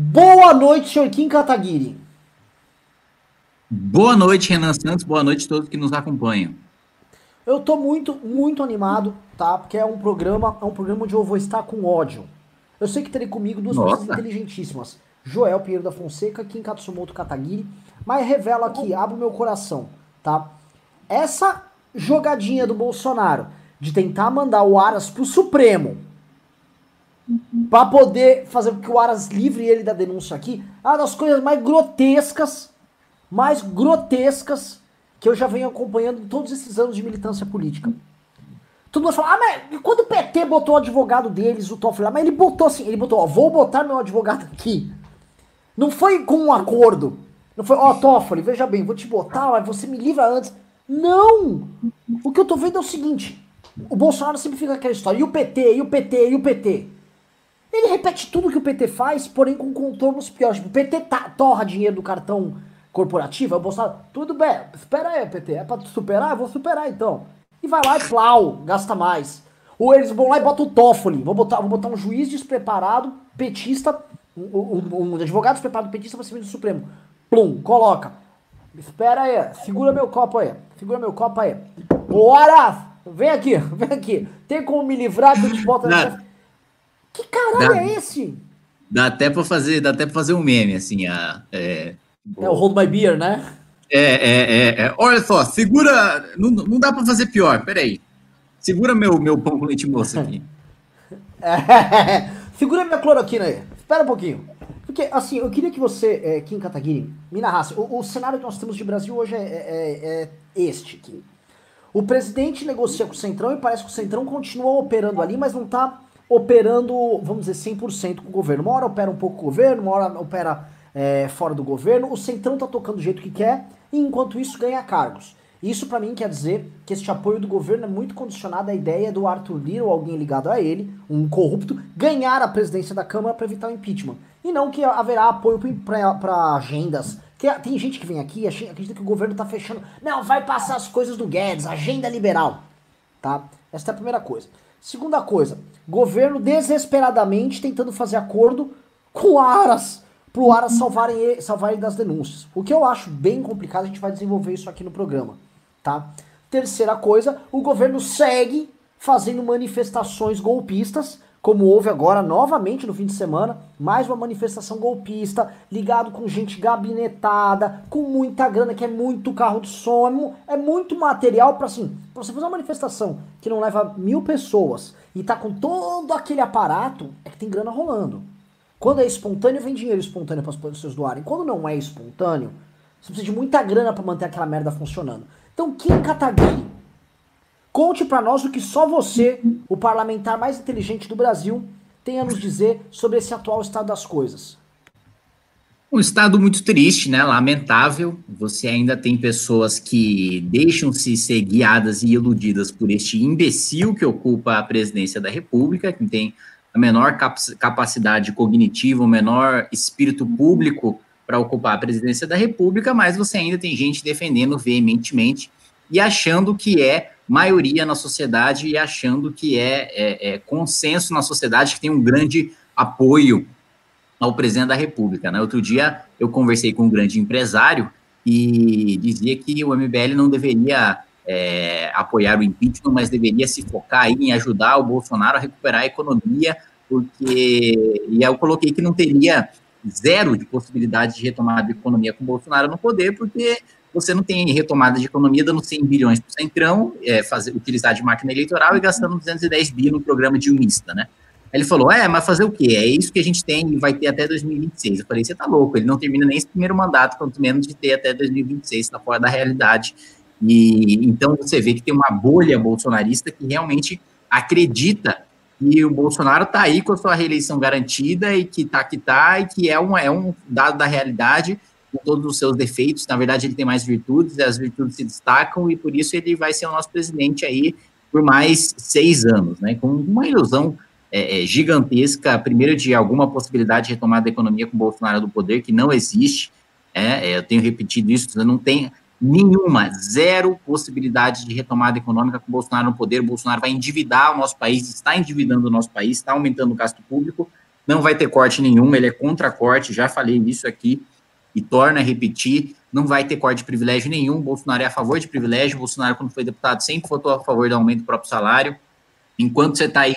Boa noite, senhor Kim Kataguiri. Boa noite, Renan Santos. Boa noite a todos que nos acompanham. Eu tô muito, muito animado, tá? Porque é um programa, é um programa onde eu vou estar com ódio. Eu sei que terei comigo duas Nossa. pessoas inteligentíssimas. Joel Pinheiro da Fonseca, Kim Katsumoto Kataguiri. Mas revela aqui, abre o meu coração, tá? Essa jogadinha do Bolsonaro de tentar mandar o Aras pro Supremo pra poder fazer com que o Aras livre ele da denúncia aqui, uma das coisas mais grotescas, mais grotescas que eu já venho acompanhando em todos esses anos de militância política. Todo mundo fala, ah, mas quando o PT botou o advogado deles, o Toffoli lá, mas ele botou assim, ele botou, ó, vou botar meu advogado aqui. Não foi com um acordo. Não foi, ó, Toffoli, veja bem, vou te botar, mas você me livra antes. Não! O que eu tô vendo é o seguinte, o Bolsonaro sempre fica aquela história, e o PT, e o PT, e o PT. Ele repete tudo que o PT faz, porém com contornos piores. O PT tá, torra dinheiro do cartão corporativo, aí o Bolsonaro, tudo bem, espera aí, PT, é pra superar? Eu vou superar então. E vai lá e plau, gasta mais. Ou eles vão lá e botam o Toffoli, vou botar, vou botar um juiz despreparado, petista, um, um, um advogado despreparado petista pra cima do Supremo. Plum, coloca. Espera aí, segura meu copo aí, segura meu copo aí. Aras, vem aqui, vem aqui. Tem como me livrar que eu te boto nessa... Que caralho Dá. é esse? Dá até para fazer, dá até para fazer um meme assim, a, é, É o Hold My Beer, né? é, é, é, é. Olha só, segura, não, não dá para fazer pior. Peraí, segura meu meu pão com leite moça aqui. É, segura minha cloroquina aí. Espera um pouquinho. Porque, assim, eu queria que você, é, Kim Kataguiri, me narrasse. O, o cenário que nós temos de Brasil hoje é, é- é este, Kim. O presidente negocia com o Centrão e parece que o Centrão continua operando ali, mas não tá operando, vamos dizer, 100% com o governo. Uma hora opera um pouco com o governo, uma hora opera é, fora do governo. O Centrão tá tocando do jeito que quer e, enquanto isso, ganha cargos. Isso pra mim quer dizer que este apoio do governo é muito condicionado à ideia do Arthur Lira ou alguém ligado a ele, um corrupto, ganhar a presidência da Câmara para evitar o impeachment. E não que haverá apoio para agendas. Tem gente que vem aqui e acredita que o governo tá fechando. Não, vai passar as coisas do Guedes, agenda liberal. Tá? Essa é a primeira coisa. Segunda coisa, governo desesperadamente tentando fazer acordo com o Aras, pro Aras salvarem ele, salvar ele das denúncias. O que eu acho bem complicado, a gente vai desenvolver isso aqui no programa, tá? Terceira coisa, o governo segue fazendo manifestações golpistas, como houve agora novamente no fim de semana, mais uma manifestação golpista, ligado com gente gabinetada, com muita grana, que é muito carro de som, é muito material para assim, pra você fazer uma manifestação que não leva mil pessoas e tá com todo aquele aparato, é que tem grana rolando. Quando é espontâneo, vem dinheiro espontâneo para as pessoas doarem. Quando não é espontâneo, você precisa de muita grana para manter aquela merda funcionando. Então, Kim Kataguiri, conte para nós o que só você, o parlamentar mais inteligente do Brasil, tem a nos dizer sobre esse atual estado das coisas. Um estado muito triste, né? Lamentável. Você ainda tem pessoas que deixam-se ser guiadas e iludidas por este imbecil que ocupa a presidência da República, que tem a menor cap- capacidade cognitiva, o menor espírito público para ocupar a presidência da República, mas você ainda tem gente defendendo veementemente e achando que é maioria na sociedade e achando que é, é- é consenso na sociedade, que tem um grande apoio ao presidente da República. Né? Outro dia eu conversei com um grande empresário e dizia que o MBL não deveria é, apoiar o impeachment, mas deveria se focar em ajudar o Bolsonaro a recuperar a economia, porque e eu coloquei que não teria zero de possibilidade de retomada de economia com o Bolsonaro no poder, porque você não tem retomada de economia dando 100 bilhões para o Centrão, é, fazer, utilizar de máquina eleitoral e gastando 210 bi no programa dilmista, né? Aí ele falou, é, mas fazer o quê? É isso que a gente tem e vai ter até 2026. Eu falei, você tá louco, ele não termina nem esse primeiro mandato, quanto menos de ter até 2026, está fora da realidade. E então você vê que tem uma bolha bolsonarista que realmente acredita que o Bolsonaro está aí com a sua reeleição garantida e que tá que tá, e que é um, é um dado da realidade, com todos os seus defeitos. Na verdade, ele tem mais virtudes, as virtudes se destacam, e por isso ele vai ser o nosso presidente aí por mais seis anos, né? Com uma ilusão é, é, gigantesca, primeiro de alguma possibilidade de retomada da economia com Bolsonaro do poder, que não existe, é, é, eu tenho repetido isso, não tem nenhuma, zero possibilidade de retomada econômica com Bolsonaro no poder, Bolsonaro vai endividar o nosso país, está endividando o nosso país, está aumentando o gasto público, não vai ter corte nenhum, ele é contra corte, já falei isso aqui e torna a repetir, não vai ter corte de privilégio nenhum, Bolsonaro é a favor de privilégio, Bolsonaro, quando foi deputado, sempre votou a favor do aumento do próprio salário, enquanto você está aí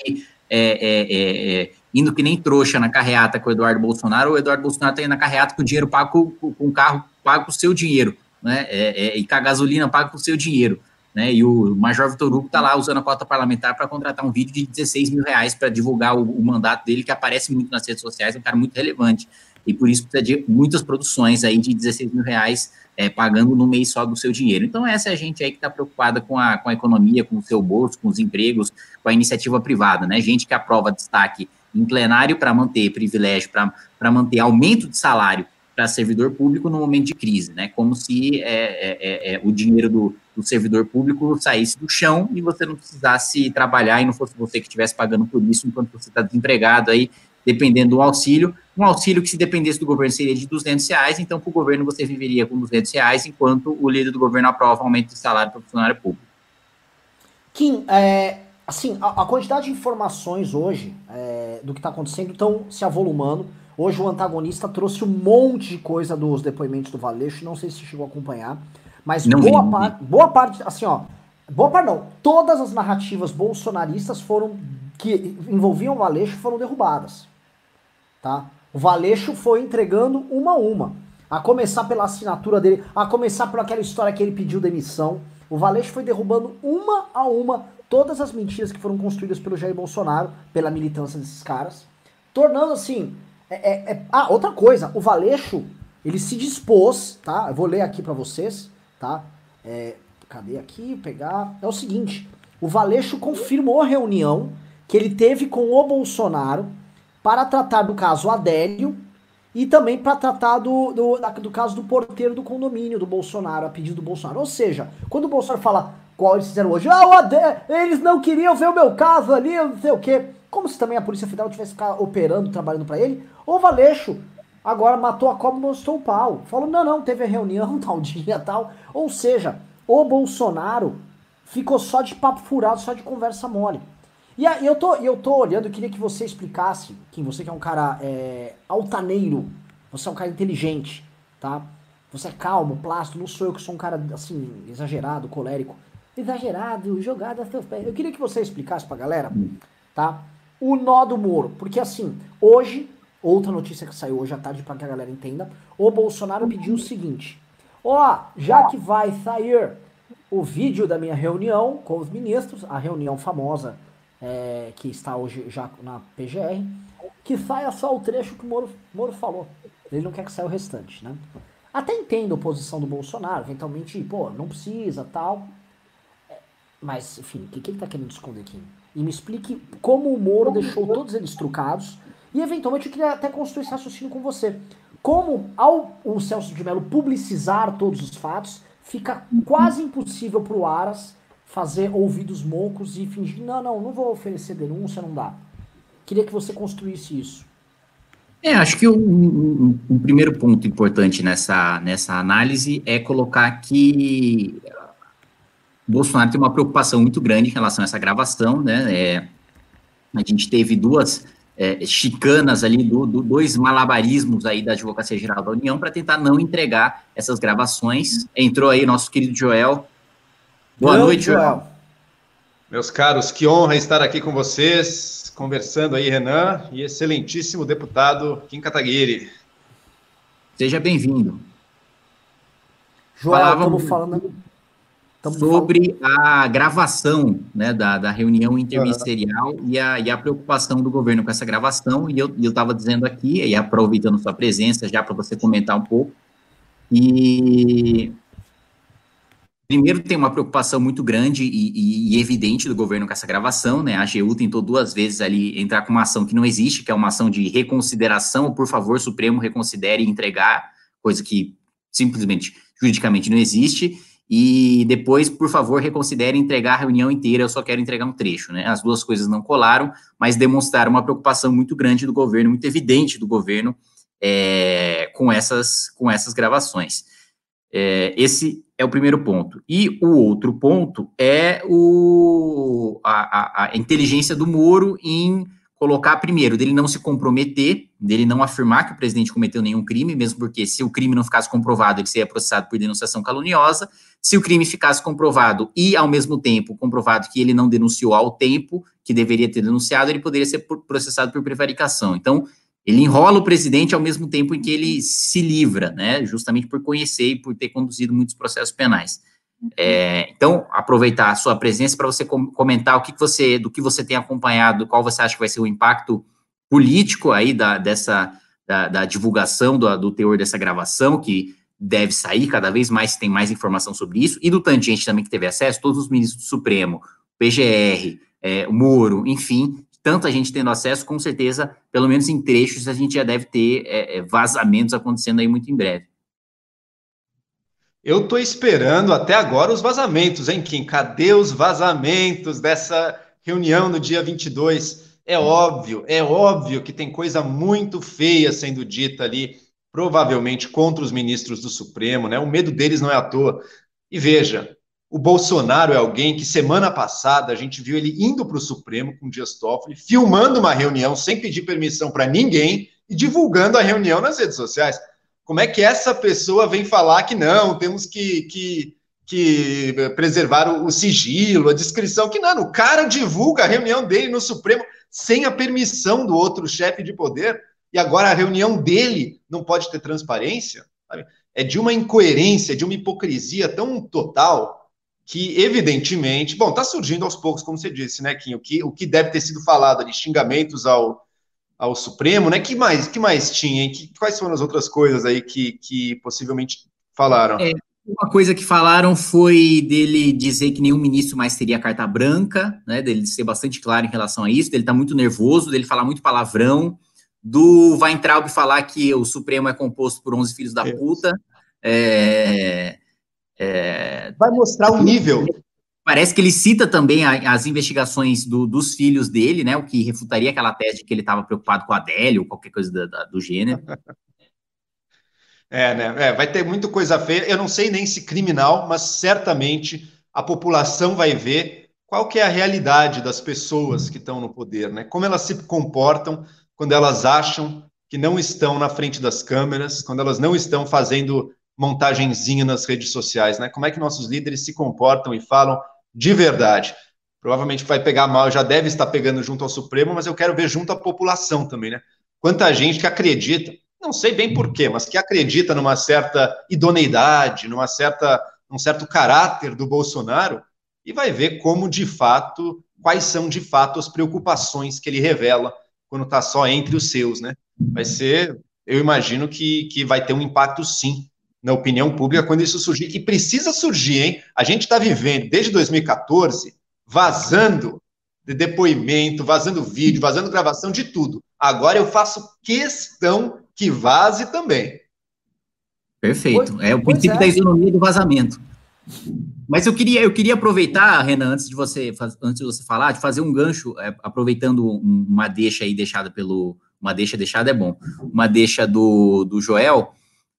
é, é, é, é, indo que nem trouxa na carreata com o Eduardo Bolsonaro, o Eduardo Bolsonaro está indo na carreata com o dinheiro pago com, com o carro pago com o seu dinheiro, né, é, é, e com a gasolina paga com o seu dinheiro né? E o Major Vitor Hugo está lá usando a cota parlamentar para contratar um vídeo de 16 mil reais para divulgar o, o, mandato dele, que aparece muito nas redes sociais, é um cara muito relevante. E por isso precisa de muitas produções aí de 16 mil reais é, pagando no mês só do seu dinheiro. Então, essa é a gente aí que está preocupada com a, com a economia, com o seu bolso, com os empregos, com a iniciativa privada, né? Gente que aprova destaque em plenário para manter privilégio, para manter aumento de salário para servidor público no momento de crise, né? Como se é, é, é, é o dinheiro do, do, servidor público saísse do chão e você não precisasse trabalhar e não fosse você que estivesse pagando por isso enquanto você está desempregado aí, dependendo do auxílio. Um auxílio que se dependesse do governo seria de 200 reais, então para o governo você viveria com 200 reais, enquanto o líder do governo aprova aumento de salário para o funcionário público. Kim, é, assim, a, a, quantidade de informações hoje é, do que está acontecendo estão se avolumando. Hoje o antagonista trouxe um monte de coisa dos depoimentos do Valeixo, não sei se chegou a acompanhar, mas não boa, parte, boa parte, assim, ó, boa parte não, todas as narrativas bolsonaristas foram, que envolviam o Valeixo foram derrubadas, tá? O Valeixo foi entregando uma a uma, a começar pela assinatura dele, a começar por aquela história que ele pediu demissão, o Valeixo foi derrubando uma a uma todas as mentiras que foram construídas pelo Jair Bolsonaro, pela militância desses caras, tornando assim é, é, é, ah, outra coisa, o Valeixo, ele se dispôs, tá? Eu vou ler aqui para vocês, tá? É, cadê aqui? Pegar. É o seguinte: o Valeixo confirmou a reunião que ele teve com o Bolsonaro para tratar do caso Adélio e também para tratar do, do, do caso do porteiro do condomínio do Bolsonaro, a pedido do Bolsonaro. Ou seja, quando o Bolsonaro fala qual eles fizeram hoje, ah, o Adélio, eles não queriam ver o meu caso ali, não sei o quê. Como se também a Polícia Federal tivesse ficar operando, trabalhando para ele. O Valeixo agora matou a cobra e mostrou o pau. Falou, não, não, teve reunião tal dia tal. Ou seja, o Bolsonaro ficou só de papo furado, só de conversa mole. E eu tô, eu tô olhando, eu queria que você explicasse, que você que é um cara é, altaneiro, você é um cara inteligente, tá? Você é calmo, plástico, não sou eu que sou um cara, assim, exagerado, colérico. Exagerado, jogado a seus pés. Eu queria que você explicasse pra galera, tá? o nó do Moro. Porque assim, hoje, outra notícia que saiu hoje à tarde para que a galera entenda, o Bolsonaro pediu o seguinte: ó, já que vai sair o vídeo da minha reunião com os ministros, a reunião famosa é, que está hoje já na PGR, que saia só o trecho que o Moro, Moro falou. Ele não quer que saia o restante, né? Até entendo a posição do Bolsonaro, eventualmente, pô, não precisa, tal. É, mas, enfim, o que, que ele tá querendo esconder aqui? e me explique como o Moro deixou todos eles trucados. E eventualmente eu queria até construir esse raciocínio com você. Como ao o Celso de Mello publicizar todos os fatos, fica quase impossível para o Aras fazer ouvidos mocos e fingir, não, não, não vou oferecer denúncia, não dá. Queria que você construísse isso. É, acho que um, primeiro ponto importante nessa, nessa análise é colocar que Bolsonaro tem uma preocupação muito grande em relação a essa gravação, né? É, a gente teve duas é, chicanas ali, do, do, dois malabarismos aí da Advocacia Geral da União para tentar não entregar essas gravações. Entrou aí nosso querido Joel. Boa noite, Joel. Joel. Meus caros, que honra estar aqui com vocês, conversando aí, Renan, e excelentíssimo deputado Kim Kataguiri. Seja bem-vindo. Joel, estamos falando sobre a gravação né, da, da reunião interministerial uhum. e, a, e a preocupação do governo com essa gravação, e eu estava dizendo aqui, e aproveitando sua presença já para você comentar um pouco, e primeiro tem uma preocupação muito grande e, e, e, evidente do governo com essa gravação, né, a AGU tentou duas vezes ali entrar com uma ação que não existe, que é uma ação de reconsideração, por favor, Supremo reconsidere e entregar, coisa que simplesmente, juridicamente não existe, e depois, por favor, reconsidere entregar a reunião inteira, eu só quero entregar um trecho, né? As duas coisas não colaram, mas demonstraram uma preocupação muito grande do governo, muito evidente do governo é, com, essas, com essas gravações. É, esse é o primeiro ponto. E o outro ponto é o, a, a, a inteligência do Moro em colocar, primeiro, dele não se comprometer, dele não afirmar que o presidente cometeu nenhum crime, mesmo porque se o crime não ficasse comprovado, ele seria processado por denunciação caluniosa. Se o crime ficasse comprovado e, ao mesmo tempo, comprovado que ele não denunciou ao tempo que deveria ter denunciado, ele poderia ser processado por prevaricação. Então, ele enrola o presidente ao mesmo tempo em que ele se livra, né, justamente por conhecer e por ter conduzido muitos processos penais. É, então, aproveitar a sua presença para você comentar o que, você, do que você tem acompanhado, qual você acha que vai ser o impacto político aí da, dessa, da, da divulgação do, do, teor dessa gravação, que deve sair cada vez mais, tem mais informação sobre isso, e do tangente também que teve acesso, todos os ministros do Supremo, PGR, é, Moro, enfim, tanta gente tendo acesso, com certeza, pelo menos em trechos, a gente já deve ter é, é vazamentos acontecendo aí muito em breve. Eu estou esperando até agora os vazamentos, hein, Kim? Cadê os vazamentos dessa reunião no dia 22? É óbvio, é óbvio que tem coisa muito feia sendo dita ali, provavelmente contra os ministros do Supremo, né? O medo deles não é à toa. E veja, o Bolsonaro é alguém que semana passada a gente viu ele indo para o Supremo com o Dias Toffoli, filmando uma reunião sem pedir permissão para ninguém e divulgando a reunião nas redes sociais. Como é que essa pessoa vem falar que não, temos que, que, que preservar o, o sigilo, a descrição? Que não, o cara divulga a reunião dele no Supremo sem a permissão do outro chefe de poder, e agora a reunião dele não pode ter transparência? Sabe? É de uma incoerência, de uma hipocrisia tão total que, evidentemente, bom, está surgindo aos poucos, como você disse, né, Kim? O que, o que deve ter sido falado ali, xingamentos ao, ao Supremo, né? Que mais, que mais tinha? Que, quais foram as outras coisas aí que, que possivelmente falaram? É, uma coisa que falaram foi dele dizer que nenhum ministro mais teria carta branca, né? Dele ser bastante claro em relação a isso, dele estar tá muito nervoso, dele falar muito palavrão, do Weintraub falar que o Supremo é composto por 11 filhos da puta. É, é, Vai mostrar o nível. Parece que ele cita também a, as investigações do, dos filhos dele, né? O que refutaria aquela tese de que ele estava preocupado com a Adélio ou qualquer coisa da, da, do gênero. É, né? É, vai ter muita coisa feia. Eu não sei nem se criminal, mas certamente a população vai ver qual que é a realidade das pessoas que estão no poder, né? Como elas se comportam quando elas acham que não estão na frente das câmeras, quando elas não estão fazendo montagenzinha nas redes sociais, né? Como é que nossos líderes se comportam e falam de verdade. Provavelmente vai pegar mal, já deve estar pegando junto ao Supremo, mas eu quero ver junto à população também, né? Quanta gente que acredita, não sei bem porquê, mas que acredita numa certa idoneidade, numa certa, num certo caráter do Bolsonaro, e vai ver como de fato, quais são de fato as preocupações que ele revela quando está só entre os seus, né? Vai ser, eu imagino que, que vai ter um impacto sim na opinião pública quando isso surgir. E precisa surgir, hein? A gente está vivendo desde 2014 vazando de depoimento, vazando vídeo, vazando gravação de tudo. Agora eu faço questão que vaze também. Perfeito. É o princípio é. da isonomia do vazamento. Mas eu queria, eu queria aproveitar, Renan, antes de você, antes de você falar, de fazer um gancho, é, aproveitando uma deixa aí deixada pelo. Uma deixa deixada é bom. Uma deixa do, do Joel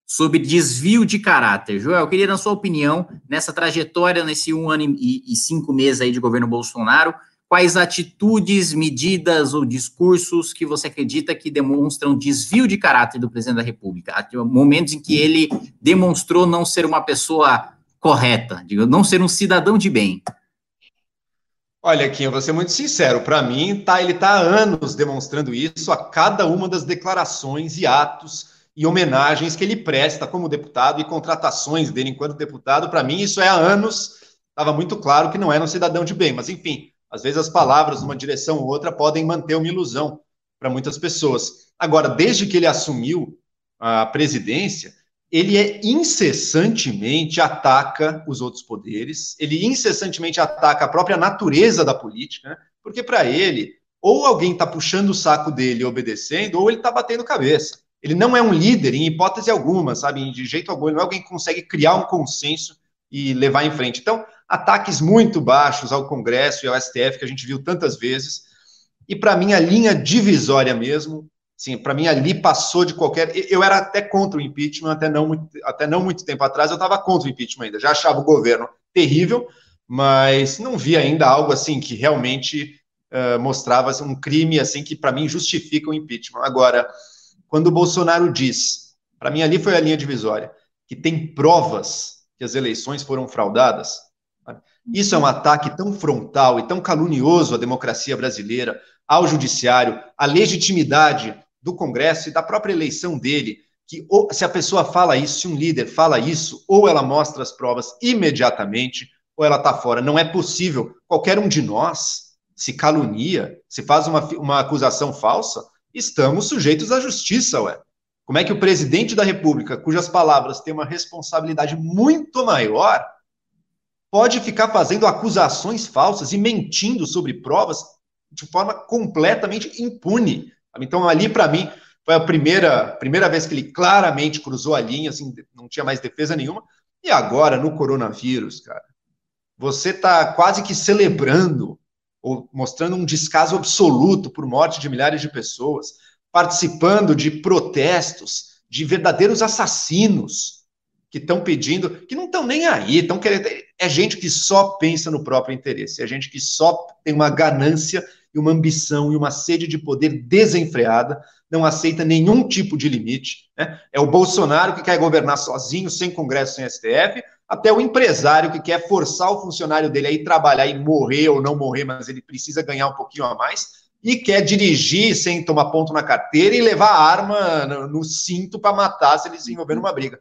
sobre desvio de caráter. Joel, eu queria, na sua opinião, nessa trajetória, nesse um ano e, e cinco meses aí de governo Bolsonaro, quais atitudes, medidas ou discursos que você acredita que demonstram desvio de caráter do presidente da República? Momentos em que ele demonstrou não ser uma pessoa correta, não ser um cidadão de bem. Olha, Kim, eu vou ser muito sincero. Para mim, tá, ele está há anos demonstrando isso a cada uma das declarações e atos e homenagens que ele presta como deputado e contratações dele enquanto deputado. Para mim, isso é há anos, estava muito claro que não era um cidadão de bem, mas enfim, às vezes as palavras numa direção ou outra podem manter uma ilusão para muitas pessoas. Agora, desde que ele assumiu a presidência, ele é incessantemente ataca os outros poderes, ele incessantemente ataca a própria natureza da política, né? porque para ele, ou alguém está puxando o saco dele obedecendo, ou ele está batendo cabeça. Ele não é um líder em hipótese alguma, sabe? De jeito algum. Ele não é alguém que consegue criar um consenso e levar em frente. Então, ataques muito baixos ao Congresso e ao STF, que a gente viu tantas vezes. E para mim, a linha divisória mesmo, sim, para mim ali passou de qualquer. Eu era até contra o impeachment, até não muito, até não muito tempo atrás, eu estava contra o impeachment ainda. Já achava o governo terrível, mas não vi ainda algo assim que realmente uh, mostrava assim, um crime assim que, para mim, justifica o impeachment. Agora, quando o Bolsonaro diz, para mim ali foi a linha divisória, que tem provas que as eleições foram fraudadas, isso é um ataque tão frontal e tão calunioso à democracia brasileira, ao judiciário, à legitimidade do Congresso e da própria eleição dele, que se a pessoa fala isso, se um líder fala isso, ou ela mostra as provas imediatamente, ou ela está fora. Não é possível. Qualquer um de nós se calunia, se faz uma, uma acusação falsa, estamos sujeitos à justiça, ué. Como é que o presidente da República, cujas palavras têm uma responsabilidade muito maior, pode ficar fazendo acusações falsas e mentindo sobre provas de forma completamente impune? Então, ali, para mim, foi a primeira, primeira vez que ele claramente cruzou a linha, assim, não tinha mais defesa nenhuma. E agora, no coronavírus, cara, você está quase que celebrando ou mostrando um descaso absoluto por morte de milhares de pessoas, participando de protestos de verdadeiros assassinos que estão pedindo, que não estão nem aí, estão querendo. É gente que só pensa no próprio interesse, é gente que só tem uma ganância e uma ambição e uma sede de poder desenfreada, não aceita nenhum tipo de limite. Né? É o Bolsonaro que quer governar sozinho, sem Congresso, sem STF, até o empresário que quer forçar o funcionário dele a ir trabalhar e morrer ou não morrer, mas ele precisa ganhar um pouquinho a mais, e quer dirigir sem tomar ponto na carteira e levar a arma no, cinto para matar se ele se envolver numa briga.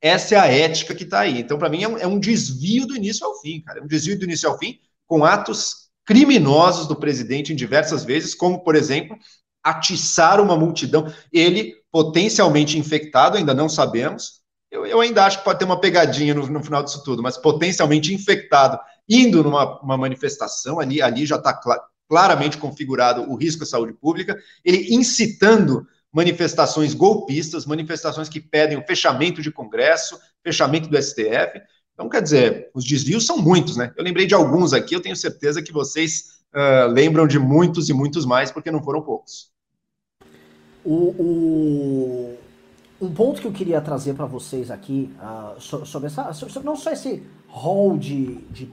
Essa é a ética que está aí. Então, para mim, é um, é um desvio do início ao fim, cara. É um desvio do início ao fim, com atos criminosos do presidente em diversas vezes, como, por exemplo, atiçar uma multidão, ele potencialmente infectado, ainda não sabemos, eu, eu, ainda acho que pode ter uma pegadinha no, no, final disso tudo, mas potencialmente infectado, indo numa manifestação, ali, ali já está cl claramente configurado o risco à saúde pública, ele incitando manifestações golpistas, manifestações que pedem o fechamento de Congresso, fechamento do STF. Então, quer dizer, os desvios são muitos, né? Eu lembrei de alguns aqui, eu tenho certeza que vocês uh, lembram de muitos e muitos mais, porque não foram poucos. O, um ponto que eu queria trazer para vocês aqui, uh, sobre essa, sobre, não só esse rol de, de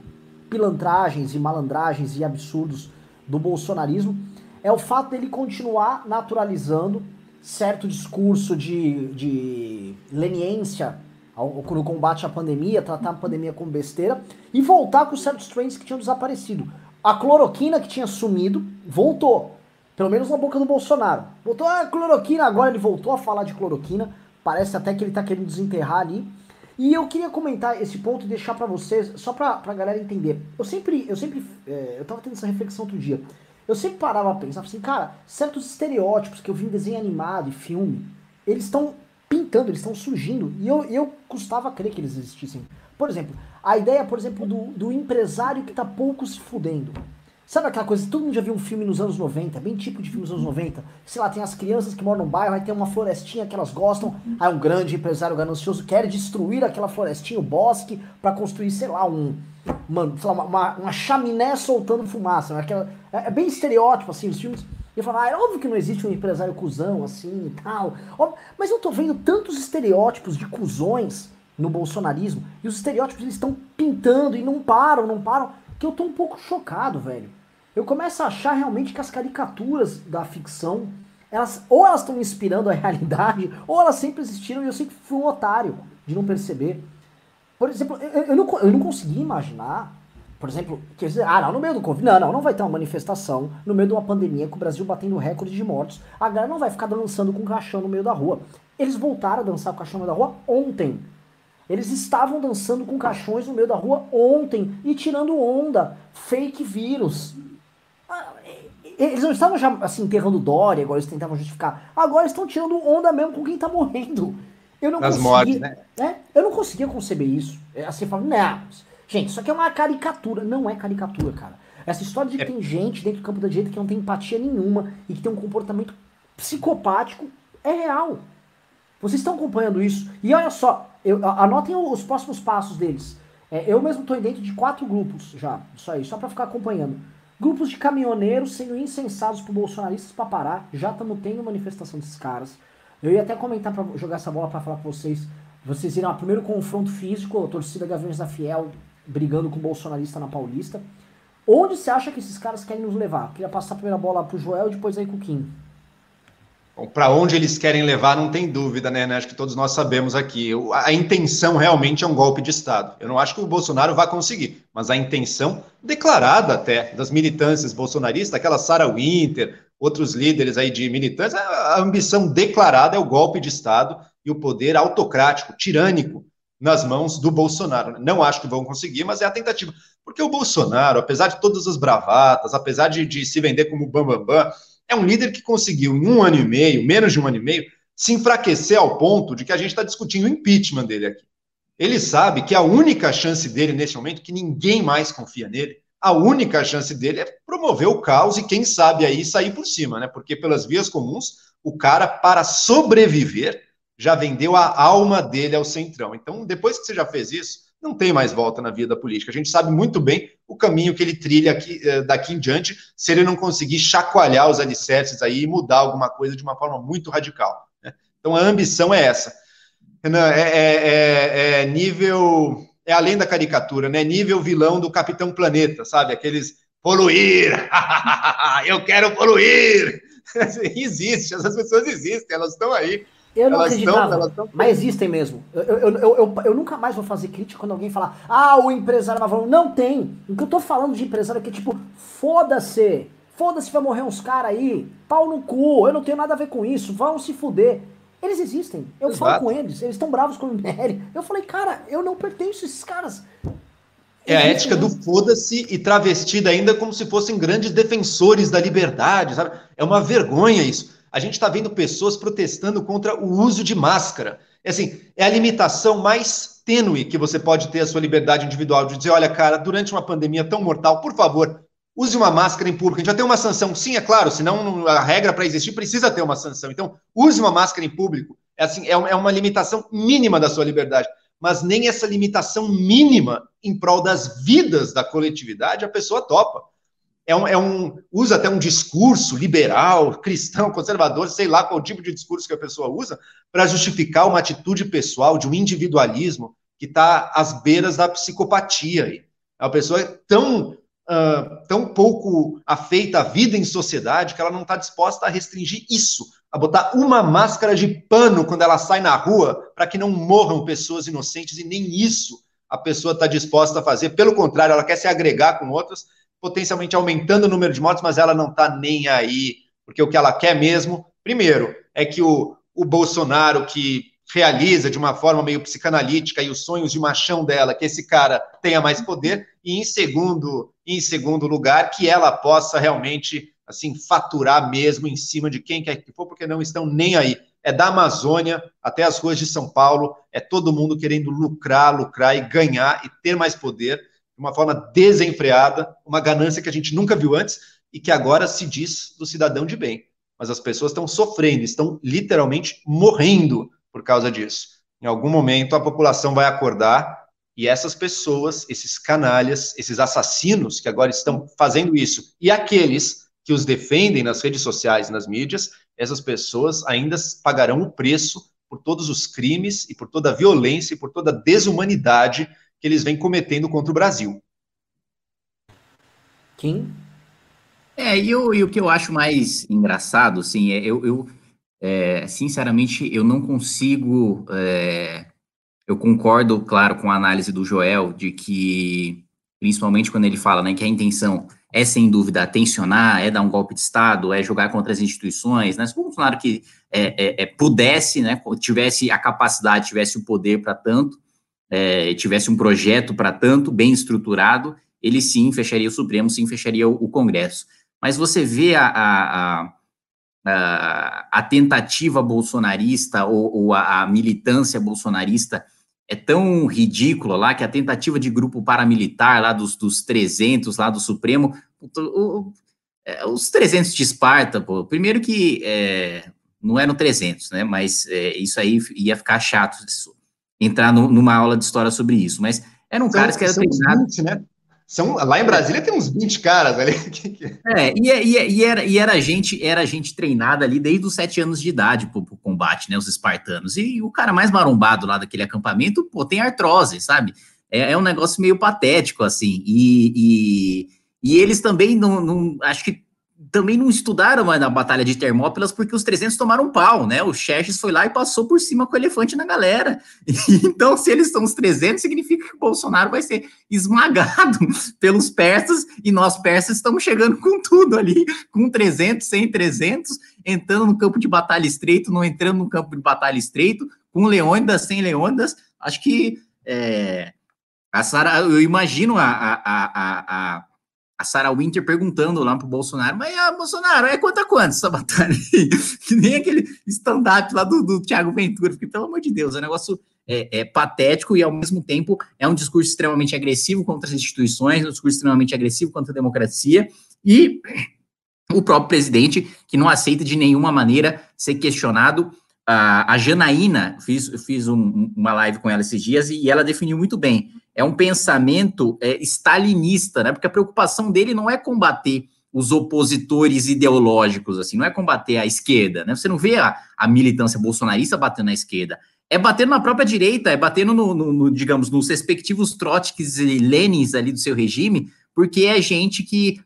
pilantragens e malandragens e absurdos do bolsonarismo, é o fato dele continuar naturalizando certo discurso de, de leniência no combate à pandemia, tratar a pandemia como besteira, e voltar com certos trends que tinham desaparecido. A cloroquina que tinha sumido, voltou. Pelo menos na boca do Bolsonaro. Voltou a cloroquina, agora ele voltou a falar de cloroquina. Parece até que ele tá querendo desenterrar ali. E eu queria comentar esse ponto e deixar para vocês, só pra, pra galera entender. Eu sempre, eu sempre, é, eu tava tendo essa reflexão outro dia. Eu sempre parava a pensar assim, cara, certos estereótipos que eu vi em desenho animado e filme, eles estão pintando, eles estão surgindo. E eu, eu custava crer que eles existissem. Por exemplo, a ideia, por exemplo, do, do empresário que tá pouco se fudendo. Sabe aquela coisa, todo mundo já viu um filme nos anos 90, bem tipo de filme nos anos 90. Sei lá, tem as crianças que moram no bairro, aí tem uma florestinha que elas gostam, aí um grande empresário ganancioso quer destruir aquela florestinha, o bosque, para construir, sei lá, um. Mano, sei lá, uma, uma chaminé soltando fumaça. Né? Aquela, é, é, bem estereótipo, assim, os filmes. E eu falo, ah, é óbvio que não existe um empresário cuzão, assim e tal. Óbvio, mas eu tô vendo tantos estereótipos de cuzões no bolsonarismo, e os estereótipos eles estão pintando e não param, não param, que eu tô um pouco chocado, velho eu começo a achar realmente que as caricaturas da ficção, elas ou elas estão inspirando a realidade, ou elas sempre existiram e eu sempre fui um otário de não perceber. Por exemplo, eu, eu, não, eu não consegui imaginar, por exemplo, dizer, ah, não, no meio do Covid, não, não, não vai ter uma manifestação no meio de uma pandemia com o Brasil batendo recorde de mortos, a galera não vai ficar dançando com caixão no meio da rua. Eles voltaram a dançar com caixão no meio da rua ontem. Eles estavam dançando com caixões no meio da rua ontem e tirando onda. Fake vírus. Eles não estavam já assim enterrando Dória, agora eles tentavam justificar. Agora estão tirando onda mesmo com quem tá morrendo. Eu não conseguia, né? né? Eu não conseguia conceber isso. É, assim, falando, não, gente, isso aqui é uma caricatura. Não é caricatura, cara. Essa história de que é. tem gente dentro do campo da direita que não tem empatia nenhuma e que tem um comportamento psicopático é real. Vocês estão acompanhando isso. E olha só, eu, anotem os próximos passos deles. É, eu mesmo estou dentro de quatro grupos já, só isso, só para ficar acompanhando. Grupos de caminhoneiros sendo incensados por bolsonaristas para parar. Já estamos tendo manifestação desses caras. Eu ia até comentar para jogar essa bola para falar com vocês. Vocês viram o primeiro confronto físico, a torcida Gaviões da Fiel brigando com o bolsonarista na Paulista. Onde você acha que esses caras querem nos levar? Queria passar a primeira bola pro Joel e depois aí com o Kim. Para onde eles querem levar, não tem dúvida, né? Acho que todos nós sabemos aqui. A intenção realmente é um golpe de Estado. Eu não acho que o Bolsonaro vai conseguir, mas a intenção declarada até das militâncias bolsonaristas, aquela Sarah Winter, outros líderes aí de militantes, a ambição declarada é o golpe de Estado e o poder autocrático, tirânico nas mãos do Bolsonaro. Não acho que vão conseguir, mas é a tentativa. Porque o Bolsonaro, apesar de todas as bravatas, apesar de, de se vender como bambambam, bam, bam, é um líder que conseguiu, em um ano e meio, menos de um ano e meio, se enfraquecer ao ponto de que a gente está discutindo o impeachment dele aqui. Ele sabe que a única chance dele nesse momento, que ninguém mais confia nele, a única chance dele é promover o caos e, quem sabe, aí sair por cima, né? Porque pelas vias comuns, o cara, para sobreviver, já vendeu a alma dele ao centrão. Então, depois que você já fez isso, não tem mais volta na vida política. A gente sabe muito bem o caminho que ele trilha aqui, eh, daqui em diante, se ele não conseguir chacoalhar os alicerces aí e mudar alguma coisa de uma forma muito radical. Né? Então a ambição é essa. Renan, é, é, é, é, nível. É além da caricatura, né? Nível vilão do Capitão Planeta, sabe? Aqueles poluir! Eu quero poluir! Existe, essas pessoas existem, elas estão aí. Eu não elas acreditava, estão, estão... mas existem mesmo. Eu, eu, eu, eu, eu nunca mais vou fazer crítica quando alguém falar, ah, o empresário vai. Não tem. O que eu tô falando de empresário é que, tipo, foda-se. Foda-se, vai morrer uns caras aí. Pau no cu. Eu não tenho nada a ver com isso. Vão se fuder. Eles existem. Eu Exato. falo com eles. Eles estão bravos com o MBL. Eu falei, cara, eu não pertenço a esses caras. É a ética do foda-se e travestida ainda como se fossem grandes defensores da liberdade, sabe? É uma vergonha isso a gente está vendo pessoas protestando contra o uso de máscara. É assim, é a limitação mais tênue que você pode ter a sua liberdade individual de dizer, olha, cara, durante uma pandemia tão mortal, por favor, use uma máscara em público. A gente já tem uma sanção, sim, é claro, senão a regra para existir precisa ter uma sanção. Então, use uma máscara em público. É assim, é, é uma limitação mínima da sua liberdade. Mas nem essa limitação mínima em prol das vidas da coletividade a pessoa topa é um, é um, usa até um discurso liberal, cristão, conservador, sei lá qual tipo de discurso que a pessoa usa, para justificar uma atitude pessoal, de um individualismo que está às beiras da psicopatia. Aí. A pessoa é tão, uh, tão pouco afeita à vida em sociedade que ela não está disposta a restringir isso, a botar uma máscara de pano quando ela sai na rua para que não morram pessoas inocentes, e nem isso a pessoa está disposta a fazer. Pelo contrário, ela quer se agregar com outras potencialmente aumentando o número de mortes, mas ela não está nem aí, porque o que ela quer mesmo, primeiro, é que o, o Bolsonaro, que realiza de uma forma meio psicanalítica e os sonhos de machão dela, que esse cara tenha mais poder, e em segundo, em segundo lugar, que ela possa realmente assim faturar mesmo em cima de quem quer que for, porque não estão nem aí. É da Amazônia até as ruas de São Paulo, é todo mundo querendo lucrar, lucrar e ganhar e ter mais poder de uma forma desenfreada, uma ganância que a gente nunca viu antes e que agora se diz do cidadão de bem. Mas as pessoas estão sofrendo, estão literalmente morrendo por causa disso. Em algum momento a população vai acordar e essas pessoas, esses canalhas, esses assassinos que agora estão fazendo isso e aqueles que os defendem nas redes sociais, nas mídias, essas pessoas ainda pagarão o preço por todos os crimes e por toda a violência e por toda a desumanidade que eles vêm cometendo contra o Brasil. Kim? É, e, eu, e o que eu acho mais engraçado, assim, é, eu, eu é, sinceramente, eu não consigo. É, eu concordo, claro, com a análise do Joel, de que, principalmente quando ele fala né, que a intenção é, sem dúvida, tensionar, é dar um golpe de Estado, é jogar contra as instituições, né? Se o Bolsonaro que é, é, é, pudesse, né, tivesse a capacidade, tivesse o poder para tanto, é, tivesse um projeto para tanto, bem estruturado, ele sim fecharia o Supremo, sim fecharia o, o Congresso. Mas você vê a, a, a, a tentativa bolsonarista ou, ou a, militância bolsonarista é tão ridícula lá que a tentativa de grupo paramilitar lá dos, dos 300 lá do Supremo, o, o, é, os 300 de Esparta, pô, primeiro que é, não eram 300, né, mas é, isso aí ia ficar chato, entrar no, numa aula de história sobre isso, mas eram são, caras que eram treinados. né? São, lá em Brasília tem uns 20 caras ali. é, e, e, e, era, e era, gente, era gente treinada ali desde os sete anos de idade pro, pro combate, né? Os espartanos. E o cara mais marombado lá daquele acampamento, pô, tem artrose, sabe? É, é um negócio meio patético, assim. E, E eles também não, não acho que também não estudaram mais na Batalha de Termópilas porque os 300 tomaram pau, né? O Xerxes foi lá e passou por cima com o elefante na galera. então, se eles são os 300, significa que o Bolsonaro vai ser esmagado pelos persas e nós persas estamos chegando com tudo ali, com 300, 100, 300, entrando no campo de batalha estreito, não entrando no campo de batalha estreito, com Leônidas, sem Leônidas. Acho que é, a Sara, eu imagino a, a, a, a a Sarah Winter perguntando lá pro Bolsonaro, mas ah, Bolsonaro, é quanto a quanto essa batalha aí? que nem aquele stand-up lá do, do Thiago Ventura, porque, pelo amor de Deus, é um negócio é, é, patético e, ao mesmo tempo, é um discurso extremamente agressivo contra as instituições, um discurso extremamente agressivo contra a democracia, e o próprio presidente, que não aceita de nenhuma maneira ser questionado. A, a Janaína, fiz, fiz um, uma live com ela esses dias, e ela definiu muito bem é um pensamento é, stalinista, né? Porque a preocupação dele não é combater os opositores ideológicos, assim, não é combater a esquerda, né? Você não vê a, a militância bolsonarista batendo na esquerda, é batendo na própria direita, é batendo no, no, no, digamos, nos respectivos Trotsky's e Lenins ali do seu regime, porque é gente que,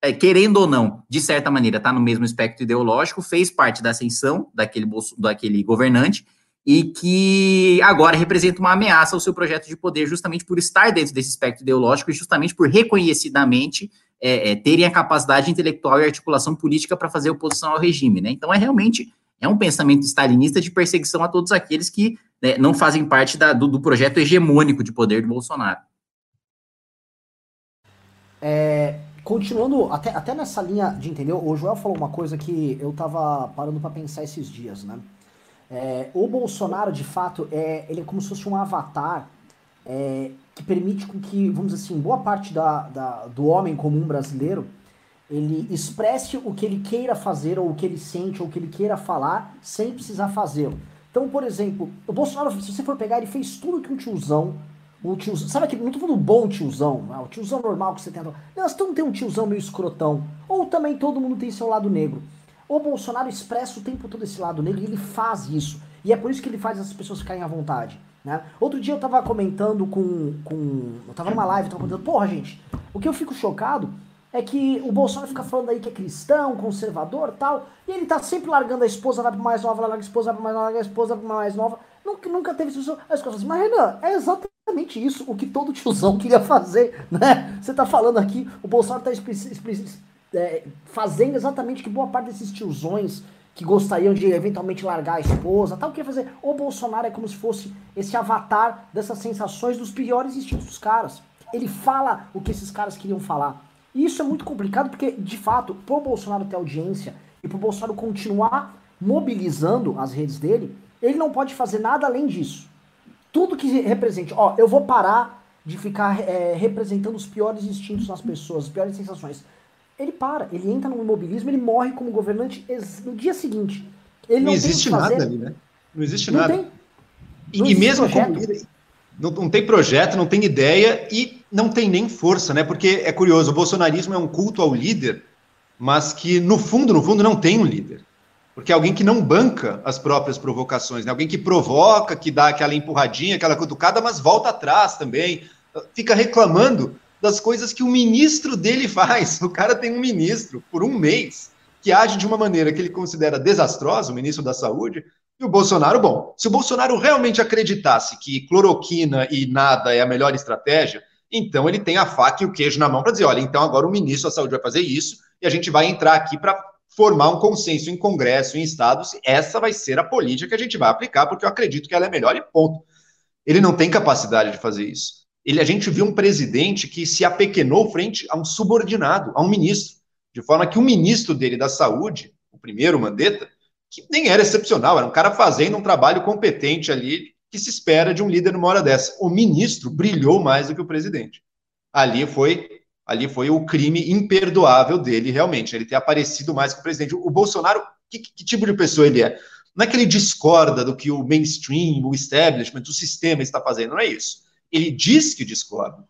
é, querendo ou não, de certa maneira, está no mesmo espectro ideológico, fez parte da ascensão daquele, daquele governante e que agora representa uma ameaça ao seu projeto de poder, justamente por estar dentro desse espectro ideológico e justamente por reconhecidamente é, é, terem a capacidade intelectual e articulação política para fazer oposição ao regime. Né? Então, é realmente é um pensamento stalinista de perseguição a todos aqueles que né, não fazem parte da, do, do, projeto hegemônico de poder do Bolsonaro. É, continuando, até, até nessa linha de entender, o Joel falou uma coisa que eu estava parando para pensar esses dias, né? É, o Bolsonaro, de fato, é, ele é como se fosse um avatar é, que permite com que, vamos dizer assim, boa parte da, da, do homem comum brasileiro ele expresse o que ele queira fazer, ou o que ele sente, ou o que ele queira falar, sem precisar fazê-lo. Então, por exemplo, o Bolsonaro, se você for pegar, ele fez tudo que um tiozão. Tiozão sabe aquele. Não tô falando bom tiozão, né? o tiozão normal que você tem. Não, todo mundo tem um tiozão meio escrotão. Ou também todo mundo tem seu lado negro. O Bolsonaro expressa o tempo todo esse lado negro e ele faz isso. E é por isso que ele faz as pessoas ficarem à vontade. Né? Outro dia eu tava comentando com, com. Eu tava numa live, tava comentando, porra, gente, o que eu fico chocado é que o Bolsonaro fica falando aí que é cristão, conservador tal, e ele tá sempre largando a esposa, vai pra mais nova, larga a esposa, vai pra mais nova, larga a esposa, vai pra mais nova. Nunca, nunca teve isso. As coisas assim, mas Renan, é exatamente isso o que todo tiozão queria fazer, né? Você tá falando aqui, o Bolsonaro tá é, fazendo exatamente que boa parte desses tiozões que gostariam de eventualmente largar a esposa, tal, queria fazer. O Bolsonaro é como se fosse esse avatar dessas sensações dos piores instintos dos caras. Ele fala o que esses caras queriam falar. E isso é muito complicado porque, de fato, pro Bolsonaro ter audiência e pro Bolsonaro continuar mobilizando as redes dele, ele não pode fazer nada além disso. Tudo que represente, ó, eu vou parar de ficar é, representando os piores instintos nas pessoas, as piores sensações ele para, ele entra no imobilismo, ele morre como governante no dia seguinte. Ele não, não existe nada ali, né? Não existe não nada. Tem, não e, existe mesmo como não, não tem projeto, não tem ideia e não tem nem força, né? Porque é curioso, o bolsonarismo é um culto ao líder, mas que no fundo, no fundo, não tem um líder. Porque é alguém que não banca as próprias provocações, né? Alguém que provoca, que dá aquela empurradinha, aquela cutucada, mas volta atrás também, fica reclamando das coisas que o ministro dele faz. O cara tem um ministro por um mês que age de uma maneira que ele considera desastrosa, o ministro da Saúde, e o Bolsonaro, bom, se o Bolsonaro realmente acreditasse que cloroquina e nada é a melhor estratégia, então ele tem a faca e o queijo na mão para dizer, olha, então agora o ministro da Saúde vai fazer isso e a gente vai entrar aqui para formar um consenso em Congresso, em estados, essa vai ser a política que a gente vai aplicar, porque eu acredito que ela é melhor e ponto. Ele não tem capacidade de fazer isso ele, a gente viu um presidente que se apequenou frente a um subordinado, a um ministro, de forma que o ministro dele da saúde, o primeiro Mandetta, que nem era excepcional, era um cara fazendo um trabalho competente ali, que se espera de um líder numa hora dessa. O ministro brilhou mais do que o presidente. Ali foi ali foi o crime imperdoável dele, realmente, ele ter aparecido mais que o presidente. O Bolsonaro, que, que tipo de pessoa ele é? Não é que ele discorda do que o mainstream, o establishment, o sistema está fazendo, não é isso. Ele diz que discorda.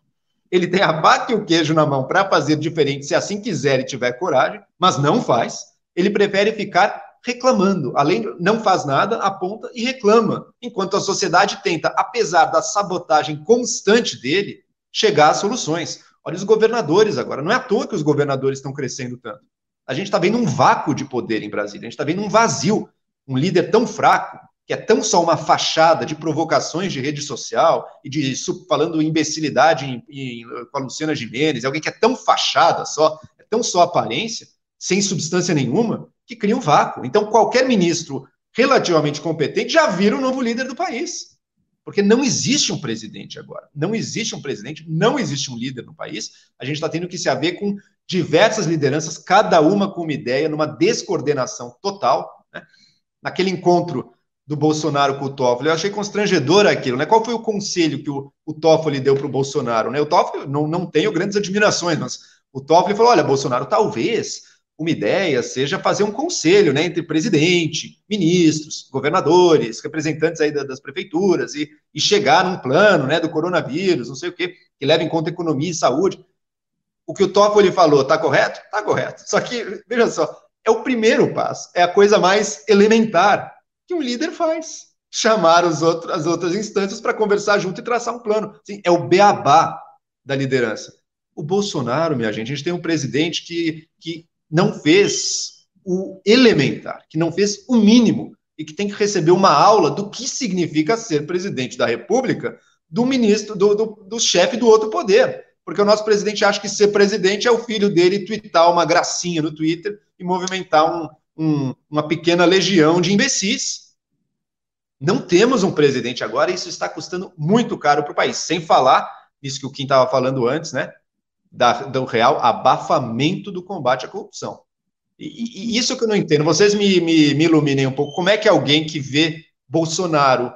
Ele tem a vaca e o queijo na mão para fazer diferente, se assim quiser e tiver coragem, mas não faz. Ele prefere ficar reclamando. Além de não faz nada, aponta e reclama, enquanto a sociedade tenta, apesar da sabotagem constante dele, chegar a soluções. Olha os governadores agora. Não é à toa que os governadores estão crescendo tanto. A gente está vendo um vácuo de poder em Brasília, a gente está vendo um vazio, um líder tão fraco, que é tão só uma fachada de provocações de rede social e de falando imbecilidade em, em, com a Luciana Gimenez, alguém que é tão fachada só, é tão só aparência, sem substância nenhuma, que cria um vácuo. Então, qualquer ministro relativamente competente já vira o novo líder do país. Porque não existe um presidente agora. Não existe um presidente, não existe um líder no país. A gente está tendo que se haver com diversas lideranças, cada uma com uma ideia, numa descoordenação total. Né? Naquele encontro do Bolsonaro com o Toffoli, eu achei constrangedor aquilo. Né? Qual foi o conselho que o, o Toffoli deu para o Bolsonaro? Né? O Toffoli não, não tenho grandes admirações, mas o Toffoli falou: olha, Bolsonaro, talvez uma ideia seja fazer um conselho né, entre presidente, ministros, governadores, representantes aí das prefeituras e, e chegar num plano né, do coronavírus, não sei o quê, que leve em conta economia e saúde. O que o Toffoli falou está correto? Está correto. Só que, veja só, é o primeiro passo, é a coisa mais elementar que um líder faz. Chamar os outros, as outras instâncias para conversar junto e traçar um plano. Assim, é o beabá da liderança. O Bolsonaro, minha gente, a gente tem um presidente que, que não fez o elementar, que não fez o mínimo e que tem que receber uma aula do que significa ser presidente da República do ministro, do, do, do chefe do outro poder. Porque o nosso presidente acha que ser presidente é o filho dele twittar uma gracinha no Twitter e movimentar um, um, uma pequena legião de imbecis. Não temos um presidente agora e isso está custando muito caro para o país. Sem falar nisso que o Kim estava falando antes, né? da, do real abafamento do combate à corrupção. E, e isso que eu não entendo. Vocês me, me, me, iluminem um pouco. Como é que alguém que vê Bolsonaro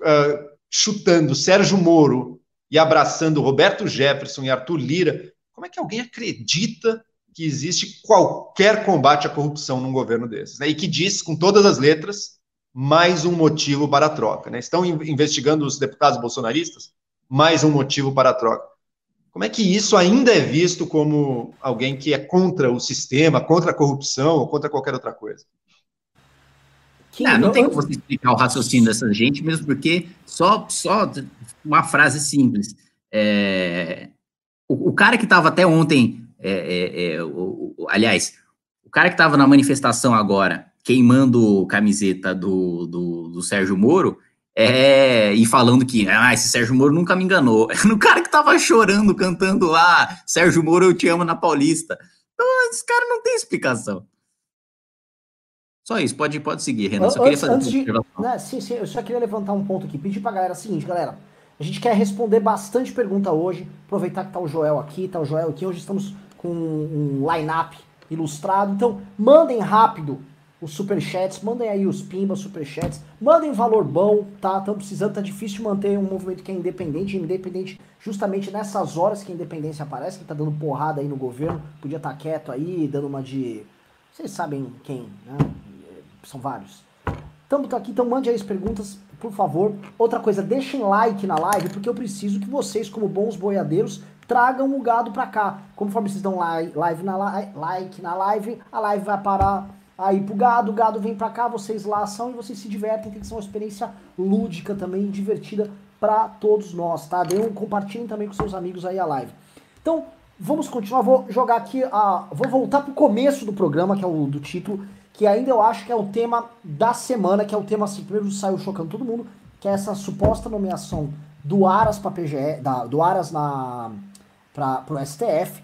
uh, chutando Sérgio Moro e abraçando Roberto Jefferson e Arthur Lira, como é que alguém acredita que existe qualquer combate à corrupção num governo desses? Né? E que diz, com todas as letras, mais um motivo para a troca. Né? Estão investigando os deputados bolsonaristas? Mais um motivo para a troca. Como é que isso ainda é visto como alguém que é contra o sistema, contra a corrupção ou contra qualquer outra coisa? Não, não tem como você explicar o raciocínio dessa gente, mesmo porque só, só uma frase simples. É, o, o, cara que estava até ontem, é, é, é, o, o, aliás, o cara que estava na manifestação agora, queimando camiseta do, do, do Sérgio Moro, é, e falando que, ah, esse Sérgio Moro nunca me enganou. No cara que tava chorando, cantando lá, Sérgio Moro, eu te amo na Paulista. Então, esse cara não tem explicação. Só isso, pode, pode seguir, Renan. Só antes, queria fazer de, né, sim, sim, eu só queria levantar um ponto aqui. Pedir pra galera o seguinte, galera. A gente quer responder bastante pergunta hoje. Aproveitar que tá o Joel aqui, tá o Joel aqui. Hoje estamos com um line-up ilustrado. Então, mandem rápido os superchats, mandem aí os pimbas, superchats, mandem valor bom, tá? Estamos precisando, tá difícil manter um movimento que é independente, independente justamente nessas horas que a independência aparece, que tá dando porrada aí no governo, podia estar tá quieto aí, dando uma de. Vocês sabem quem, né? São vários. Estamos aqui, então mande aí as perguntas, por favor. Outra coisa, deixem like na live, porque eu preciso que vocês, como bons boiadeiros, tragam o gado pra cá. Conforme vocês dão live na like na live, a live vai parar aí pro gado, o gado vem para cá, vocês laçam e vocês se divertem, tem que ser uma experiência lúdica também, divertida para todos nós, tá? Deem um, compartilhem também com seus amigos aí a live. Então, vamos continuar, vou jogar aqui, a, vou voltar pro começo do programa, que é o do título, que ainda eu acho que é o tema da semana, que é o tema assim, primeiro saiu chocando todo mundo, que é essa suposta nomeação do Aras para PGE, da, do Aras na para pro STF.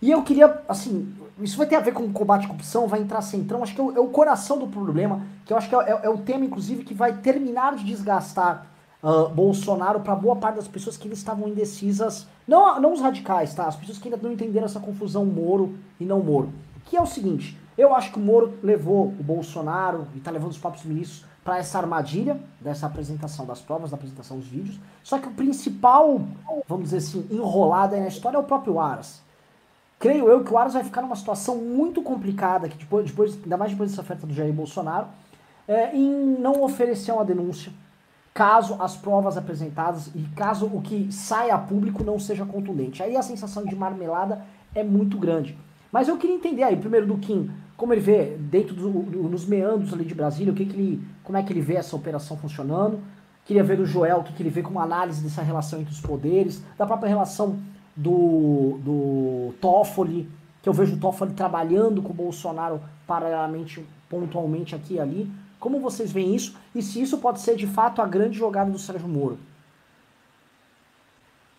E eu queria, assim, isso vai ter a ver com combate à corrupção, vai entrar centrão, acho que é o, é o coração do problema, que eu acho que é, é, é, o tema, inclusive, que vai terminar de desgastar uh, Bolsonaro para boa parte das pessoas que ainda estavam indecisas, não, não os radicais, tá? As pessoas que ainda não entenderam essa confusão Moro e não Moro. Que é o seguinte, eu acho que o Moro levou o Bolsonaro e tá levando os próprios ministros para essa armadilha dessa apresentação das provas, da apresentação dos vídeos. Só que o principal, vamos dizer assim, enrolado aí na história é o próprio Aras creio eu que o Aras vai ficar numa situação muito complicada, que depois, depois ainda mais depois dessa oferta do Jair Bolsonaro, é, em não oferecer uma denúncia, caso as provas apresentadas e caso o que saia a público não seja contundente. Aí a sensação de marmelada é muito grande. Mas eu queria entender aí, primeiro do Kim, como ele vê dentro do, do, nos meandros ali de Brasília, o que, que ele, como é que ele vê essa operação funcionando. Queria ver do Joel o que, que ele vê como análise dessa relação entre os poderes, da própria relação do, do Toffoli, que eu vejo o Toffoli trabalhando com o Bolsonaro paralelamente, pontualmente aqui e ali. Como vocês veem isso? E se isso pode ser de fato a grande jogada do Sérgio Moro?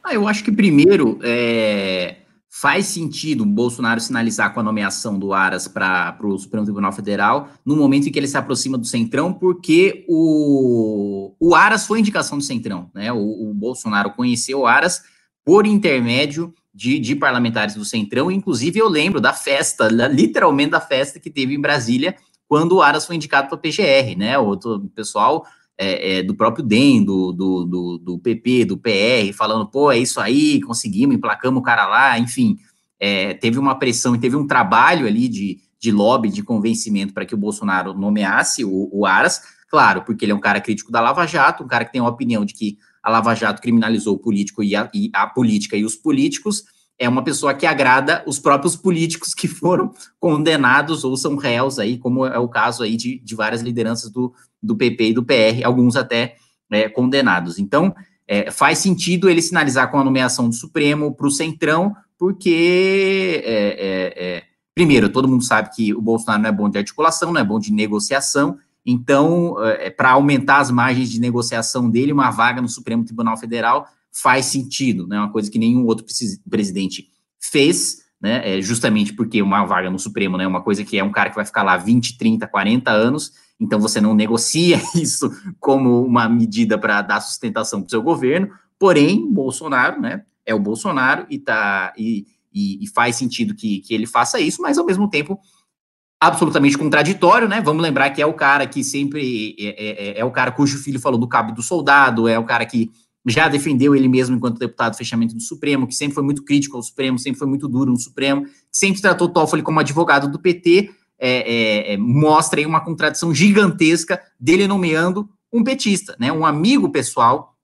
Ah, eu acho que primeiro é, faz sentido o Bolsonaro sinalizar com a nomeação do Aras para o Supremo Tribunal Federal no momento em que ele se aproxima do Centrão, porque o, o Aras foi indicação do Centrão, né? O, o Bolsonaro conheceu o Aras por intermédio de, de, parlamentares do Centrão, inclusive eu lembro da festa, literalmente da festa que teve em Brasília, quando o Aras foi indicado para a PGR, né? O pessoal é, é, do próprio DEM, do, do, do, do, PP, do PR, falando, pô, é isso aí, conseguimos, emplacamos o cara lá, enfim, é, teve uma pressão e teve um trabalho ali de, de lobby, de convencimento para que o Bolsonaro nomeasse o, o, Aras, claro, porque ele é um cara crítico da Lava Jato, um cara que tem uma opinião de que a Lava Jato criminalizou o político e a, e a política e os políticos, é uma pessoa que agrada os próprios políticos que foram condenados ou são réus aí, como é o caso aí de, de várias lideranças do, do PP e do PR, alguns até é, condenados. Então, é, faz sentido ele sinalizar com a nomeação do Supremo para o Centrão, porque, é, é, é, primeiro, todo mundo sabe que o Bolsonaro não é bom de articulação, não é bom de negociação, então, é, para aumentar as margens de negociação dele, uma vaga no Supremo Tribunal Federal faz sentido, né? Uma coisa que nenhum outro presidente fez, né? É justamente porque uma vaga no Supremo, né? Uma coisa que é um cara que vai ficar lá 20, 30, 40 anos, então você não negocia isso como uma medida para dar sustentação para o seu governo. Porém, Bolsonaro, né? É o Bolsonaro e tá e, e, e faz sentido que, que ele faça isso, mas ao mesmo tempo absolutamente contraditório, né? Vamos lembrar que é o cara que sempre é, é, é, é o cara cujo filho falou do cabo do soldado, é o cara que já defendeu ele mesmo enquanto deputado do fechamento do Supremo, que sempre foi muito crítico ao Supremo, sempre foi muito duro no Supremo, sempre tratou Toffoli como advogado do PT, é, é, é, mostra aí uma contradição gigantesca dele nomeando um petista, né, um amigo pessoal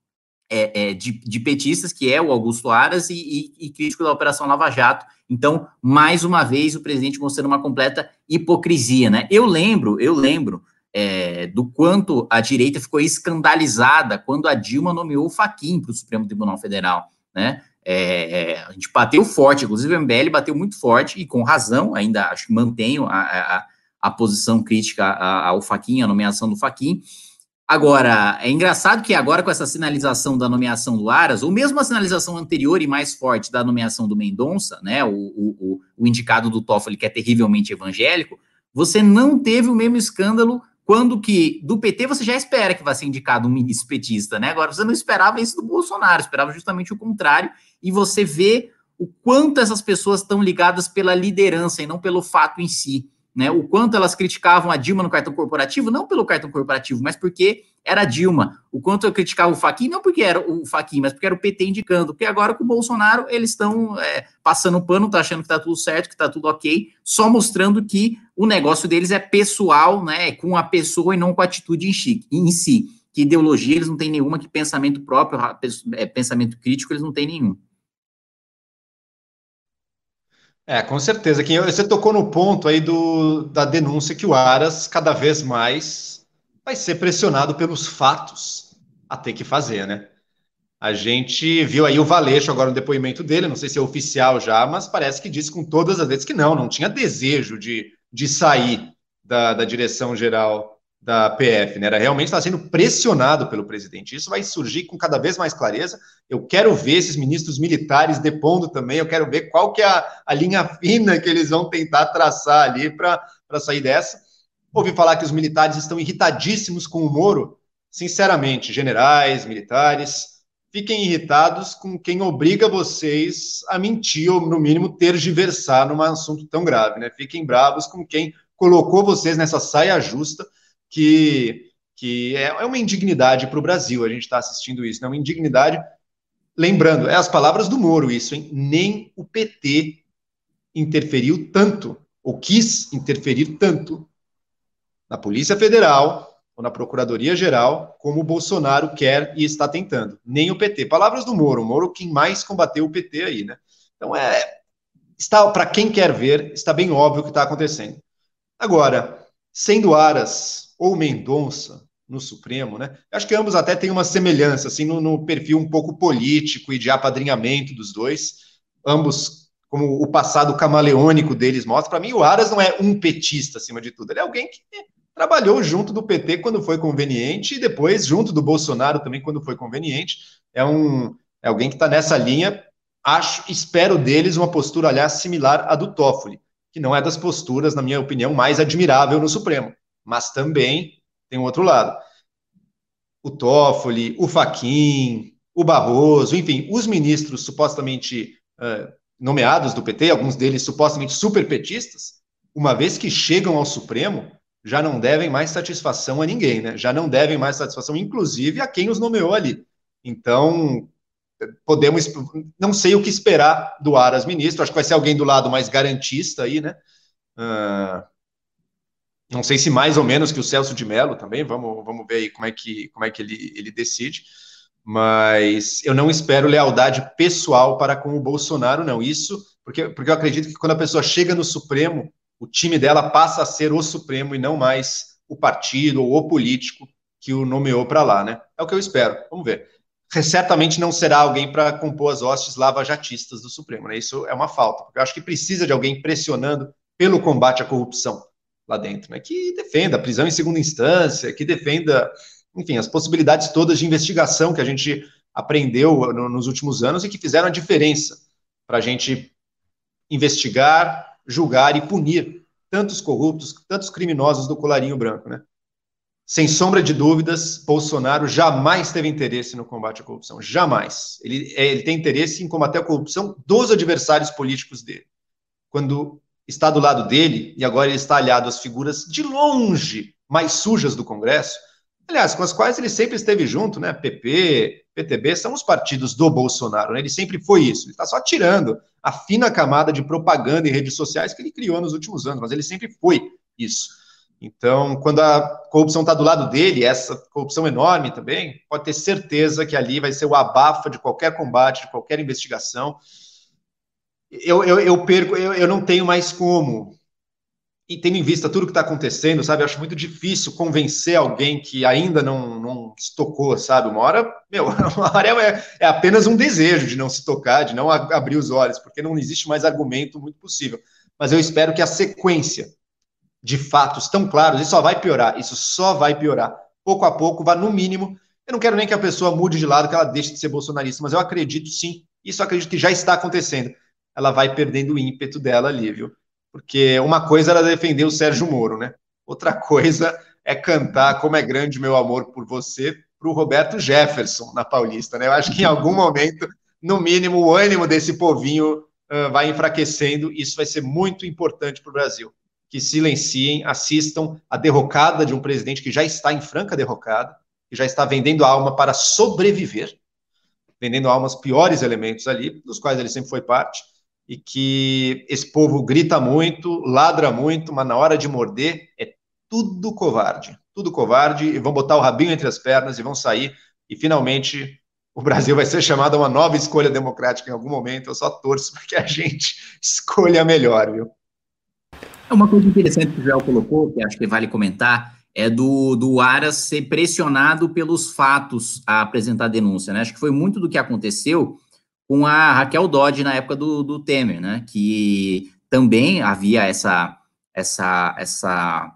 é, é, de, de, petistas, que é o Augusto Aras, e, e, e, crítico da Operação Lava Jato. Então, mais uma vez, o presidente mostrando uma completa hipocrisia, né? Eu lembro, eu lembro é, do quanto a direita ficou escandalizada quando a Dilma nomeou o Faquim para o Supremo Tribunal Federal, né? É, é, a gente bateu forte, inclusive o MBL bateu muito forte e com razão, ainda acho que mantenho a, a, a posição crítica ao Faquim, a nomeação do Faquim. Agora, é engraçado que agora com essa sinalização da nomeação do Aras, ou mesmo a sinalização anterior e mais forte da nomeação do Mendonça, né, o, o, o indicado do Toffoli, que é terrivelmente evangélico, você não teve o mesmo escândalo quando que do PT você já espera que vai ser indicado um ministro petista, né? Agora você não esperava isso do Bolsonaro, esperava justamente o contrário, e você vê o quanto essas pessoas estão ligadas pela liderança e não pelo fato em si né, o quanto elas criticavam a Dilma no cartão corporativo, não pelo cartão corporativo, mas porque era a Dilma. O quanto eu criticava o Faquin, não porque era o Faquin, mas porque era o PT indicando. Porque agora com o Bolsonaro, eles estão é, passando pano, tá achando que tá tudo certo, que tá tudo ok, só mostrando que o negócio deles é pessoal, né, com a pessoa e não com a atitude em, em si. Que ideologia eles não têm nenhuma, que pensamento próprio, é, pensamento crítico eles não têm nenhum. É, com certeza. Kim, você tocou no ponto aí do, da denúncia que o Aras cada vez mais vai ser pressionado pelos fatos a ter que fazer, né? A gente viu aí o Valeixo agora no depoimento dele, não sei se é oficial já, mas parece que disse com todas as letras que não, não tinha desejo de, de sair da, da direção geral da PF, né? Era realmente está sendo pressionado pelo presidente. Isso vai surgir com cada vez mais clareza. Eu quero ver esses ministros militares depondo também. Eu quero ver qual que é a, a linha fina que eles vão tentar traçar ali para sair dessa. Ouvi falar que os militares estão irritadíssimos com o Moro. Sinceramente, generais, militares, fiquem irritados com quem obriga vocês a mentir ou, no mínimo, tergiversar num assunto tão grave, né? Fiquem bravos com quem colocou vocês nessa saia justa que, que é, é uma indignidade para o Brasil a gente está assistindo isso, é né? uma indignidade. Lembrando, é as palavras do Moro isso, hein? Nem o PT interferiu tanto, ou quis interferir tanto, na Polícia Federal ou na Procuradoria Geral, como o Bolsonaro quer e está tentando. Nem o PT. Palavras do Moro. O Moro quem mais combateu o PT aí, né? Então é está para quem quer ver, está bem óbvio o que está acontecendo. Agora, sendo Aras ou Mendonça no Supremo, né? Acho que ambos até têm uma semelhança, assim, no, no, perfil um pouco político e de apadrinhamento dos dois. ambos, como o passado camaleônico deles mostra, para mim o Aras não é um petista acima de tudo, ele é alguém que trabalhou junto do PT quando foi conveniente e depois junto do Bolsonaro também quando foi conveniente. É um é alguém que está nessa linha. Acho, espero deles uma postura, aliás, similar à do Toffoli, que não é das posturas, na minha opinião, mais admirável no Supremo, mas também tem um outro lado. O Toffoli, o Faquin, o Barroso, enfim, os ministros supostamente uh, nomeados do PT, alguns deles supostamente superpetistas, uma vez que chegam ao Supremo, já não devem mais satisfação a ninguém, né? Já não devem mais satisfação, inclusive, a quem os nomeou ali. Então, podemos. Não sei o que esperar do Aras ministro, acho que vai ser alguém do lado mais garantista aí, né? Uh, não sei se mais ou menos que o Celso de Mello também, vamos, vamos ver aí como é que, como é que ele, ele decide. Mas eu não espero lealdade pessoal para com o Bolsonaro, não. Isso porque, porque eu acredito que quando a pessoa chega no Supremo, o time dela passa a ser o Supremo e não mais o partido ou o político que o nomeou para lá, né? É o que eu espero. Vamos ver. Certamente não será alguém para compor as hostes lava-jatistas do Supremo, né? Isso é uma falta. Eu acho que precisa de alguém pressionando pelo combate à corrupção lá dentro, né? Que defenda a prisão em segunda instância, que defenda, enfim, as possibilidades todas de investigação que a gente aprendeu no, nos últimos anos e que fizeram a diferença para a gente investigar, julgar e punir tantos corruptos, tantos criminosos do colarinho branco, né? Sem sombra de dúvidas, Bolsonaro jamais teve interesse no combate à corrupção. Jamais. Ele, é, ele tem interesse em combater a corrupção dos adversários políticos dele. Quando está do lado dele, e agora ele está aliado às figuras de longe mais sujas do Congresso, aliás, com as quais ele sempre esteve junto, né? PP, PTB são os partidos do Bolsonaro, né? Ele sempre foi isso. Ele está só tirando a fina camada de propaganda e redes sociais que ele criou nos últimos anos, mas ele sempre foi isso. Então, quando a corrupção está do lado dele, essa corrupção enorme também, pode ter certeza que ali vai ser o abafa de qualquer combate, de qualquer investigação. Eu, eu, eu perco, eu, eu não tenho mais como e tendo em vista tudo que está acontecendo, sabe, eu acho muito difícil convencer alguém que ainda não, não se tocou, sabe? Uma hora, meu, uma hora é, é apenas um desejo de não se tocar, de não abrir os olhos, porque não existe mais argumento muito possível. Mas eu espero que a sequência de fatos tão claros, isso só vai piorar, isso só vai piorar. Pouco a pouco, vá no mínimo. Eu não quero nem que a pessoa mude de lado, que ela deixe de ser bolsonarista, mas eu acredito sim, isso eu acredito que já está acontecendo. Ela vai perdendo o ímpeto dela ali, viu? porque uma coisa era defender o Sérgio Moro, né? Outra coisa é cantar Como é Grande Meu Amor por Você para o Roberto Jefferson na Paulista, né? Eu acho que em algum momento, no mínimo, o ânimo desse povinho uh, vai enfraquecendo. Isso vai ser muito importante para o Brasil. Que silenciem, assistam a derrocada de um presidente que já está em franca derrocada, que já está vendendo a alma para sobreviver, vendendo a alma os piores elementos ali, dos quais ele sempre foi parte e que esse povo grita muito, ladra muito, mas na hora de morder é tudo covarde, tudo covarde, e vão botar o rabinho entre as pernas e vão sair, e finalmente o Brasil vai ser chamado a uma nova escolha democrática em algum momento. Eu só torço para que a gente escolha melhor, viu? É uma coisa interessante que o Joel colocou, que acho que vale comentar, é do, do Aras ser pressionado pelos fatos a apresentar denúncia. Né? Acho que foi muito do que aconteceu com a Raquel Dodge na época do, do Temer, né? Que também havia essa, essa, essa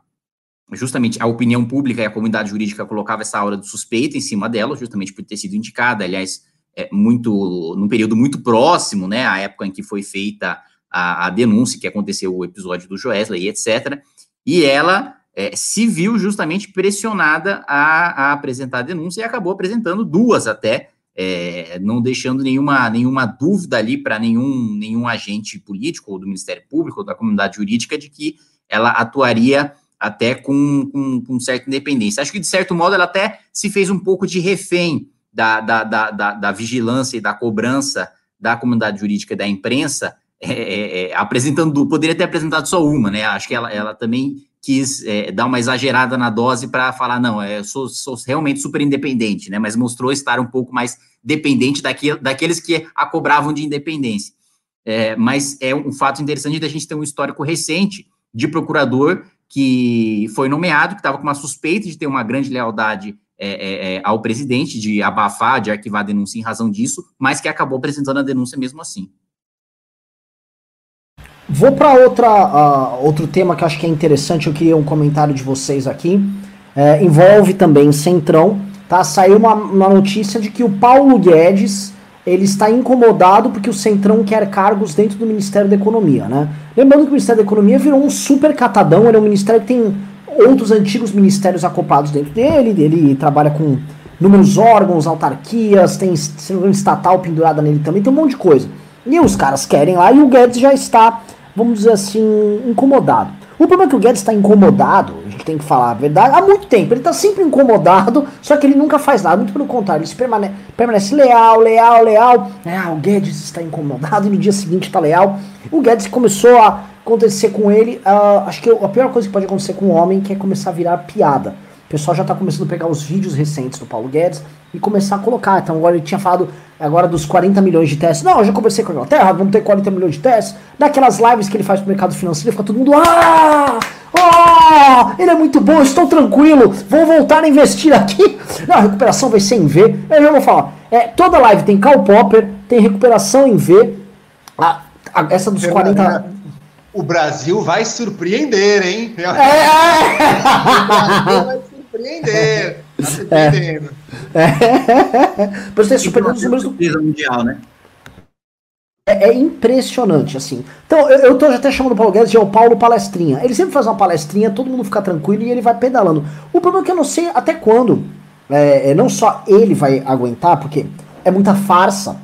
justamente a opinião pública e a comunidade jurídica colocava essa aura de suspeita em cima dela, justamente por ter sido indicada, aliás, é, muito num período muito próximo, né, à época em que foi feita a, a denúncia que aconteceu o episódio do Joesley, etc. E ela é, se viu justamente pressionada a, a apresentar a denúncia e acabou apresentando duas até, é, não deixando nenhuma, nenhuma dúvida ali para nenhum, nenhum agente político, ou do Ministério Público, ou da comunidade jurídica, de que ela atuaria até com, com, com, certa independência. Acho que, de certo modo, ela até se fez um pouco de refém da, da, da, da, da vigilância e da cobrança da comunidade jurídica e da imprensa, é, é, é apresentando, poderia ter apresentado só uma, né? Acho que ela, ela também quis é, dar uma exagerada na dose para falar, não, é, eu sou, sou, realmente super independente, né? Mas mostrou estar um pouco mais dependente daqui, daqueles que a cobravam de independência. É, mas é um fato interessante da gente ter um histórico recente de procurador que foi nomeado, que estava com uma suspeita de ter uma grande lealdade é, é, é, ao presidente, de abafar, de arquivar a denúncia em razão disso, mas que acabou apresentando a denúncia mesmo assim. Vou para outra uh, outro tema que acho que é interessante. Eu queria um comentário de vocês aqui. É, envolve também Centrão. Tá? Saiu uma, uma notícia de que o Paulo Guedes ele está incomodado porque o Centrão quer cargos dentro do Ministério da Economia, né? Lembrando que o Ministério da Economia virou um super catadão, ele é um ministério que tem outros antigos ministérios acoplados dentro dele, ele trabalha com números órgãos, autarquias, tem estatal pendurada nele também, tem um monte de coisa. E os caras querem lá e o Guedes já está, vamos dizer assim, incomodado. O problema é que o Guedes está incomodado, a gente tem que falar a verdade, há muito tempo. Ele está sempre incomodado, só que ele nunca faz nada. Muito pelo contrário, ele permane permanece leal, leal, leal. Ah, o Guedes está incomodado e no dia seguinte está leal. O Guedes começou a acontecer com ele, uh, acho que a pior coisa que pode acontecer com um homem é começar a virar piada. O pessoal já está começando a pegar os vídeos recentes do Paulo Guedes e começar a colocar. Então agora ele tinha falado agora dos 40 milhões de testes. Não, eu já conversei com a Inglaterra, vamos ter 40 milhões de testes. Naquelas lives que ele faz pro mercado financeiro, fica todo mundo. Ah! Ah! Ele é muito bom, estou tranquilo, vou voltar a investir aqui. Não, a recuperação vai ser em V. Eu já vou falar. É, toda live tem Karl Popper, tem recuperação em V. A, a, essa dos 40 o Brasil vai surpreender, hein? É. O Brasil vai surpreender. Tá surpreendendo. É. é. Você surpreendendo os números do mundial, né? É, é, impressionante, assim. Então, eu, eu tô até chamando o Paulo Guedes de o Paulo Palestrinha. Ele sempre faz uma palestrinha, todo mundo fica tranquilo e ele vai pedalando. O problema é que eu não sei até quando. É, é não só ele vai aguentar, porque é muita farsa.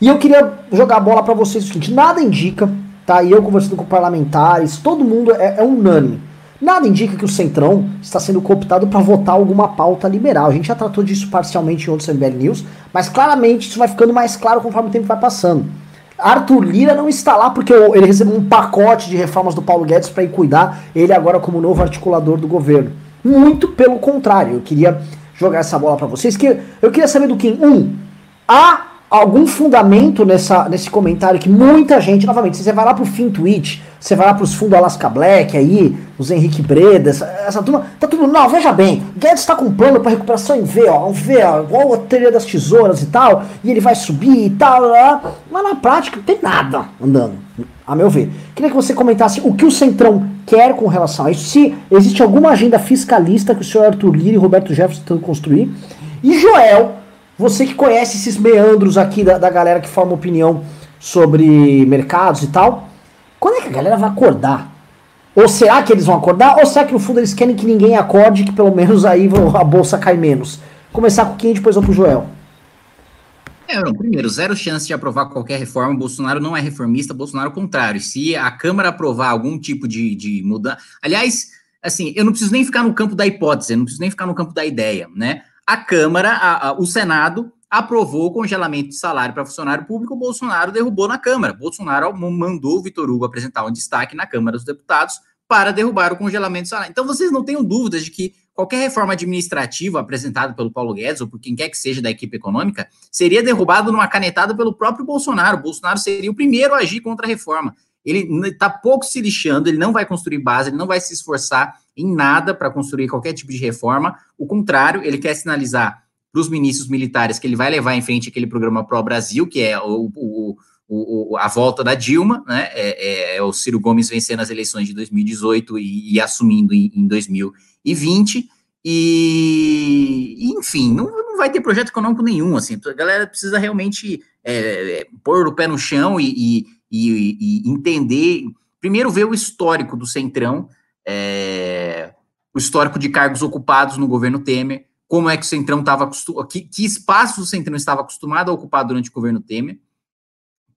E eu queria jogar a bola para vocês o seguinte: nada indica tá? E eu conversando com parlamentares, todo mundo é, é unânime. Nada indica que o Centrão está sendo cooptado para votar alguma pauta liberal. A gente já tratou disso parcialmente em outros MBL News, mas claramente isso vai ficando mais claro conforme o tempo vai passando. Arthur Lira não está lá porque ele recebeu um pacote de reformas do Paulo Guedes para ir cuidar, ele agora como novo articulador do governo. Muito pelo contrário, eu queria jogar essa bola para vocês, que eu queria saber do Kim. Um, há algum fundamento nessa, nesse comentário que muita gente, novamente, você vai lá pro Fim Tweet, você vai lá pros fundos Alaska Black aí, os Henrique Breda, essa, essa turma, tá tudo. Não, veja bem, Guedes tá com plano para recuperação em V, ó, um V, ó, igual a teoria das tesouras e tal, e ele vai subir e tal, lá, mas na prática não tem nada andando, a meu ver. Queria que você comentasse o que o Centrão quer com relação a isso, se existe alguma agenda fiscalista que o senhor Arthur Lira e Roberto Jefferson estão construir, e Joel você que conhece esses meandros aqui da, da galera que forma opinião sobre mercados e tal, quando é que a galera vai acordar? Ou será que eles vão acordar? Ou será que no fundo eles querem que ninguém acorde, que pelo menos aí a bolsa cai menos? Começar com quem depois vou pro Joel. É, não, primeiro, zero chance de aprovar qualquer reforma. Bolsonaro não é reformista, Bolsonaro é o contrário. Se a Câmara aprovar algum tipo de, de mudança. Aliás, assim, eu não preciso nem ficar no campo da hipótese, eu não preciso nem ficar no campo da ideia, né? A Câmara, a, a, o Senado aprovou o congelamento de salário para funcionário público, o Bolsonaro derrubou na Câmara. Bolsonaro mandou o Vitor Hugo apresentar um destaque na Câmara dos Deputados para derrubar o congelamento de salário. Então vocês não tenham dúvidas de que qualquer reforma administrativa apresentada pelo Paulo Guedes ou por quem quer que seja da equipe econômica seria derrubado numa canetada pelo próprio Bolsonaro. O Bolsonaro seria o primeiro a agir contra a reforma. Ele está pouco se lixando, ele não vai construir base, ele não vai se esforçar em nada para construir qualquer tipo de reforma. O contrário, ele quer sinalizar para os ministros militares que ele vai levar em frente aquele programa Pro Brasil, que é o, o, o, a volta da Dilma, né? É, é, é, o Ciro Gomes vencendo as eleições de 2018 e, e assumindo em, em 2020. E, enfim, não, não, vai ter projeto econômico nenhum, assim, a galera precisa realmente é, é pôr o pé no chão e, e, e, entender, primeiro ver o histórico do Centrão, é, o histórico de cargos ocupados no governo Temer, como é que o Centrão estava acostumado, que, que espaços o Centrão estava acostumado a ocupar durante o governo Temer,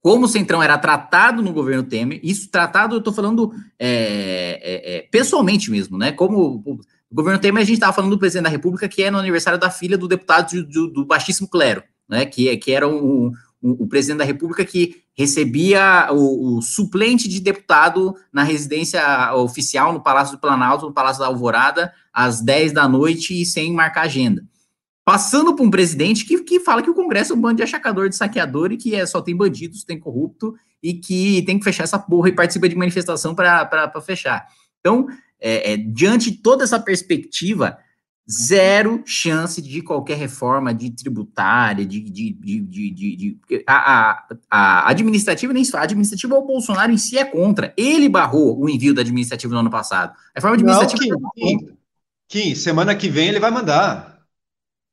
como o Centrão era tratado no governo Temer, isso tratado, eu estou falando é, é, é, pessoalmente mesmo, né? Como o, governo Temer, a gente estava falando do presidente da República, que é no aniversário da filha do deputado do, do, do baixíssimo clero, né? Que, que era um, o, presidente da República que recebia o, o, suplente de deputado na residência oficial no Palácio do Planalto, no Palácio da Alvorada, às 10 da noite e sem marcar agenda. Passando por um presidente que, que fala que o Congresso é um bando de achacador, de saqueador e que é, só tem bandidos, tem corrupto e que tem que fechar essa porra e participa de manifestação para fechar. Então, é, é, diante de toda essa perspectiva, zero chance de qualquer reforma de tributária, de, de, de, de, de, de a, a, a, administrativa nem só, a administrativa o Bolsonaro em si é contra. Ele barrou o envio da administrativa no ano passado. A reforma administrativa. Não, Kim, Kim, Kim, semana que vem ele vai mandar.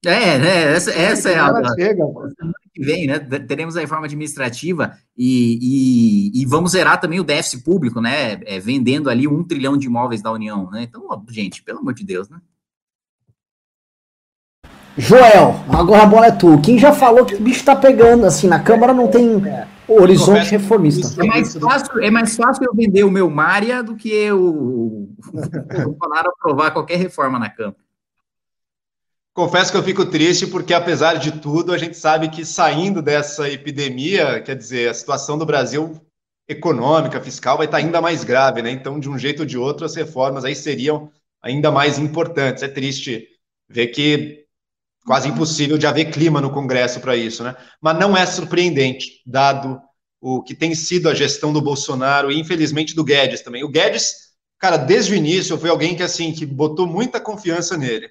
É, né? Essa, essa é a. Chega, semana que vem, né? Teremos a reforma administrativa e, e, e, vamos zerar também o déficit público, né? É, vendendo ali um trilhão de imóveis da União, né? Então, gente, pelo amor de Deus, né? Joel, agora a bola é tu. Quem já falou que o bicho tá pegando, assim, na Câmara não tem horizonte reformista. É mais fácil, é mais fácil eu vender o meu Mária do que eu, Bolsonaro aprovar qualquer reforma na Câmara. Confesso que eu fico triste porque, apesar de tudo, a gente sabe que saindo dessa epidemia, quer dizer, a situação do Brasil econômica, fiscal, vai estar ainda mais grave, né? Então, de um jeito ou de outro, as reformas aí seriam ainda mais importantes. É triste ver que quase impossível de haver clima no Congresso para isso, né? Mas não é surpreendente, dado o que tem sido a gestão do Bolsonaro e, infelizmente, do Guedes também. O Guedes, cara, desde o início foi alguém que, assim, que botou muita confiança nele,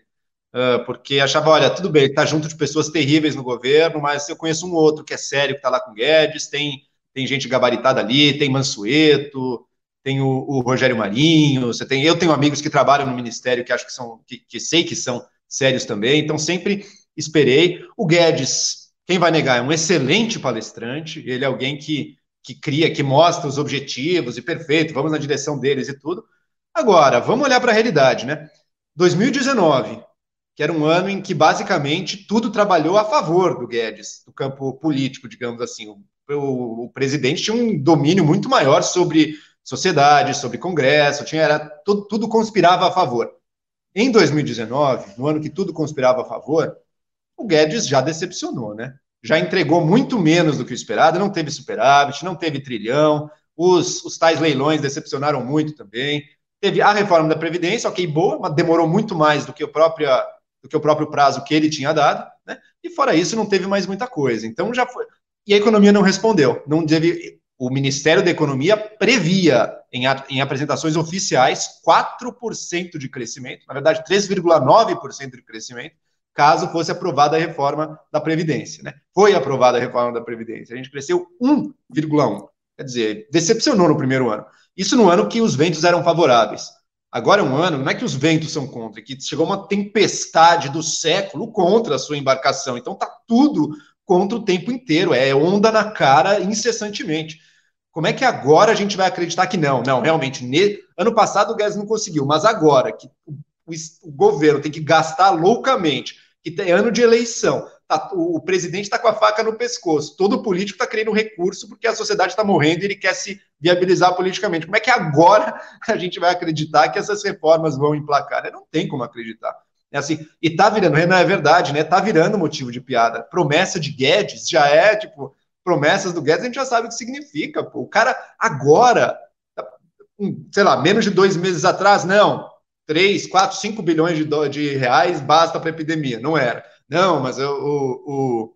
porque achava, olha, tudo bem, ele tá junto de pessoas terríveis no governo, mas eu conheço um outro que é sério, que está lá com o Guedes, tem, tem gente gabaritada ali, tem Mansueto, tem o, o, Rogério Marinho, você tem, eu tenho amigos que trabalham no ministério que acho que são, que, que sei que são sérios também. Então, sempre esperei. O Guedes, quem vai negar, é um excelente palestrante. Ele é alguém que, que cria, que mostra os objetivos e perfeito, vamos na direção deles e tudo. Agora, vamos olhar para a realidade, né? 2019, que era um ano em que basicamente tudo trabalhou a favor do Guedes, do campo político, digamos assim. O, o, o presidente tinha um domínio muito maior sobre sociedade, sobre Congresso, tinha era tudo, tudo conspirava a favor. Em 2019, no ano que tudo conspirava a favor, o Guedes já decepcionou, né? Já entregou muito menos do que o esperado, não teve superávit, não teve trilhão, os, os tais leilões decepcionaram muito também. Teve a reforma da Previdência, ok, boa, mas demorou muito mais do que o próprio, do que o próprio prazo que ele tinha dado, né? E fora isso, não teve mais muita coisa. Então já foi. E a economia não respondeu. Não teve. O Ministério da Economia previa em, em apresentações oficiais, 4% de crescimento, na verdade, 3,9% de crescimento, caso fosse aprovada a reforma da Previdência. Né? Foi aprovada a reforma da Previdência. A gente cresceu 1,1%. Quer dizer, decepcionou no primeiro ano. Isso no ano que os ventos eram favoráveis. Agora é um ano, não é que os ventos são contra, é que chegou uma tempestade do século contra a sua embarcação. Então tá tudo contra o tempo inteiro, é onda na cara incessantemente. Como é que agora a gente vai acreditar que não? Não, realmente, ne... ano passado o Guedes não conseguiu, mas agora que o, o, governo tem que gastar loucamente, que tem ano de eleição, tá, o, o, presidente está com a faca no pescoço, todo político está querendo recurso porque a sociedade está morrendo e ele quer se viabilizar politicamente. Como é que agora a gente vai acreditar que essas reformas vão emplacar? Não tem como acreditar. É assim, e tá virando, Renan, é verdade, né? Tá virando motivo de piada. Promessa de Guedes já é, tipo, promessas do Guedes, a gente já sabe o que significa. Pô. O cara agora, sei lá, menos de dois meses atrás, não, 3, 4, 5 bilhões de, de reais basta para a epidemia. Não era. Não, mas o,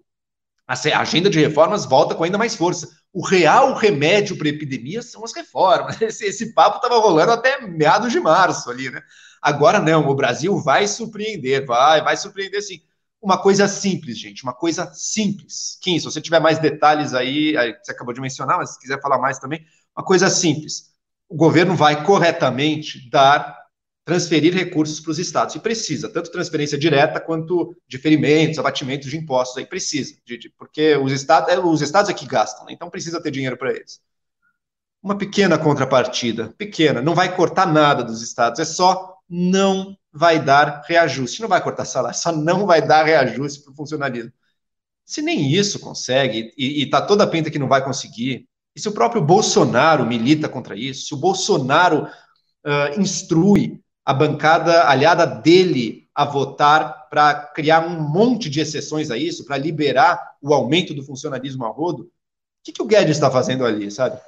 a agenda de reformas volta com ainda mais força. O real remédio para a epidemia são as reformas. Esse, esse papo estava rolando até meados de março ali, né? Agora não, o Brasil vai surpreender, vai, vai surpreender sim uma coisa simples, gente, uma coisa simples. Kim, se você tiver mais detalhes aí, você acabou de mencionar, mas se quiser falar mais também, uma coisa simples. O governo vai corretamente dar, transferir recursos para os estados, e precisa, tanto transferência direta quanto diferimentos, abatimentos de impostos, aí precisa, de, de, porque os estados, é, os estados é que gastam, né? então precisa ter dinheiro para eles. Uma pequena contrapartida, pequena, não vai cortar nada dos estados, é só não vai dar reajuste. Não vai cortar salário, só não vai dar reajuste para o funcionalismo. Se nem isso consegue, e está toda a pinta que não vai conseguir, e se o próprio Bolsonaro milita contra isso, se o Bolsonaro uh, instrui a bancada aliada dele a votar para criar um monte de exceções a isso, para liberar o aumento do funcionalismo a rodo, o que, que o Guedes está fazendo ali, sabe?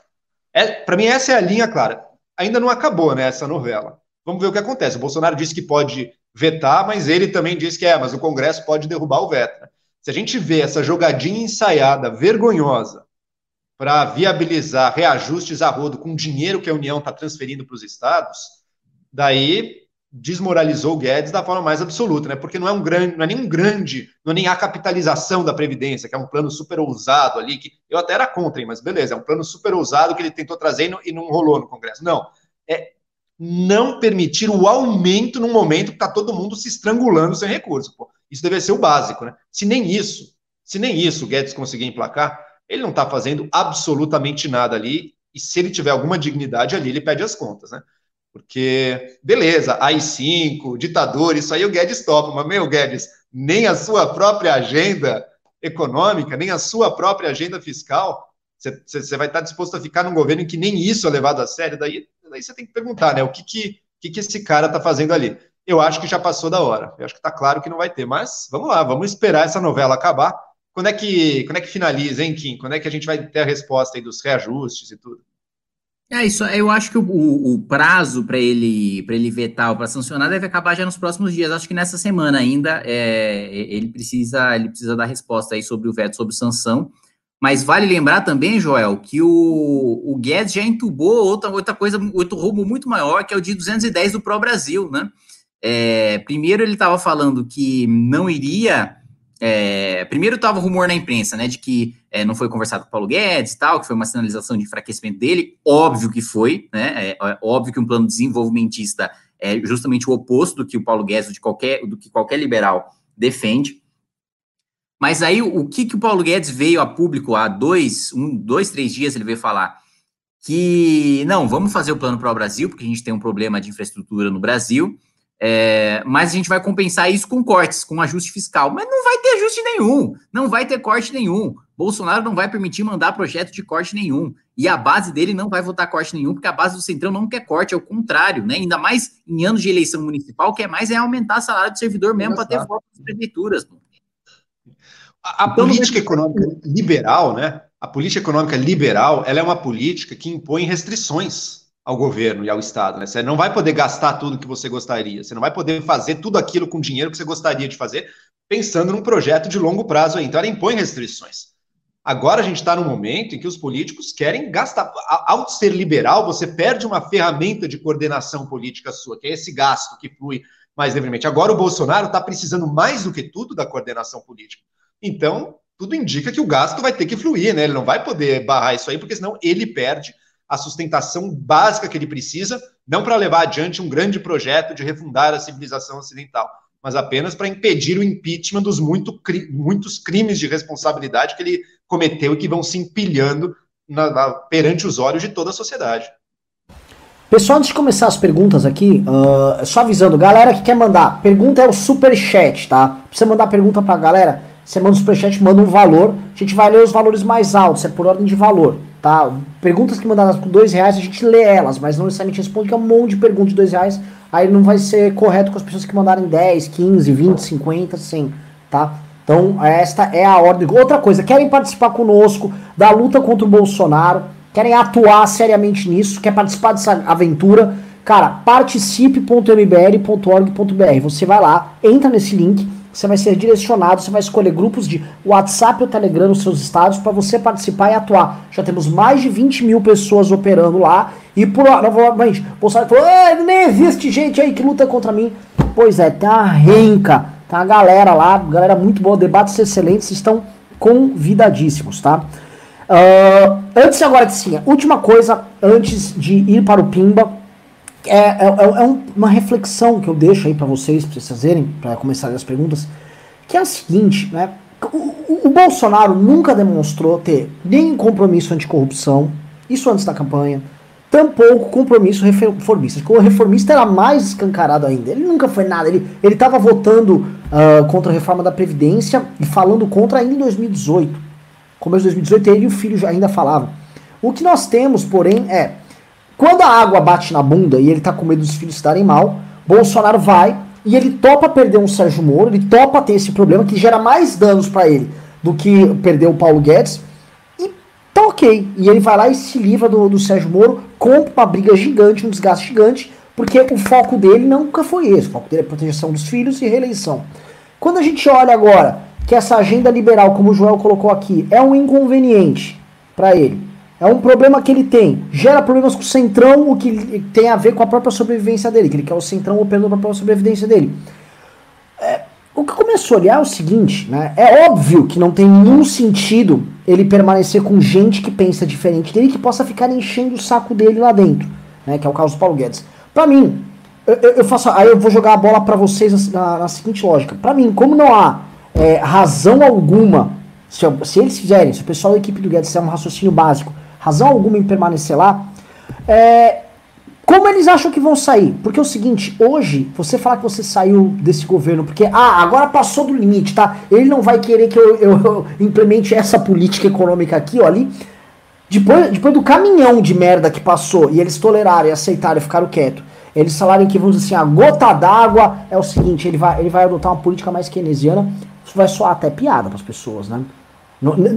É, para mim, essa é a linha clara. Ainda não acabou né, essa novela. Vamos ver o que acontece. O Bolsonaro disse que pode vetar, mas ele também disse que é, mas o Congresso pode derrubar o veto. Né? Se a gente vê essa jogadinha ensaiada, vergonhosa, para viabilizar reajustes a rodo com dinheiro que a União está transferindo para os estados, daí desmoralizou o Guedes da forma mais absoluta, né? Porque não é um grande, não é nenhum grande, não é nem a capitalização da Previdência, que é um plano super ousado ali, que eu até era contra, mas beleza, é um plano super ousado que ele tentou trazer e não, e não rolou no Congresso. Não, é não permitir o aumento num momento que está todo mundo se estrangulando sem recurso. Pô. Isso deve ser o básico, né? Se nem isso, se nem isso o Guedes conseguir emplacar, ele não está fazendo absolutamente nada ali, e se ele tiver alguma dignidade ali, ele pede as contas, né? Porque, beleza, AI-5, ditador, isso aí o Guedes topa, mas, meu, Guedes, nem a sua própria agenda econômica, nem a sua própria agenda fiscal, você vai estar disposto a ficar num governo em que nem isso é levado a sério, daí, daí você tem que perguntar, né, o que que, que, que esse cara está fazendo ali? Eu acho que já passou da hora, eu acho que está claro que não vai ter, mas vamos lá, vamos esperar essa novela acabar. Quando é que, quando é que finaliza, hein, Kim? Quando é que a gente vai ter a resposta aí dos reajustes e tudo? É isso. Eu acho que o, o prazo para ele para ele vetar ou para sancionar deve acabar já nos próximos dias. Acho que nessa semana ainda é, ele precisa ele precisa dar resposta aí sobre o veto sobre sanção. Mas vale lembrar também, Joel, que o, o Guedes já entubou outra, outra coisa, outro rumo muito maior, que é o de 210 do Pro Brasil, né? É, primeiro ele estava falando que não iria é, primeiro estava rumor na imprensa, né, de que é, não foi conversado com o Paulo Guedes tal, que foi uma sinalização de enfraquecimento dele. Óbvio que foi, né? É, é, óbvio que um plano desenvolvimentista é justamente o oposto do que o Paulo Guedes, de qualquer, do que qualquer liberal defende. Mas aí o que, que o Paulo Guedes veio a público há dois, um, dois, três dias ele veio falar que não, vamos fazer o plano para o Brasil, porque a gente tem um problema de infraestrutura no Brasil. É, mas a gente vai compensar isso com cortes, com ajuste fiscal. Mas não vai ter ajuste nenhum, não vai ter corte nenhum. Bolsonaro não vai permitir mandar projeto de corte nenhum. E a base dele não vai votar corte nenhum, porque a base do Centrão não quer corte, é o contrário, né? Ainda mais em anos de eleição municipal, que é mais é aumentar o salário do servidor mesmo para ter voto nas prefeituras. A, a então, política econômica liberal, né? A política econômica liberal, ela é uma política que impõe restrições ao governo e ao Estado. Né? Você não vai poder gastar tudo que você gostaria, você não vai poder fazer tudo aquilo com dinheiro que você gostaria de fazer, pensando num projeto de longo prazo aí. Então, ela impõe restrições. Agora a gente está num momento em que os políticos querem gastar. Ao ser liberal, você perde uma ferramenta de coordenação política sua, que é esse gasto que flui mais livremente. Agora o Bolsonaro está precisando mais do que tudo da coordenação política. Então, tudo indica que o gasto vai ter que fluir, né? Ele não vai poder barrar isso aí, porque senão ele perde a sustentação básica que ele precisa, não para levar adiante um grande projeto de refundar a civilização ocidental, mas apenas para impedir o impeachment dos muito, muitos crimes de responsabilidade que ele cometeu e que vão se empilhando na, na, perante os olhos de toda a sociedade. Pessoal, antes de começar as perguntas aqui, uh, só avisando, galera que quer mandar, pergunta é o super chat, tá? Você mandar pergunta pra galera, você manda o super chat, manda um valor, a gente vai ler os valores mais altos, é por ordem de valor tá? Perguntas que mandadas por dois reais, a gente lê elas, mas não necessariamente responde, que é um monte de perguntas de dois reais, aí não vai ser correto com as pessoas que mandarem 10, 15, 20, 50, 100, tá? Então, esta é a ordem. Outra coisa, querem participar conosco da luta contra o Bolsonaro, querem atuar seriamente nisso, quer participar dessa aventura, cara, participe.mbl.org.br. Você vai lá, entra nesse link, você vai ser direcionado, você vai escolher grupos de WhatsApp ou Telegram nos seus estados para você participar e atuar. Já temos mais de 20 mil pessoas operando lá. E por novamente, Bolsonaro falou: ah, nem existe gente aí que luta contra mim. Pois é, tem uma renca, tem uma galera lá, galera muito boa, debates excelentes, estão convidadíssimos, tá? Uh, antes agora sim, última coisa, antes de ir para o Pimba, é, é, é, é uma reflexão que eu deixo aí para vocês, pra vocês fazerem, para começarem as perguntas, que é a seguinte, né? O, o, Bolsonaro nunca demonstrou ter nem compromisso anticorrupção, isso antes da campanha, tampouco compromisso reformista. O reformista era mais escancarado ainda. Ele nunca foi nada. Ele estava votando uh, contra a reforma da Previdência e falando contra ainda em 2018. Começo de 2018, ele e o filho ainda falavam. O que nós temos, porém, é quando a água bate na bunda e ele tá com medo dos filhos estarem mal, Bolsonaro vai e ele topa perder um Sérgio Moro, ele topa ter esse problema que gera mais danos para ele do que perder o Paulo Guedes. E tá ok. E ele vai lá e se livra do, do Sérgio Moro, compra uma briga gigante, um desgaste gigante, porque o foco dele nunca foi esse. O foco dele é proteção dos filhos e reeleição. Quando a gente olha agora que essa agenda liberal, como o Joel colocou aqui, é um inconveniente para ele, É um problema que ele tem. Gera problemas com o Centrão, o que tem a ver com a própria sobrevivência dele, que ele quer o Centrão operando para a própria sobrevivência dele. É, o que começou a olhar é o seguinte, né? É óbvio que não tem nenhum sentido ele permanecer com gente que pensa diferente dele que possa ficar enchendo o saco dele lá dentro, né? Que é o caso do Paulo Guedes. Para mim, eu, eu, faço, aí eu vou jogar a bola para vocês na, na, seguinte lógica. Para mim, como não há é, razão alguma, se, se, eles fizerem, se o pessoal da equipe do Guedes fizer um raciocínio básico, razão alguma em permanecer lá, é, como eles acham que vão sair? Porque é o seguinte, hoje, você falar que você saiu desse governo porque, ah, agora passou do limite, tá? Ele não vai querer que eu, eu, eu implemente essa política econômica aqui, ó, ali. Depois, depois do caminhão de merda que passou e eles toleraram e aceitaram ficaram quietos, eles falaram que, vamos dizer assim, a gota d'água é o seguinte, ele vai, ele vai adotar uma política mais keynesiana, isso vai soar até piada para as pessoas, né?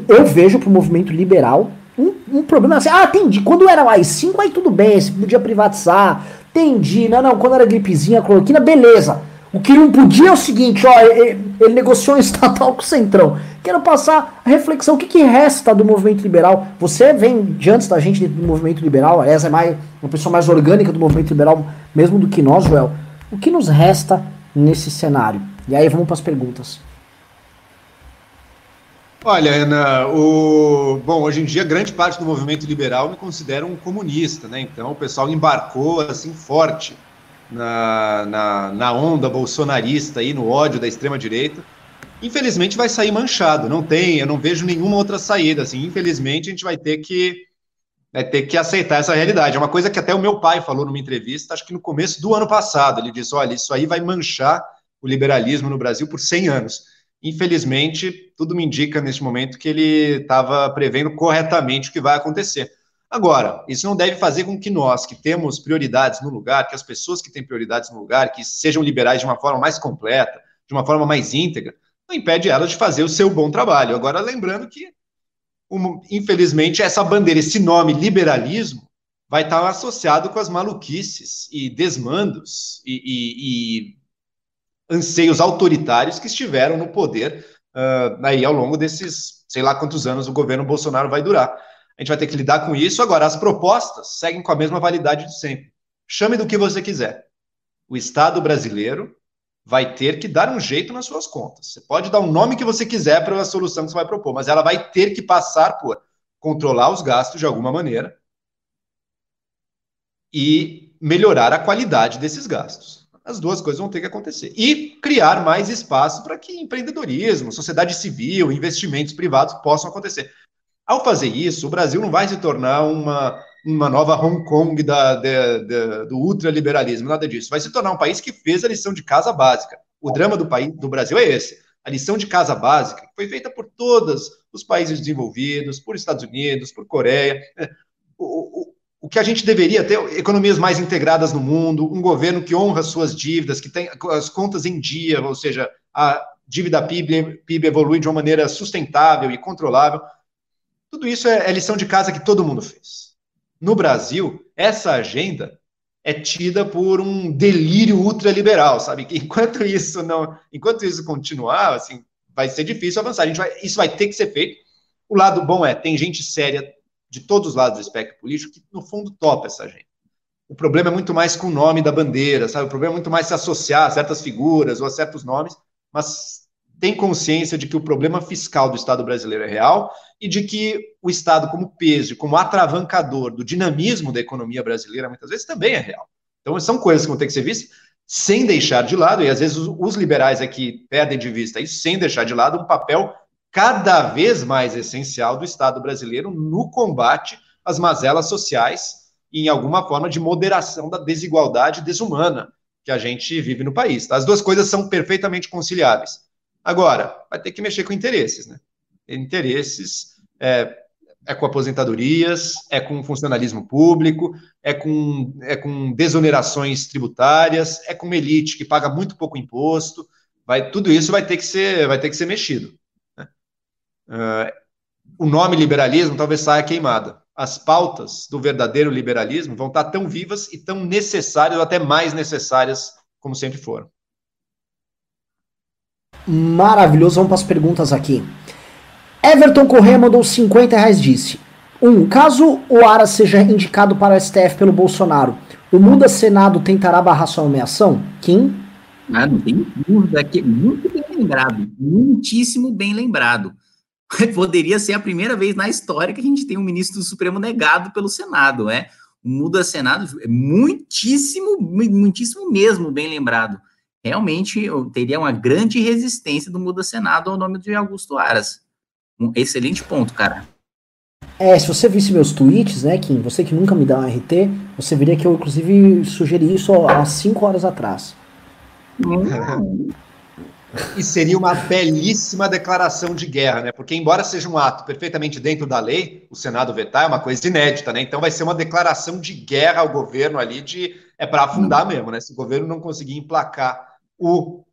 Eu vejo pro movimento liberal um, um problema assim, ah, entendi, quando era mais 5 aí tudo bem, se podia privatizar, entendi, não, não, quando era gripezinha, cloroquina, beleza. O que não podia é o seguinte, ó, ele, ele negociou um estatal com o Centrão. Quero passar a reflexão, o que, que resta do movimento liberal? Você vem de antes da gente do movimento liberal, aliás, é mais, uma pessoa mais orgânica do movimento liberal mesmo do que nós, Joel. O que nos resta nesse cenário? E aí vamos para as perguntas. Olha, Ana, o... bom, hoje em dia grande parte do movimento liberal me considera um comunista, né? Então o pessoal embarcou assim forte na, na, na onda bolsonarista aí, no ódio da extrema direita. Infelizmente vai sair manchado, não tem, eu não vejo nenhuma outra saída, assim. Infelizmente a gente vai ter que vai ter que aceitar essa realidade. É uma coisa que até o meu pai falou numa entrevista, acho que no começo do ano passado, ele disse: "Olha, isso aí vai manchar o liberalismo no Brasil por 100 anos". Infelizmente, tudo me indica neste momento que ele estava prevendo corretamente o que vai acontecer. Agora, isso não deve fazer com que nós, que temos prioridades no lugar, que as pessoas que têm prioridades no lugar, que sejam liberais de uma forma mais completa, de uma forma mais íntegra, não impede elas de fazer o seu bom trabalho. Agora, lembrando que, infelizmente, essa bandeira, esse nome liberalismo, vai estar associado com as maluquices e desmandos e, e, e anseios autoritários que estiveram no poder uh, aí ao longo desses, sei lá quantos anos o governo Bolsonaro vai durar. A gente vai ter que lidar com isso. Agora, as propostas seguem com a mesma validade de sempre. Chame do que você quiser. O Estado brasileiro vai ter que dar um jeito nas suas contas. Você pode dar um nome que você quiser para a solução que você vai propor, mas ela vai ter que passar por controlar os gastos de alguma maneira e melhorar a qualidade desses gastos as duas coisas vão ter que acontecer. E criar mais espaço para que empreendedorismo, sociedade civil, investimentos privados possam acontecer. Ao fazer isso, o Brasil não vai se tornar uma, uma nova Hong Kong da, de, de, do ultraliberalismo, nada disso. Vai se tornar um país que fez a lição de casa básica. O drama do, país, do Brasil é esse. A lição de casa básica foi feita por todos os países desenvolvidos, por Estados Unidos, por Coreia. O, o que a gente deveria ter economias mais integradas no mundo, um governo que honra suas dívidas, que tem as contas em dia, ou seja, a dívida PIB, PIB evolui de uma maneira sustentável e controlável. Tudo isso é, é lição de casa que todo mundo fez. No Brasil, essa agenda é tida por um delírio ultraliberal, sabe? Enquanto isso não, enquanto isso continuar, assim, vai ser difícil avançar. A gente vai, isso vai ter que ser feito. O lado bom é tem gente séria de todos os lados do espectro político que, no fundo, topa essa gente. O problema é muito mais com o nome da bandeira, sabe? O problema é muito mais se associar a certas figuras ou a certos nomes, mas tem consciência de que o problema fiscal do Estado brasileiro é real e de que o Estado, como peso, como atravancador do dinamismo da economia brasileira, muitas vezes também é real. Então, são coisas que vão ter que ser vistas sem deixar de lado, e às vezes os, liberais aqui perdem de vista isso, sem deixar de lado um papel cada vez mais essencial do Estado brasileiro no combate às mazelas sociais e em alguma forma de moderação da desigualdade desumana que a gente vive no país. Tá? As duas coisas são perfeitamente conciliáveis. Agora, vai ter que mexer com interesses, né? Interesses é, é com aposentadorias, é com funcionalismo público, é com, é com desonerações tributárias, é com elite que paga muito pouco imposto. Vai, tudo isso vai ter que ser, vai ter que ser mexido. Uh, o nome liberalismo talvez saia queimada. As pautas do verdadeiro liberalismo vão estar tão vivas e tão necessárias, ou até mais necessárias, como sempre foram. Maravilhoso, vamos para as perguntas aqui. Everton Corrêa mandou 50 reais, disse: Um, caso o Aras seja indicado para o STF pelo Bolsonaro, o Muda Senado tentará barrar sua nomeação? Kim? Ah, não tem dúvida que muito bem lembrado, muitíssimo bem lembrado. Poderia ser a primeira vez na história que a gente tem um ministro do Supremo negado pelo Senado, é? O Muda Senado é muitíssimo, muitíssimo mesmo bem lembrado. Realmente teria uma grande resistência do Muda Senado ao nome de Augusto Aras. Um excelente ponto, cara. É, se você visse meus tweets, né, Kim, você que nunca me dá um RT, você veria que eu, inclusive, sugeri isso há cinco horas atrás. E seria uma belíssima declaração de guerra, né? Porque, embora seja um ato perfeitamente dentro da lei, o Senado vetar é uma coisa inédita, né? Então vai ser uma declaração de guerra ao governo ali, de é para afundar mesmo, né? Se o governo não conseguir emplacar o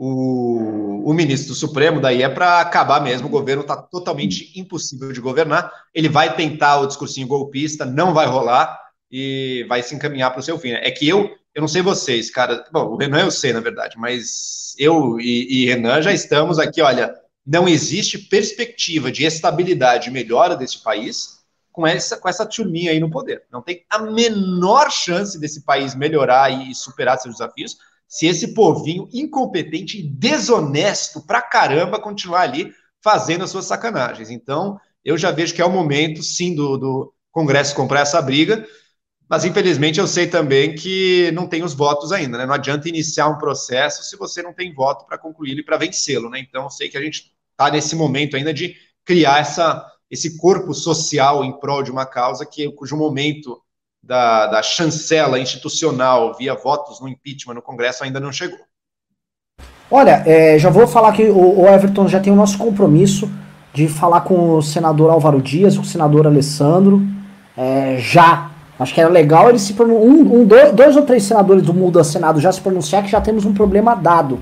o, o ministro do Supremo, daí é para acabar mesmo, o governo está totalmente impossível de governar. Ele vai tentar o discursinho golpista, não vai rolar e vai se encaminhar para o seu fim. Né? É que eu, eu não sei vocês, cara. Bom, o Renan eu sei, na verdade, mas eu e, e Renan já estamos aqui, olha. Não existe perspectiva de estabilidade e melhora desse país com essa, com essa turminha aí no poder. Não tem a menor chance desse país melhorar e superar seus desafios se esse povinho incompetente e desonesto pra caramba continuar ali fazendo as suas sacanagens. Então, eu já vejo que é o momento, sim, do, do Congresso comprar essa briga, mas infelizmente eu sei também que não tem os votos ainda, né? Não adianta iniciar um processo se você não tem voto para concluí-lo e para vencê-lo, né? Então, eu sei que a gente está nesse momento ainda de criar essa, esse corpo social em prol de uma causa que, cujo momento da, da chancela institucional via votos no impeachment no Congresso ainda não chegou. Olha, é, já vou falar que o, o, Everton já tem o nosso compromisso de falar com o senador Álvaro Dias, com o senador Alessandro, é, já. Acho que era legal ele se um, um, dois, dois ou três senadores do Muda Senado já se pronunciar que já temos um problema dado.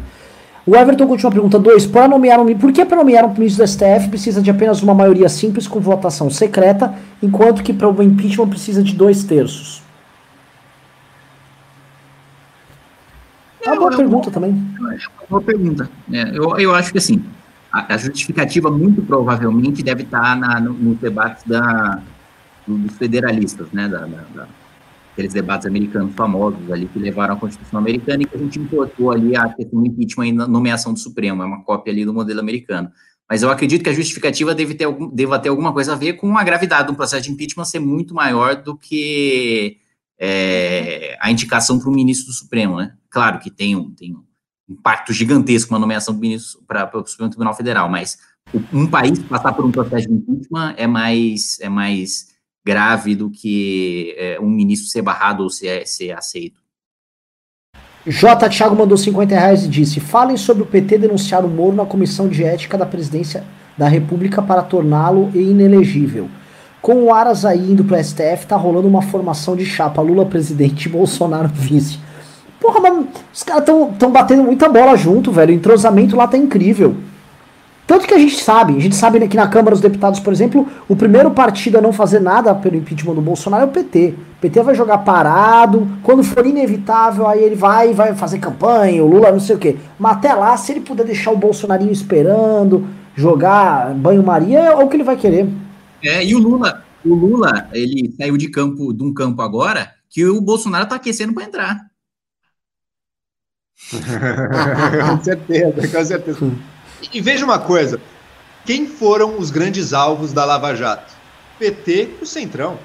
O Everton continua a pergunta 2. Para nomear um, por que para nomear um ministro do STF precisa de apenas uma maioria simples com votação secreta, enquanto que para o impeachment precisa de dois terços? É uma boa eu, pergunta eu, também. Uma boa pergunta. É, eu, eu acho que assim, a, a, justificativa muito provavelmente deve estar na, no, no debate da, dos federalistas, né, da, da aqueles debates americanos famosos ali que levaram à Constituição americana e que a gente importou ali a questão do impeachment e nomeação do Supremo, é uma cópia ali do modelo americano. Mas eu acredito que a justificativa deve ter, deva ter alguma coisa a ver com a gravidade do processo de impeachment ser muito maior do que é, a indicação para o ministro do Supremo, né? Claro que tem um, tem um impacto gigantesco uma nomeação do ministro para o Supremo Tribunal Federal, mas um país passar por um processo de impeachment é mais, é mais grave do que é, um ministro ser barrado ou ser, ser aceito. J. Thiago mandou 50 reais e disse: Falem sobre o PT denunciar o Moro na comissão de ética da presidência da República para torná-lo inelegível. Com o Aras aí indo pro STF, tá rolando uma formação de chapa Lula presidente Bolsonaro vice. Porra, mas os caras tão, tão batendo muita bola junto, velho. O entrosamento lá tá incrível. Tanto que a gente sabe, a gente sabe que na Câmara dos Deputados, por exemplo, o primeiro partido a não fazer nada pelo impeachment do Bolsonaro é o PT. O PT vai jogar parado, quando for inevitável, aí ele vai vai fazer campanha, o Lula não sei o quê. Mas até lá, se ele puder deixar o Bolsonarinho esperando, jogar banho-maria, é o que ele vai querer. É, e o Lula, o Lula, ele saiu de campo, de um campo agora, que o Bolsonaro tá aquecendo para entrar. com certeza, com certeza. E veja uma coisa: quem foram os grandes alvos da Lava Jato? PT e o Centrão.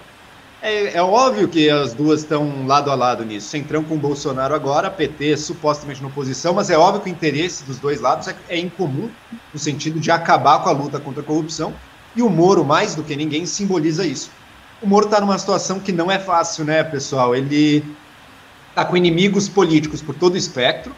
É, é, óbvio que as duas estão lado a lado nisso. Centrão com Bolsonaro agora, PT supostamente na oposição, mas é óbvio que o interesse dos dois lados é, é incomum, no sentido de acabar com a luta contra a corrupção, e o Moro, mais do que ninguém, simboliza isso. O Moro está numa situação que não é fácil, né, pessoal? Ele está com inimigos políticos por todo o espectro,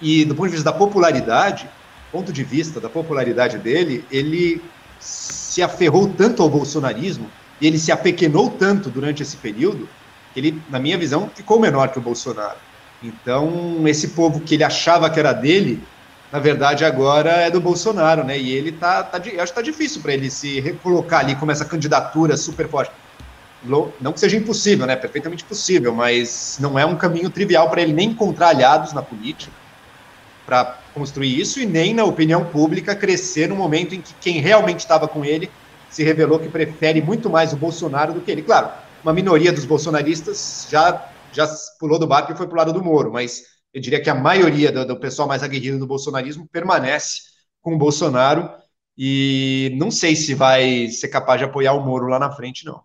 e do ponto de vista da popularidade, ponto de vista da popularidade dele, ele se aferrou tanto ao bolsonarismo e ele se apequenou tanto durante esse período que ele, na minha visão, ficou menor que o Bolsonaro. Então, esse povo que ele achava que era dele, na verdade agora é do Bolsonaro, né? E ele tá, tá acho que tá difícil para ele se recolocar ali como essa candidatura super forte. Não que seja impossível, né? Perfeitamente possível, mas não é um caminho trivial para ele nem encontrar aliados na política para construir isso e nem na opinião pública crescer no momento em que quem realmente estava com ele se revelou que prefere muito mais o Bolsonaro do que ele. Claro, uma minoria dos bolsonaristas já, já pulou do barco e foi para o lado do Moro, mas eu diria que a maioria do, do pessoal mais aguerrido do bolsonarismo permanece com o Bolsonaro e não sei se vai ser capaz de apoiar o Moro lá na frente, não.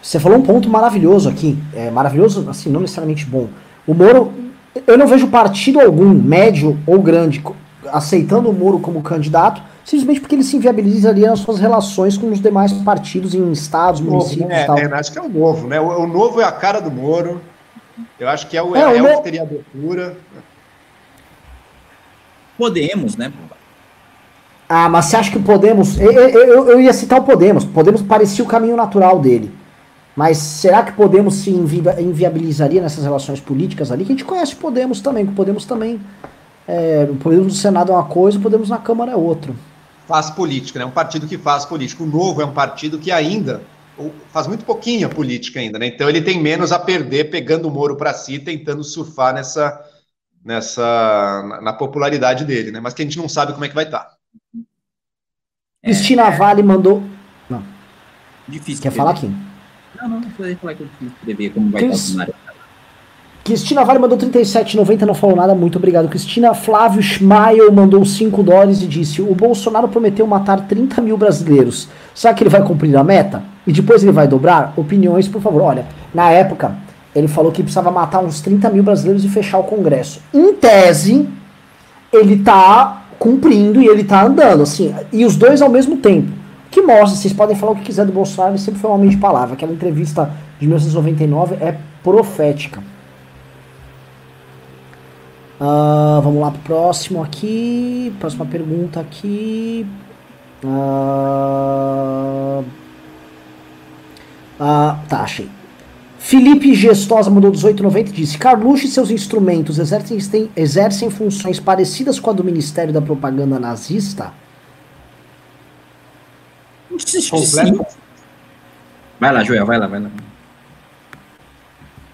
Você falou um ponto maravilhoso aqui, é, maravilhoso, assim, não necessariamente bom. O Moro, eu não vejo partido algum, médio ou grande, aceitando o Moro como candidato, simplesmente porque ele se inviabilizaria nas suas relações com os demais partidos em estados, municípios né? e tal. É, acho que é o novo, né? O, o, novo é a cara do Moro. Eu acho que é o, é, é, é o que teria abertura. Podemos, né? Ah, mas você acha que o Podemos. Eu, eu, eu ia citar o Podemos. Podemos parecia o caminho natural dele. Mas será que Podemos se invi inviabilizaria nessas relações políticas ali? Que a gente conhece Podemos também, que o Podemos também. É, o Podemos no Senado é uma coisa, o Podemos na Câmara é outra. Faz política, né? Um partido que faz política. O Novo é um partido que ainda faz muito pouquinho a política ainda, né? Então ele tem menos a perder pegando o Moro para si, tentando surfar nessa, nessa na, popularidade dele, né? Mas que a gente não sabe como é que vai estar. Tá. Cristina é, Vale mandou. Não. Difícil. Quer falar aqui? Não, não, não pode falar que eu escrever como vai estar Cristina Vale mandou 37,90, não falou nada, muito obrigado. Cristina Flávio Schmael mandou 5 dólares e disse: O Bolsonaro prometeu matar 30 mil brasileiros. Será que ele vai cumprir a meta? E depois ele vai dobrar? Opiniões, por favor. Olha, na época, ele falou que precisava matar uns 30 mil brasileiros e fechar o Congresso. Em tese, ele tá cumprindo e ele tá andando, assim, e os dois ao mesmo tempo. Que mostra, vocês podem falar o que quiser do Bolsonaro, ele sempre foi um homem de palavra. Aquela entrevista de 1999 é profética. Uh, vamos lá pro próximo aqui. Próxima pergunta aqui. Uh, uh, tá, achei. Felipe Gestosa mandou 1890 e disse: Carluxo e seus instrumentos exercem, exercem funções parecidas com a do Ministério da Propaganda Nazista? Completo. Vai lá, Joel, vai lá, vai lá.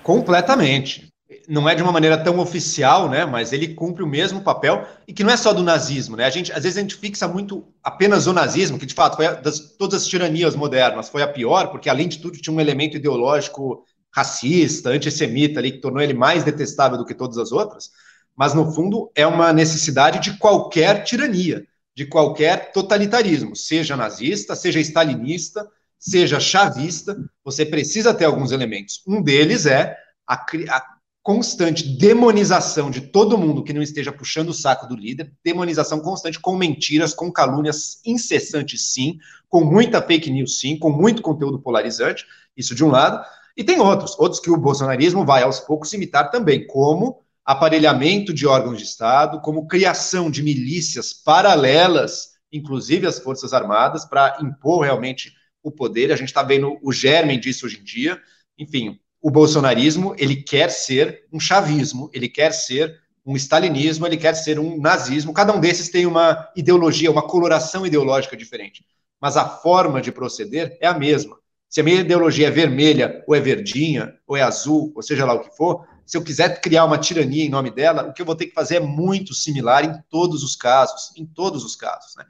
Completamente. Não é de uma maneira tão oficial, né? Mas ele cumpre o mesmo papel e que não é só do nazismo, né? A gente, às vezes a gente fixa muito apenas o nazismo, que de fato foi das todas as tiranias modernas foi a pior, porque além de tudo tinha um elemento ideológico racista, antissemita ali, que tornou ele mais detestável do que todas as outras, mas no fundo é uma necessidade de qualquer tirania, de qualquer totalitarismo, seja nazista, seja stalinista, seja chavista, você precisa ter alguns elementos. Um deles é a, a constante demonização de todo mundo que não esteja puxando o saco do líder, demonização constante com mentiras, com calúnias incessantes, sim, com muita fake news, sim, com muito conteúdo polarizante, isso de um lado. E tem outros, outros que o bolsonarismo vai aos poucos imitar também, como aparelhamento de órgãos de Estado, como criação de milícias paralelas, inclusive às Forças Armadas, para impor realmente o poder. A gente está vendo o germe disso hoje em dia. Enfim, o bolsonarismo ele quer ser um chavismo, ele quer ser um stalinismo, ele quer ser um nazismo. Cada um desses tem uma ideologia, uma coloração ideológica diferente, mas a forma de proceder é a mesma. Se a minha ideologia é vermelha, ou é verdinha, ou é azul, ou seja lá o que for, se eu quiser criar uma tirania em nome dela, o que eu vou ter que fazer é muito similar em todos os casos, em todos os casos, né?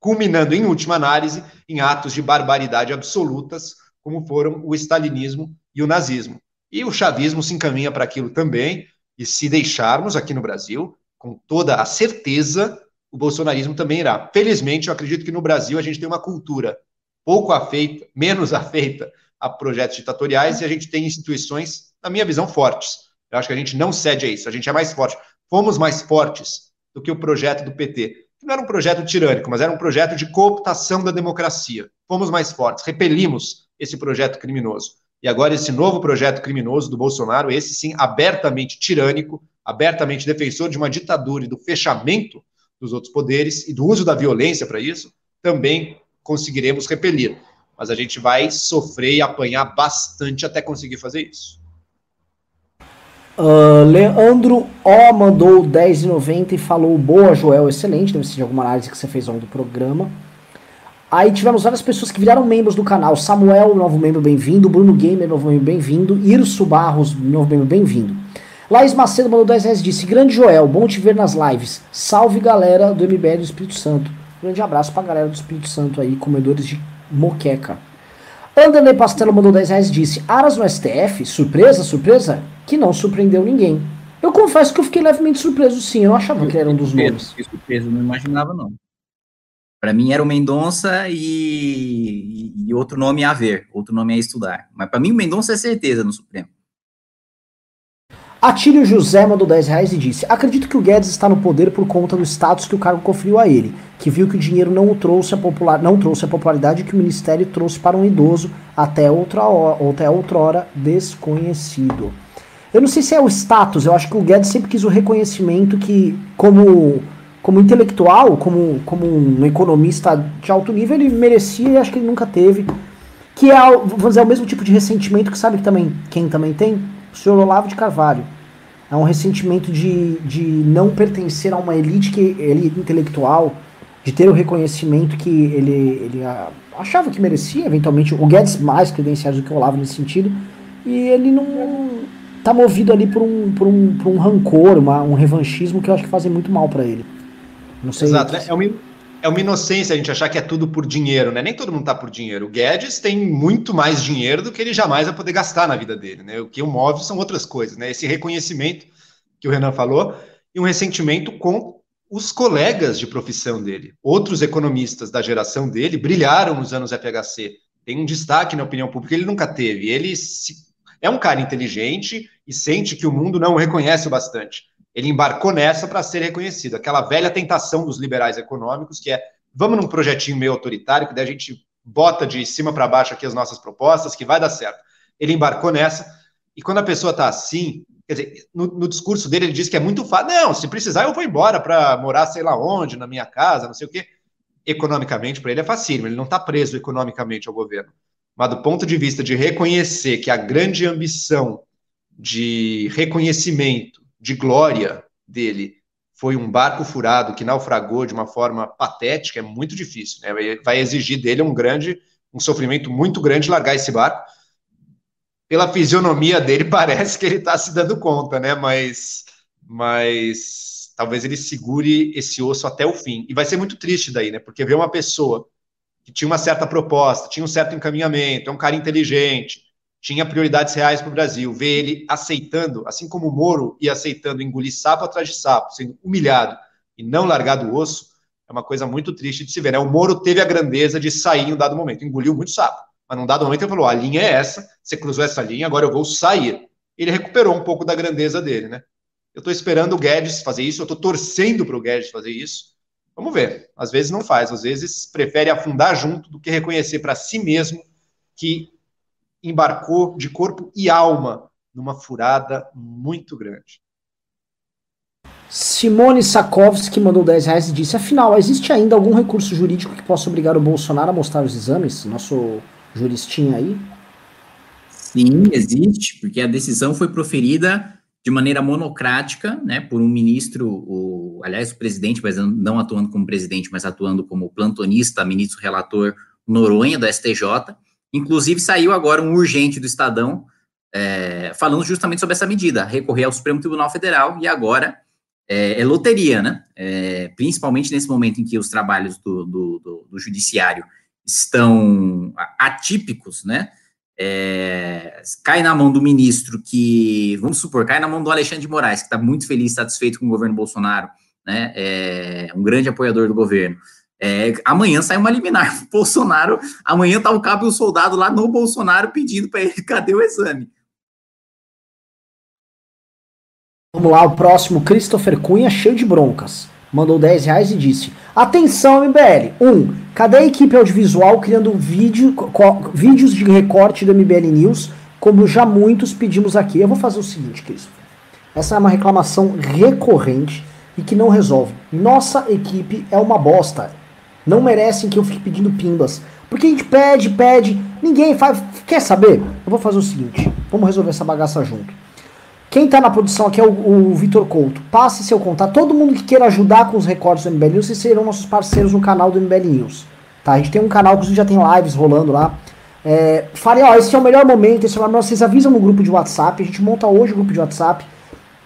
Culminando, em última análise, em atos de barbaridade absolutas, como foram o stalinismo e o nazismo. E o chavismo se encaminha para aquilo também, e se deixarmos aqui no Brasil, com toda a certeza, o bolsonarismo também irá. Felizmente, eu acredito que no Brasil a gente tem uma cultura pouco afeita, menos afeita a projetos ditatoriais, e a gente tem instituições, na minha visão, fortes. Eu acho que a gente não cede a isso, a gente é mais forte. Fomos mais fortes do que o projeto do PT, que não era um projeto tirânico, mas era um projeto de cooptação da democracia. Fomos mais fortes, repelimos esse projeto criminoso. E agora esse novo projeto criminoso do Bolsonaro, esse sim abertamente tirânico, abertamente defensor de uma ditadura e do fechamento dos outros poderes e do uso da violência para isso, também conseguiremos repelir. Mas a gente vai sofrer e apanhar bastante até conseguir fazer isso. Uh, Leandro O mandou 10,90 e falou: Boa, Joel, excelente. Deve ser de alguma análise que você fez ao longo do programa. Aí tivemos várias pessoas que viraram membros do canal. Samuel, novo membro, bem-vindo. Bruno Gamer, novo membro, bem-vindo. Irso Barros, novo membro, bem-vindo. Laís Macedo mandou 10 reais disse: Grande Joel, bom te ver nas lives. Salve galera do MBL do Espírito Santo. Grande abraço pra galera do Espírito Santo aí, comedores de moqueca. Anderley Pastelo mandou 10 reais disse: Aras no STF? Surpresa, surpresa? Que não surpreendeu ninguém. Eu confesso que eu fiquei levemente surpreso, sim. Eu não achava que era um dos nomes. Que surpresa, não imaginava, não. Para mim era o Mendonça e, e, outro nome a ver, outro nome a estudar. Mas para mim o Mendonça é certeza no Supremo. Atílio José mandou 10 reais e disse: Acredito que o Guedes está no poder por conta do status que o cargo conferiu a ele, que viu que o dinheiro não trouxe a, popular, não trouxe a popularidade que o ministério trouxe para um idoso até outra hora, até outrora desconhecido. Eu não sei se é o status, eu acho que o Guedes sempre quis o reconhecimento que, como, como intelectual, como, como um economista de alto nível, ele merecia e acho que ele nunca teve. Que é, vamos dizer, o mesmo tipo de ressentimento que sabe que também, quem também tem? o senhor Olavo de Carvalho. É um ressentimento de, de não pertencer a uma elite, que, elite intelectual, de ter o reconhecimento que ele, ele achava que merecia, eventualmente, o Guedes mais credenciado do que o Olavo nesse sentido, e ele não tá movido ali por um, por um, por um rancor, uma, um revanchismo que eu acho que fazem muito mal para ele. Não sei. Exato, né? é uma, é uma inocência a gente achar que é tudo por dinheiro, né? Nem todo mundo tá por dinheiro. O Guedes tem muito mais dinheiro do que ele jamais vai poder gastar na vida dele, né? O que o move são outras coisas, né? Esse reconhecimento que o Renan falou e um ressentimento com os colegas de profissão dele. Outros economistas da geração dele brilharam nos anos FHC. Tem um destaque na opinião pública ele nunca teve. Ele se... é um cara inteligente e sente que o mundo não o reconhece bastante ele embarcou nessa para ser reconhecido. Aquela velha tentação dos liberais econômicos, que é vamos num projetinho meio autoritário, que daí a gente bota de cima para baixo aqui as nossas propostas, que vai dar certo. Ele embarcou nessa, e quando a pessoa está assim, quer dizer, no, no, discurso dele ele diz que é muito fácil. Não, se precisar eu vou embora para morar sei lá onde, na minha casa, não sei o quê. Economicamente, para ele é facílimo, ele não está preso economicamente ao governo. Mas do ponto de vista de reconhecer que a grande ambição de reconhecimento de glória dele foi um barco furado que naufragou de uma forma patética, é muito difícil. Né? Vai exigir dele um grande, um sofrimento muito grande largar esse barco. Pela fisionomia dele, parece que ele está se dando conta, né? Mas, mas talvez ele segure esse osso até o fim. E vai ser muito triste daí, né? Porque ver uma pessoa que tinha uma certa proposta, tinha um certo encaminhamento, é um cara inteligente, tinha prioridades reais para o Brasil. Ver ele aceitando, assim como o Moro ia aceitando engolir sapo atrás de sapo, sendo humilhado e não largado o osso, é uma coisa muito triste de se ver. Né? O Moro teve a grandeza de sair em um dado momento, engoliu muito sapo, mas num dado momento ele falou: a linha é essa, você cruzou essa linha, agora eu vou sair. Ele recuperou um pouco da grandeza dele, né? Eu estou esperando o Guedes fazer isso, eu estou torcendo para o Guedes fazer isso. Vamos ver. Às vezes não faz, às vezes prefere afundar junto do que reconhecer para si mesmo que embarcou de corpo e alma numa furada muito grande. Simone Sakovski mandou 10 reais e disse: Afinal, existe ainda algum recurso jurídico que possa obrigar o Bolsonaro a mostrar os exames? Nosso juristinho aí? Sim, existe, porque a decisão foi proferida de maneira monocrática, né, por um ministro, o, aliás, o presidente, mas não atuando como presidente, mas atuando como plantonista, ministro relator Noronha do STJ, Inclusive, saiu agora um urgente do Estadão é, falando justamente sobre essa medida, recorrer ao Supremo Tribunal Federal e agora é, é loteria, né? É, principalmente nesse momento em que os trabalhos do, do, do, do judiciário estão atípicos, né? É, cai na mão do ministro que, vamos supor, cai na mão do Alexandre de Moraes, que está muito feliz, satisfeito com o governo Bolsonaro, né? É um grande apoiador do governo. É, amanhã sai uma liminar Bolsonaro. Amanhã tá o cabo e o soldado lá no Bolsonaro pedindo para ele cadê o exame. Vamos lá, o próximo, Christopher Cunha, cheio de broncas. Mandou 10 reais e disse: Atenção, MBL. 1. Um, cadê a equipe audiovisual criando vídeo, vídeos de recorte do MBL News, como já muitos pedimos aqui? Eu vou fazer o seguinte, Christopher. Essa é uma reclamação recorrente e que não resolve. Nossa equipe é uma bosta não merecem que eu fique pedindo pimbas. Porque a gente pede, pede, ninguém faz. Quer saber? Eu vou fazer o seguinte: vamos resolver essa bagaça junto. Quem tá na produção aqui é o, o Vitor Couto. Passe seu contato. Todo mundo que queira ajudar com os recordes do MBL News, vocês serão nossos parceiros no canal do MBL News. Tá? A gente tem um canal que já tem lives rolando lá. É, falei, ó, esse é o melhor momento, esse é o melhor. Vocês avisam no grupo de WhatsApp. A gente monta hoje o grupo de WhatsApp.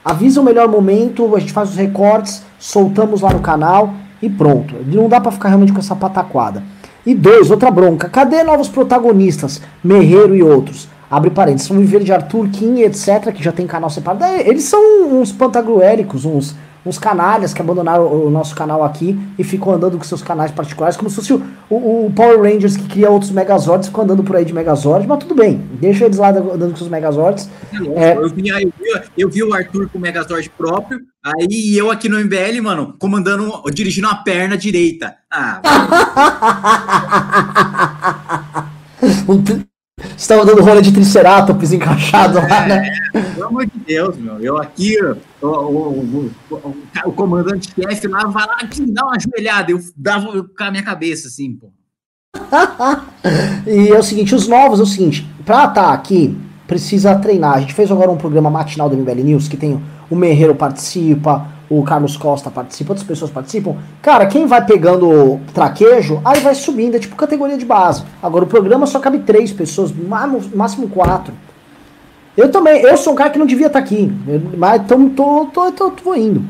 Avisa o melhor momento, a gente faz os recortes, soltamos lá no canal e pronto. Não dá para ficar realmente com essa pataquada. E dois, outra bronca. Cadê novos protagonistas? Merreiro e outros. Abre parênteses. Vamos viver de Arthur, Kim, etc., que já tem canal separado. Eles são uns pantagruélicos, uns uns canalhas que abandonaram o nosso canal aqui e ficam andando com seus canais particulares, como se fosse o, o, o Power Rangers que cria outros Megazords, ficam andando por aí de Megazord, mas tudo bem, deixa eles lá andando com seus Megazords. É, eu, vi, eu, vi, eu vi o Arthur com o Megazord próprio, aí eu aqui no MBL, mano, comandando, dirigindo a perna direita. Ah, estava dando rolê de Triceratops encaixado é, lá, né? Pelo amor de Deus, meu. Eu aqui, o, o, o, o comandante-chefe lá vai lá aqui, dá uma ajoelhada. Eu dava com a minha cabeça, assim, pô. e é o seguinte, os novos é o seguinte, pra estar tá aqui, precisa treinar. A gente fez agora um programa matinal do MBL News, que tem o Merreiro participa, o Carlos Costa participa, outras pessoas participam. Cara, quem vai pegando traquejo, aí vai subindo, é tipo categoria de base. Agora o programa só cabe três pessoas, máximo quatro. Eu também, eu sou um cara que não devia estar tá aqui, mas então tô, tô, tô, tô indo.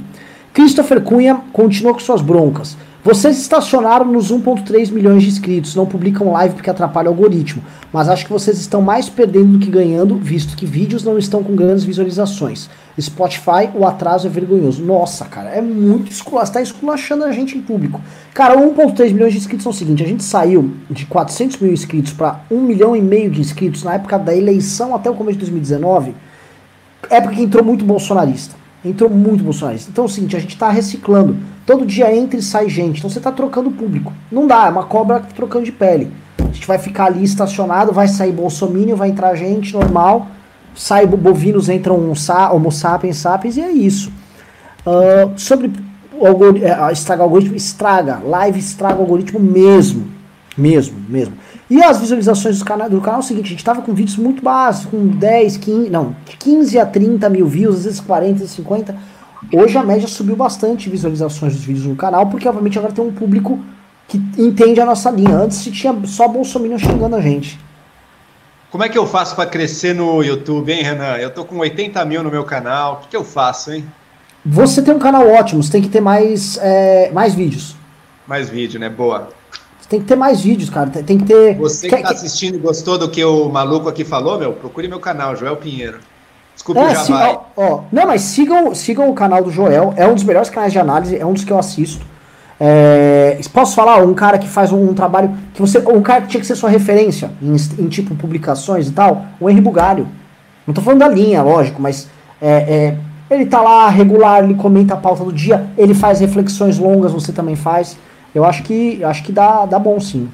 Christopher Cunha continua com suas broncas. Vocês estacionaram nos 1.3 milhões de inscritos, não publicam live porque atrapalha o algoritmo, mas acho que vocês estão mais perdendo do que ganhando, visto que vídeos não estão com grandes visualizações. Spotify, o atraso é vergonhoso. Nossa, cara, é muito esculachado, tá esculachando a gente em público. Cara, 1.3 milhões de inscritos são o seguinte, a gente saiu de 400 mil inscritos para 1 milhão e meio de inscritos na época da eleição até o começo de 2019, época que entrou muito bolsonarista. Entrou muito bolsonarista. Então é o seguinte, a gente tá reciclando. Todo dia entra e sai gente. Então você tá trocando público. Não dá, é uma cobra trocando de pele. A gente vai ficar ali estacionado, vai sair bolsomínio, vai entrar gente normal, sai bovinos, entram um sa homo sapiens, sapiens, e é isso. Uh, sobre uh, estragar o algoritmo, estraga. Live estraga o algoritmo mesmo. Mesmo, mesmo. E as visualizações do canal, do canal é o seguinte, a gente tava com vídeos muito básicos, com 10, 15, não, 15 a 30 mil views, às vezes 40, 50. Hoje a média subiu bastante visualizações dos vídeos no canal, porque obviamente agora tem um público que entende a nossa linha. Antes tinha só Bolsonaro xingando a gente. Como é que eu faço para crescer no YouTube, hein, Renan? Eu tô com 80 mil no meu canal. O que, que eu faço, hein? Você tem um canal ótimo, você tem que ter mais, é, mais vídeos. Mais vídeo, né? Boa. Tem que ter mais vídeos, cara. Tem que ter. Você que está assistindo e gostou do que o maluco aqui falou, meu? Procure meu canal, Joel Pinheiro. Desculpa, é, já vai. Ó, não, mas sigam, sigam o canal do Joel. É um dos melhores canais de análise, é um dos que eu assisto. É, posso falar um cara que faz um, um, trabalho que você, um cara que tinha que ser sua referência em, em tipo publicações e tal, o Henry Bugalho. Não tô falando da linha, lógico, mas é, é, ele tá lá regular, ele comenta a pauta do dia, ele faz reflexões longas, você também faz. Eu acho que acho que dá, dá bom sim.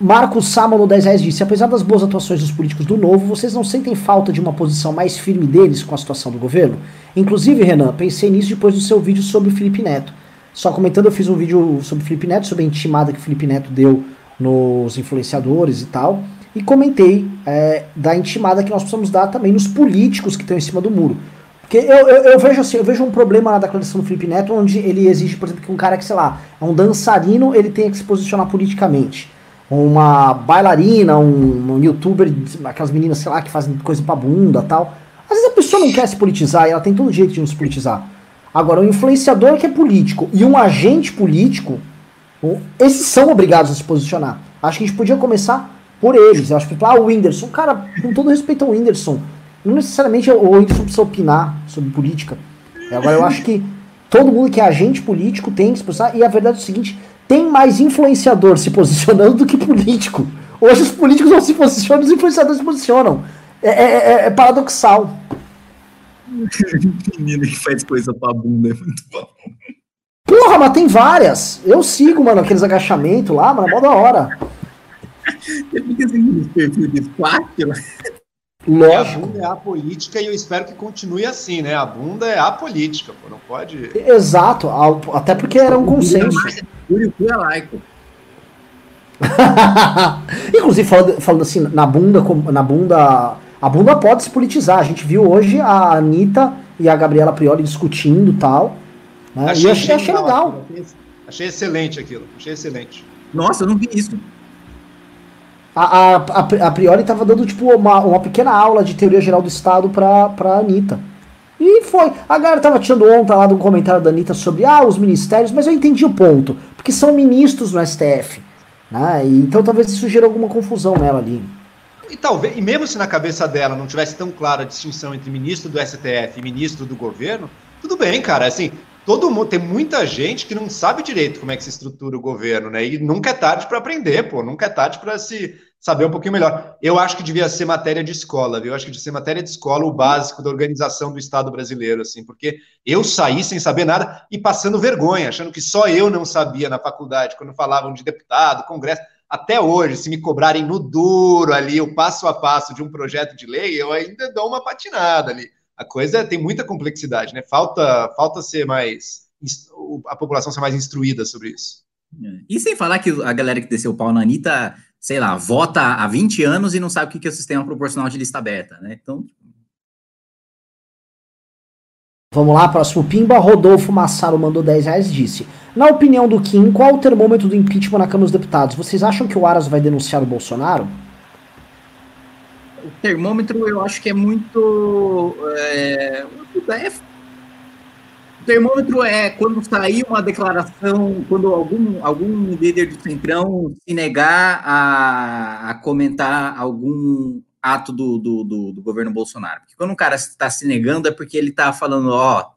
Marcos Sámano 10 reais disse: apesar das boas atuações dos políticos do Novo, vocês não sentem falta de uma posição mais firme deles com a situação do governo? Inclusive, Renan, pensei nisso depois do seu vídeo sobre o Felipe Neto. Só comentando, eu fiz um vídeo sobre o Felipe Neto, sobre a intimada que o Felipe Neto deu nos influenciadores e tal. E comentei é, da intimada que nós precisamos dar também nos políticos que estão em cima do muro. Porque eu, eu, eu, vejo assim, eu vejo um problema na declaração do Felipe Neto, onde ele exige, por exemplo, que um cara que, sei lá, é um dançarino, ele tenha que se posicionar politicamente. Uma bailarina, um, um youtuber, aquelas meninas, sei lá, que fazem coisa pra bunda tal. Às vezes a pessoa não quer se politizar e ela tem todo jeito de não se politizar. Agora, um influenciador que é político e um agente político, esses são obrigados a se posicionar. Acho que a gente podia começar por eles. Eu acho que, ah, o Whindersson, cara, com todo respeito ao Whindersson, não necessariamente o Whindersson precisa opinar sobre política. Agora, eu acho que todo mundo que é agente político tem que se posicionar. E a verdade é o seguinte: tem mais influenciador se posicionando do que político. Hoje os políticos não se posicionam, os influenciadores se posicionam. É, é, é, é paradoxal. Menino que faz coisa pra bunda é muito bom. Porra, mas tem várias. Eu sigo, mano, aqueles agachamentos lá, mano, é mó da hora. Você fica assim, perfil de quatro. Lógico. A bunda é a política e eu espero que continue assim, né? A bunda é a política, pô, não pode. Exato, até porque era um consenso. É laico. Inclusive, falando, falando assim, na bunda, na bunda. A bunda pode se politizar. A gente viu hoje a Anitta e a Gabriela Prioli discutindo tal. Né? Achei, e achei, achei legal. Achei excelente aquilo. Achei excelente. Nossa, eu não vi isso. A, a, a, Priori estava dando tipo uma, uma pequena aula de teoria geral do Estado para pra Anitta. E foi. A galera tava tirando ontem lá do comentário da Anitta sobre ah, os ministérios, mas eu entendi o ponto. Porque são ministros no STF. Né? E, então talvez isso gerou alguma confusão nela ali. E talvez, e mesmo se na cabeça dela não tivesse tão clara a distinção entre ministro do STF e ministro do governo, tudo bem, cara. Assim, todo mundo tem muita gente que não sabe direito como é que se estrutura o governo, né? E nunca é tarde para aprender, pô. Nunca é tarde para se saber um pouquinho melhor. Eu acho que devia ser matéria de escola, viu? Eu acho que devia ser matéria de escola o básico da organização do Estado brasileiro, assim, porque eu saí sem saber nada e passando vergonha, achando que só eu não sabia na faculdade, quando falavam de deputado, congresso. Até hoje, se me cobrarem no duro ali o passo a passo de um projeto de lei, eu ainda dou uma patinada ali. A coisa tem muita complexidade, né? Falta, falta ser mais a população ser mais instruída sobre isso. E sem falar que a galera que desceu o pau na Anitta sei lá, vota há 20 anos e não sabe o que é o sistema proporcional de lista aberta, né? Então. Vamos lá, próximo Pimba. Rodolfo Massaro mandou 10 reais e disse: Na opinião do Kim, qual o termômetro do impeachment na Câmara dos Deputados? Vocês acham que o Aras vai denunciar o Bolsonaro? O termômetro eu acho que é muito. É, é termômetro é quando sair uma declaração, quando algum, algum líder do Centrão se negar a, a comentar algum ato do, do, do, do, governo Bolsonaro. Porque quando um cara está se negando é porque ele está falando, ó,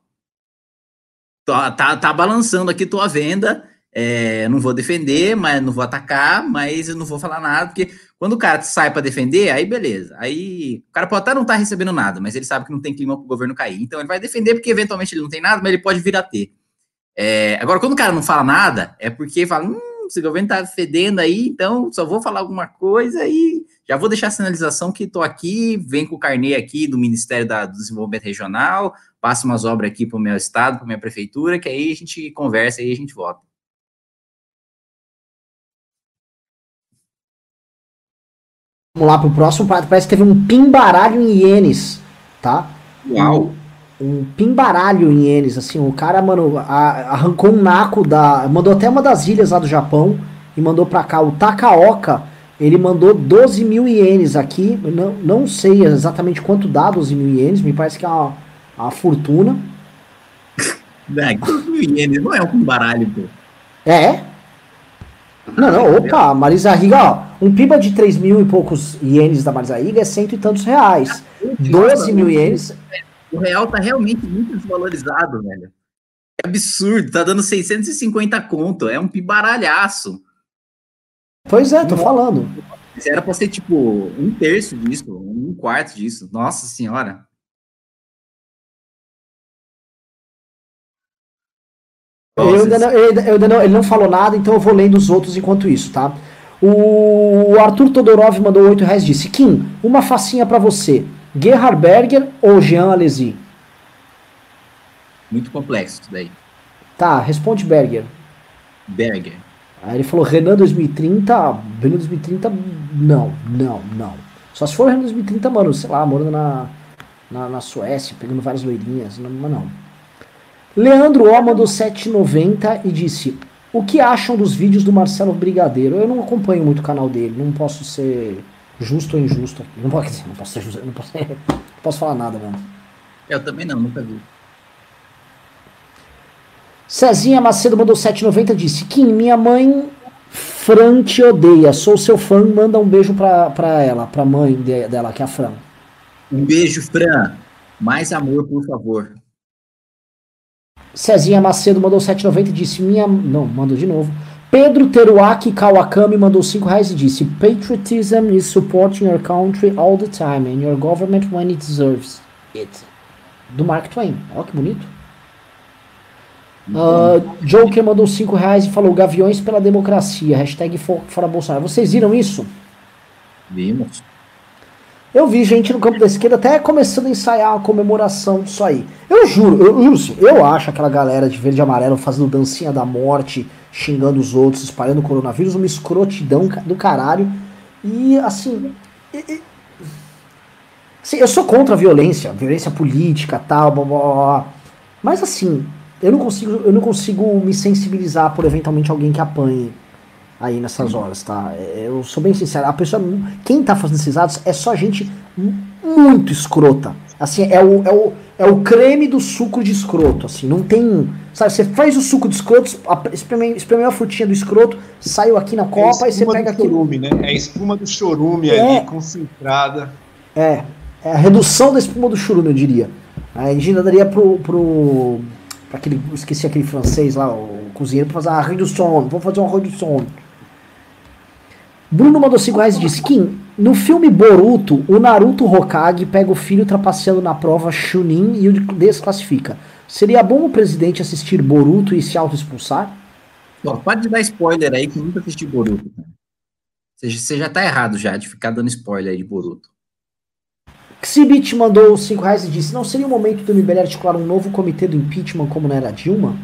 tá, tá, tá balançando aqui tua venda, é, não vou defender, mas não vou atacar, mas eu não vou falar nada, porque quando o cara sai para defender, aí beleza. Aí o cara pode até não estar tá recebendo nada, mas ele sabe que não tem clima para o governo cair. Então ele vai defender porque eventualmente ele não tem nada, mas ele pode vir a ter. É, agora, quando o cara não fala nada, é porque fala, hum, esse governo tá fedendo aí, então só vou falar alguma coisa e já vou deixar a sinalização que estou aqui, vem com o carnê aqui do Ministério da, do Desenvolvimento Regional, passa umas obras aqui para o meu estado, para minha prefeitura, que aí a gente conversa e a gente vota. Vamos lá pro próximo. Parece que teve um pimbaralho em ienes, tá? Uau! Um, um pimbaralho em ienes, assim. O cara, mano, a, arrancou um naco da. Mandou até uma das ilhas lá do Japão e mandou pra cá. O Takaoka, ele mandou 12 mil ienes aqui. Não, não sei exatamente quanto dá 12 mil ienes, me parece que é uma, uma fortuna. É, 12 mil ienes não é um pimbaralho, pô. É? Não, não, opa, Marisa Riga, ó, um piba de 3 mil e poucos ienes da Marisa Riga é cento e tantos reais. 12 mil ienes. O real tá realmente muito desvalorizado, velho. É absurdo, tá dando 650 conto, é um pibaralhaço. Pois é, tô falando. Era pra ser tipo um terço disso, um quarto disso. Nossa senhora. Eu ainda não, eu ainda não, ele não falou nada, então eu vou lendo os outros enquanto isso, tá? O Arthur Todorov mandou 8 reais disse: Kim, uma facinha para você. Gerhard Berger ou Jean Alesi? Muito complexo isso daí. Tá, responde Berger. Berger. Aí ele falou Renan 2030, Renan 2030, não, não, não. Só se for Renan 2030, mano, sei lá, morando na, na, na Suécia, pegando várias loirinhas, não, mas não. Leandro O mandou 7,90 e disse: O que acham dos vídeos do Marcelo Brigadeiro? Eu não acompanho muito o canal dele, não posso ser justo ou injusto aqui. Não posso, dizer, não posso ser justo, não posso, não posso falar nada mesmo. Eu também não, nunca vi. Cezinha Macedo mandou 7,90 e disse: Kim, minha mãe Fran te odeia, sou seu fã, manda um beijo pra, pra ela, pra mãe de, dela, que é a Fran. Um beijo, Fran. Mais amor, por favor. Cezinha Macedo mandou 7,90 e disse: Minha. Não, mandou de novo. Pedro Teruaki Kawakami mandou 5 reais e disse: Patriotism is supporting your country all the time and your government when it deserves it. Do Mark Twain. Olha que bonito. Uh, Joker mandou 5 reais e falou: Gaviões pela democracia. Hashtag fora Bolsonaro. Vocês viram isso? Vimos. Eu vi gente no campo da esquerda até começando a ensaiar a comemoração disso aí. Eu juro, eu, eu, eu acho aquela galera de verde e amarelo fazendo dancinha da morte, xingando os outros, espalhando coronavírus, uma escrotidão do caralho. E assim. E, assim eu sou contra a violência, violência política tal, blá, blá, blá. Mas assim, eu não consigo, eu não consigo me sensibilizar por eventualmente alguém que apanhe aí nessas horas, tá? É, eu sou bem sincero, a pessoa, quem tá fazendo esses atos é só gente muito escrota. Assim, é o, é o, é o creme do suco de escroto, assim, não tem. Sabe, você faz o suco de escroto, espremeu, espremeu a frutinha do escroto, saiu aqui na copa é e você pega aqui. Chorume, né? É a espuma do chorume é, ali, concentrada. É, é a redução da espuma do chorume, eu diria. A gente daria pro. pro pra aquele, esqueci aquele francês lá, o cozinheiro, pra fazer uma redução. Vamos fazer uma redução. Bruno mandou 5 reais e disse: Kim, no filme Boruto, o Naruto Hokage pega o filho trapaceando na prova Chunin e o desclassifica. Seria bom o presidente assistir Boruto e se auto-expulsar? Pode dar spoiler aí que nunca assisti Boruto. Você já tá errado já de ficar dando spoiler aí de Boruto. Xibit mandou 5 reais e disse: Não seria o momento do MBL articular um novo comitê do impeachment como não era Dilma?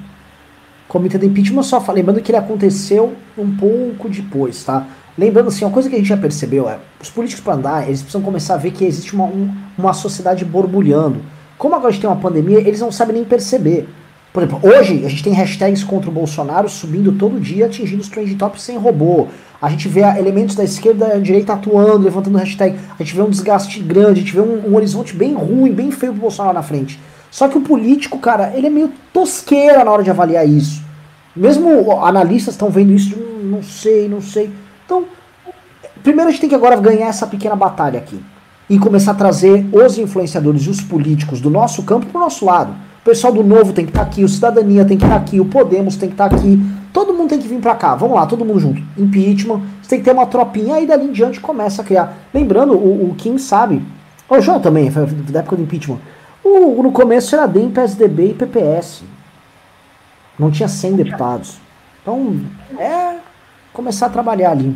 Comitê do impeachment só lembrando que ele aconteceu um pouco depois, tá? Lembrando assim, uma coisa que a gente já percebeu é, os políticos para andar, eles precisam começar a ver que existe uma, um, uma sociedade borbulhando. Como agora a gente tem uma pandemia, eles não sabem nem perceber. Por exemplo, hoje a gente tem hashtags contra o Bolsonaro subindo todo dia, atingindo os trend tops sem robô. A gente vê elementos da esquerda e da direita atuando, levantando hashtag. A gente vê um desgaste grande, a gente vê um, um horizonte bem ruim, bem feio pro Bolsonaro na frente. Só que o político, cara, ele é meio tosqueira na hora de avaliar isso. Mesmo analistas estão vendo isso de um, não sei, não sei. Primeiro a gente tem que agora ganhar essa pequena batalha aqui. E começar a trazer os influenciadores e os políticos do nosso campo pro nosso lado. O pessoal do Novo tem que estar tá aqui, o Cidadania tem que estar tá aqui, o Podemos tem que estar tá aqui. Todo mundo tem que vir para cá. Vamos lá, todo mundo junto. Impeachment, você tem que ter uma tropinha, aí dali em diante começa a criar. Lembrando, o, o Kim sabe. O João também, da época do impeachment. O, no começo era DEM, PSDB e PPS. Não tinha 100 deputados. Então, é começar a trabalhar ali.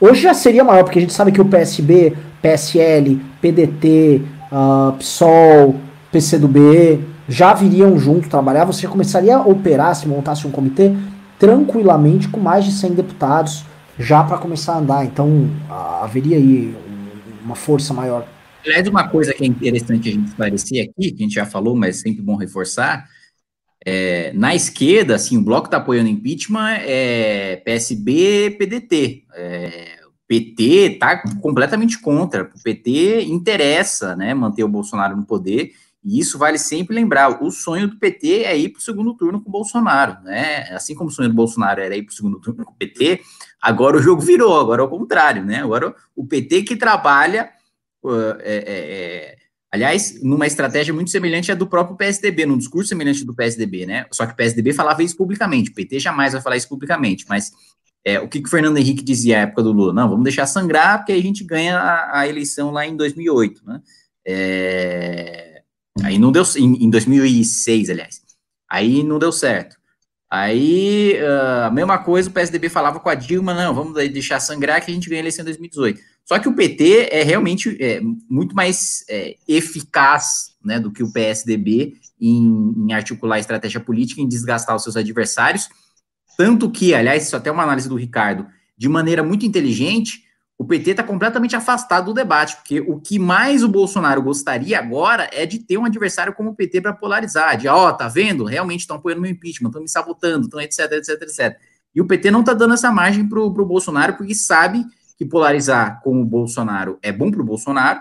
Hoje já seria maior, porque a gente sabe que o PSB, PSL, PDT, uh, PSOL, PCdoB já viriam junto trabalhar. Você começaria a operar, se montasse um comitê, tranquilamente com mais de 100 deputados já para começar a andar. Então haveria aí uma força maior. Aliás, uma coisa que é interessante a gente esclarecer aqui, que a gente já falou, mas é sempre bom reforçar, é, na esquerda, assim, o bloco está apoiando impeachment é PSB, PDT. É, PT está completamente contra. O PT interessa né, manter o Bolsonaro no poder, e isso vale sempre lembrar. O sonho do PT é ir para o segundo turno com o Bolsonaro. Né? Assim como o sonho do Bolsonaro era ir para o segundo turno com o PT, agora o jogo virou, agora é o contrário. Né? Agora o PT que trabalha. Uh, é, Aliás, numa estratégia muito semelhante à do próprio PSDB, num discurso semelhante do PSDB, né? Só que o PSDB falava isso publicamente, o PT jamais vai falar isso publicamente, mas é, o que, que o Fernando Henrique dizia à época do Lula? Não, vamos deixar sangrar, porque a gente ganha a, a eleição lá em 2008, né? É, aí não deu, em, em 2006, aliás. Aí não deu certo. Aí, uh, a mesma coisa, o PSDB falava com a Dilma, não, vamos deixar sangrar que a gente ganha a eleição em 2018. Só que o PT é realmente é, muito mais é, eficaz né, do que o PSDB em, em, articular estratégia política, em desgastar os seus adversários. Tanto que, aliás, isso é até uma análise do Ricardo, de maneira muito inteligente, o PT está completamente afastado do debate, porque o que mais o Bolsonaro gostaria agora é de ter um adversário como o PT para polarizar, de, ó, oh, tá vendo? Realmente estão apoiando meu impeachment, estão me sabotando, estão etc, etc, etc. E o PT não está dando essa margem para o Bolsonaro, porque sabe que polarizar com o Bolsonaro é bom para o Bolsonaro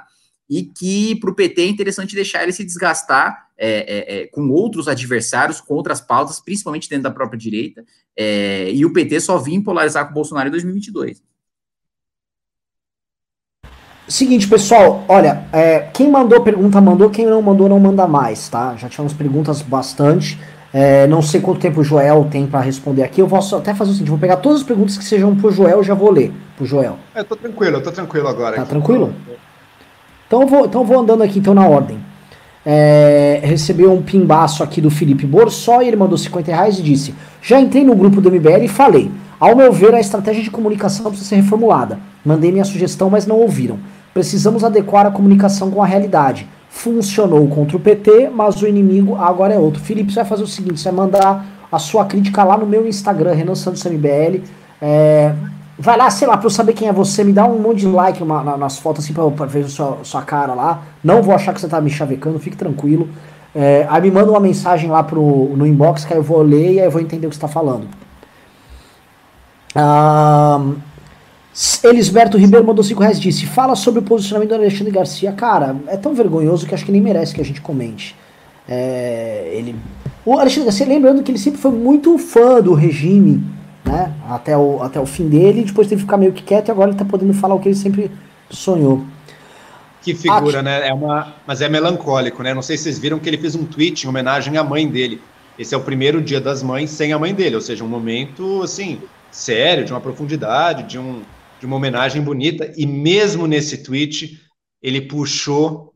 e que para o PT é interessante deixar ele se desgastar é, é, é, com outros adversários, com outras pautas, principalmente dentro da própria direita, é, e o PT só vinha polarizar com o Bolsonaro em 2022. Seguinte, pessoal, olha, é, quem mandou pergunta mandou, quem não mandou não manda mais, tá? Já tivemos perguntas bastante. É, não sei quanto tempo o Joel tem para responder aqui. Eu vou até fazer o seguinte: vou pegar todas as perguntas que sejam pro Joel e já vou ler pro Joel. É, eu tô tranquilo, eu tô tranquilo agora. Tá aqui. tranquilo? Então eu vou, então eu vou andando aqui então na ordem. É, recebeu um pimbaço aqui do Felipe Borsó e ele mandou 50 reais e disse: Já entrei no grupo do MBL e falei. Ao meu ver, a estratégia de comunicação precisa ser reformulada. Mandei minha sugestão, mas não ouviram. Precisamos adequar a comunicação com a realidade funcionou contra o PT, mas o inimigo agora é outro. Felipe, você vai fazer o seguinte: você vai mandar a sua crítica lá no meu Instagram, Renan Santos MBL. É, vai lá, sei lá, pra eu saber quem é você, me dá um monte de like uma, nas fotos assim pra, pra ver sua, sua cara lá. Não vou achar que você tá me chavecando, fique tranquilo. É, aí me manda uma mensagem lá pro, no inbox que aí eu vou ler e aí eu vou entender o que você tá falando. Ah. Elisberto Ribeiro mandou 5 reais disse: Fala sobre o posicionamento do Alexandre Garcia. Cara, é tão vergonhoso que acho que nem merece que a gente comente. É, ele, o Alexandre Garcia, lembrando que ele sempre foi muito fã do regime, né? Até o, até o fim dele, depois teve que ficar meio que quieto e agora ele tá podendo falar o que ele sempre sonhou. Que figura, né? É uma, mas é melancólico, né? Não sei se vocês viram que ele fez um tweet em homenagem à mãe dele. Esse é o primeiro dia das mães sem a mãe dele, ou seja, um momento assim sério, de uma profundidade, de, um, de uma homenagem bonita. E mesmo nesse tweet, ele puxou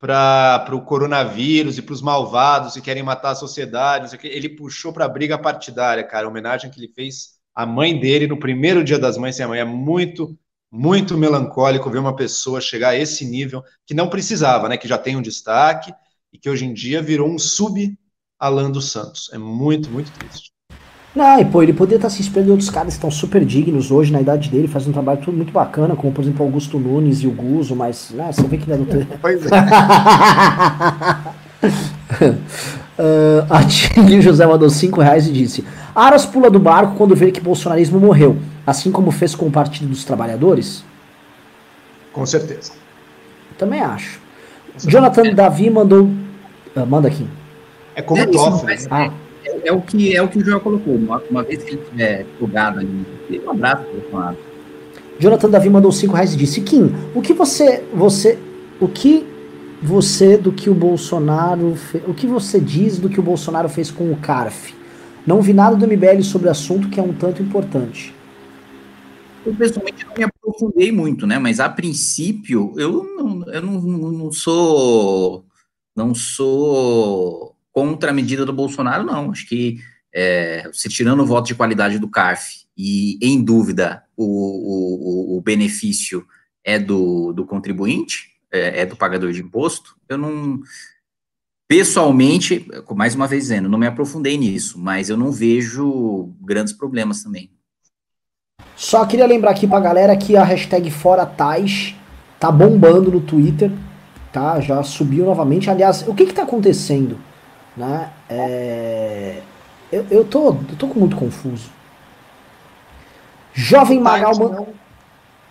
para o coronavírus e para os malvados que querem matar a sociedade. Ele puxou para a briga partidária, cara. A homenagem que ele fez à mãe dele no primeiro dia das mães sem a mãe é muito muito melancólico ver uma pessoa chegar a esse nível que não precisava, né? Que já tem um destaque e que hoje em dia virou um sub Alan dos Santos. É muito, muito triste. Não, e pô, ele poderia estar se inspirando em outros caras que estão super dignos hoje na idade dele, fazendo um trabalho tudo muito bacana, como por exemplo Augusto Nunes e o Guzo, mas né, você vê que não é do Pois é. uh, a Tia José mandou 5 reais e disse: Aras pula do barco quando vê que o bolsonarismo morreu, assim como fez com o Partido dos Trabalhadores? Com certeza. Também acho. Jonathan Davi mandou. Uh, manda aqui. É como é, Toffoli. Né? Ah. É, é, o que, é o que o Joel colocou. Uma, uma vez que ele tiver plugado ali, um abraço Bolsonaro. Jonathan Davi mandou 5 reais e disse: Kim, o que você. você o que você do que o Bolsonaro. Fe... O que você diz do que o Bolsonaro fez com o CARF? Não vi nada do MBL sobre o assunto que é um tanto importante. Eu pessoalmente não me aprofundei muito, né? Mas a princípio eu não, eu não, não sou não sou contra a medida do Bolsonaro, não. Acho que é, se tirando o voto de qualidade do CARF e, em dúvida, o, o, o benefício é do, do contribuinte, é, é, do pagador de imposto, eu não. Pessoalmente, mais uma vez dizendo, não me aprofundei nisso, mas eu não vejo grandes problemas também. Só queria lembrar aqui pra galera que a hashtag Fora Tais tá bombando no Twitter, tá? Já subiu novamente. Aliás, o que que tá acontecendo? Né? É... Eu, eu, tô, eu tô muito confuso. Jovem Magal. Não,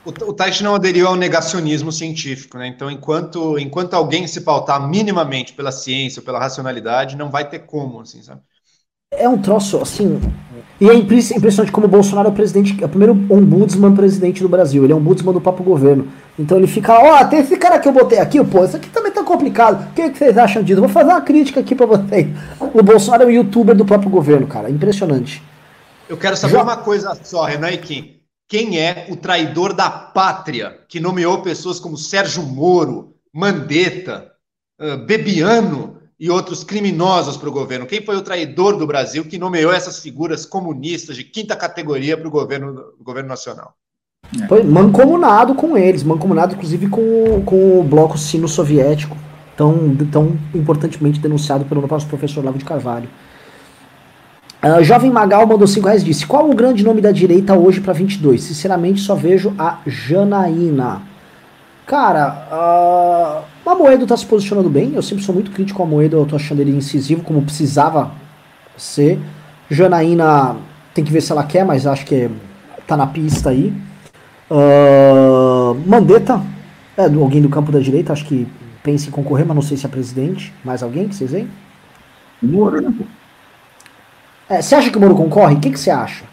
o, o não aderiu ao negacionismo científico, né? Então, enquanto, enquanto alguém se pautar minimamente pela ciência, pela racionalidade, não vai ter como, assim, sabe? É um troço, assim. E é impressionante como o Bolsonaro é o presidente, é o primeiro ombudsman presidente do Brasil. Ele é um ombudsman do papo governo. Então ele fica, ó, oh, tem esse cara que eu botei aqui, pô, isso aqui tá complicado. O que, que vocês acham disso? Vou fazer uma crítica aqui pra vocês. O Bolsonaro é o youtuber do próprio governo, cara. Impressionante. Eu quero saber Já... uma coisa só, Renan e Kim. Quem é o traidor da pátria que nomeou pessoas como Sérgio Moro, Mandetta, uh, Bebiano e outros criminosos para o governo? Quem foi o traidor do Brasil que nomeou essas figuras comunistas de quinta categoria para o governo, governo nacional? Foi mancomunado com eles, mancomunado inclusive com, com o bloco sino-soviético, tão, tão importantemente denunciado pelo nosso professor Lavo de Carvalho. Uh, Jovem Magal mandou 5 reais e disse: Qual o grande nome da direita hoje para 22? Sinceramente, só vejo a Janaína. Cara, uh, a Moedo tá se posicionando bem. Eu sempre sou muito crítico a Moedo, eu tô achando ele incisivo, como precisava ser. Janaína tem que ver se ela quer, mas acho que tá na pista aí. Uh, Mandetta, é alguém do campo da direita, acho que pensa em concorrer, mas não sei se é presidente. Mais alguém que vocês veem? Moro, né? É, você acha que o Moro concorre? O que, que você acha?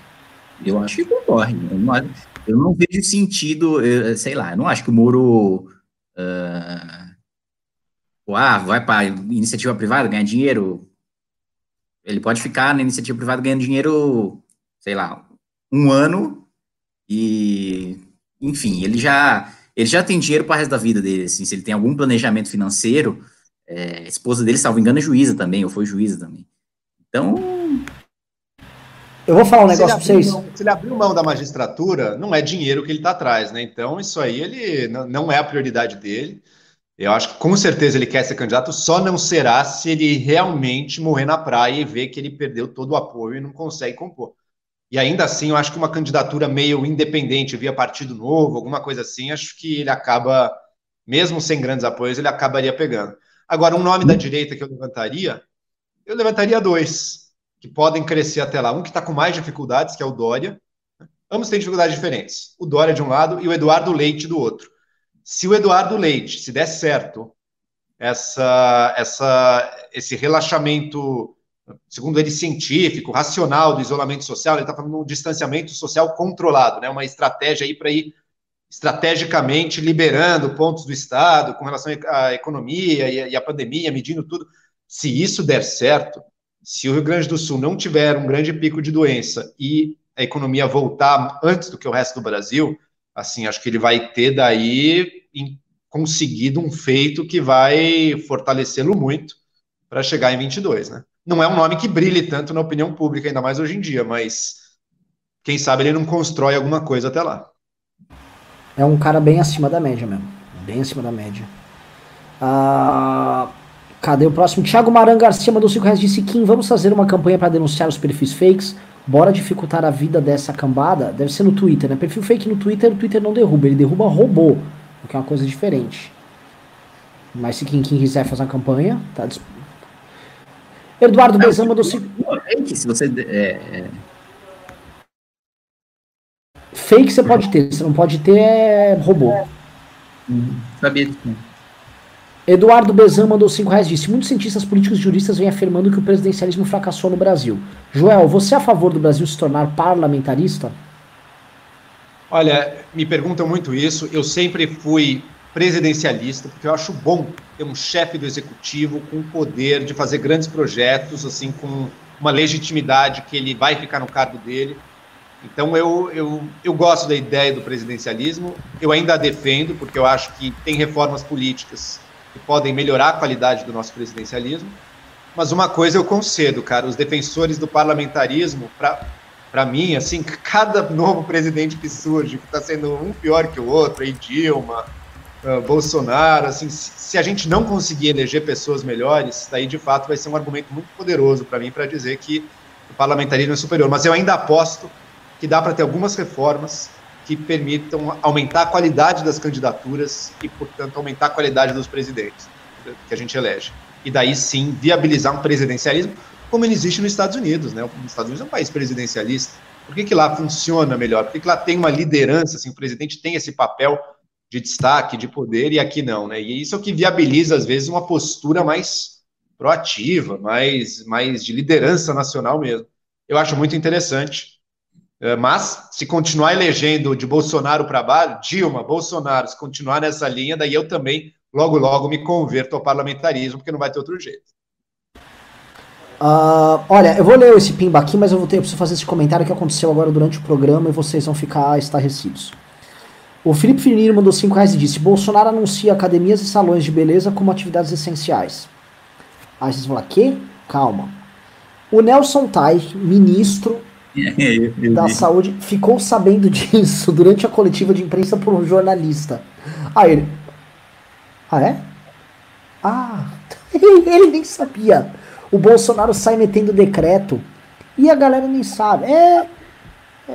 Eu acho que concorre. Eu não, eu não vejo sentido, eu, sei lá, eu não acho que o Moro. Uh, ah, vai para iniciativa privada ganhar dinheiro. Ele pode ficar na iniciativa privada ganhando dinheiro, sei lá, um ano e, enfim, ele já ele já tem dinheiro para o resto da vida dele. Assim, se ele tem algum planejamento financeiro, é, a esposa dele, salvo engano, é juíza também, ou foi juíza também. Então, eu vou falar um negócio para vocês. Mão, se ele abriu mão da magistratura, não é dinheiro que ele está atrás, né? Então, isso aí ele não é a prioridade dele. Eu acho que com certeza ele quer ser candidato, só não será se ele realmente morrer na praia e ver que ele perdeu todo o apoio e não consegue compor. E ainda assim, eu acho que uma candidatura meio independente via Partido Novo, alguma coisa assim, acho que ele acaba, mesmo sem grandes apoios, ele acabaria pegando. Agora, um nome da direita que eu levantaria, eu levantaria dois que podem crescer até lá. Um que está com mais dificuldades, que é o Dória. Ambos têm dificuldades diferentes. O Dória de um lado e o Eduardo Leite do outro. Se o Eduardo Leite, se der certo, essa, essa, esse relaxamento, segundo ele, científico, racional do isolamento social, ele está falando de um distanciamento social controlado, né? uma estratégia aí para ir estrategicamente liberando pontos do Estado com relação à economia e à pandemia, medindo tudo. Se isso der certo, se o Rio Grande do Sul não tiver um grande pico de doença e a economia voltar antes do que o resto do Brasil, assim, acho que ele vai ter daí conseguido um feito que vai fortalecê-lo muito para chegar em 22, né? Não é um nome que brilhe tanto na opinião pública, ainda mais hoje em dia, mas quem sabe ele não constrói alguma coisa até lá. É um cara bem acima da média mesmo. Bem acima da média. Ah, cadê o próximo? Thiago Maran Garcia mandou 5 reais disse: Kim, vamos fazer uma campanha para denunciar os perfis fakes. Bora dificultar a vida dessa cambada. Deve ser no Twitter, né? Perfil fake no Twitter, o Twitter não derruba, ele derruba robô, o que é uma coisa diferente. Mas se quem, quem quiser fazer uma campanha, tá disp... Eduardo Bezan mandou 5. Se você. É, é Fake você pode ter, você não pode ter é robô. Hum, sabia disso. Eduardo Bezan mandou 5 reais disse: Muitos cientistas políticos e juristas vêm afirmando que o presidencialismo fracassou no Brasil. Joel, você é a favor do Brasil se tornar parlamentarista? Olha, me perguntam muito isso. Eu sempre fui presidencialista, porque eu acho bom ter um chefe do executivo com o poder de fazer grandes projetos, assim, com uma legitimidade que ele vai ficar no cargo dele. Então eu, eu, eu gosto da ideia do presidencialismo, eu ainda a defendo, porque eu acho que tem reformas políticas que podem melhorar a qualidade do nosso presidencialismo. Mas uma coisa eu concedo, cara, os defensores do parlamentarismo, para mim, assim, cada novo presidente que surge, que está sendo um pior que o outro, aí Dilma, uh, Bolsonaro, assim, se a gente não conseguir eleger pessoas melhores, daí de fato vai ser um argumento muito poderoso para mim para dizer que o parlamentarismo é superior. Mas eu ainda aposto que dá para ter algumas reformas que permitam aumentar a qualidade das candidaturas e, portanto, aumentar a qualidade dos presidentes que a gente elege. E daí sim viabilizar um presidencialismo como ele existe nos Estados Unidos. Né? Os Estados Unidos é um país presidencialista. Por que, que lá funciona melhor? Por que, que lá tem uma liderança, assim, o presidente tem esse papel de destaque, de poder, e aqui não, né? E isso é o que viabiliza, às vezes, uma postura mais proativa, mais, mais de liderança nacional mesmo. Eu acho muito interessante. É, mas, se continuar elegendo de Bolsonaro para baixo, Dilma, Bolsonaro, se continuar nessa linha, daí eu também, logo, logo, me converto ao parlamentarismo, porque não vai ter outro jeito. Uh, olha, eu vou ler esse pimba aqui, mas eu vou ter, eu preciso fazer esse comentário que aconteceu agora durante o programa e vocês vão ficar estarrecidos. O Felipe Firmino mandou 5 reais e disse: Bolsonaro anuncia academias e salões de beleza como atividades essenciais. Aí vocês vão falar, que? Calma. O Nelson Tai, ministro da saúde ficou sabendo disso durante a coletiva de imprensa por um jornalista. Aí ele. Ah, é? Ah, ele nem sabia. O Bolsonaro sai metendo decreto e a galera nem sabe. É. É,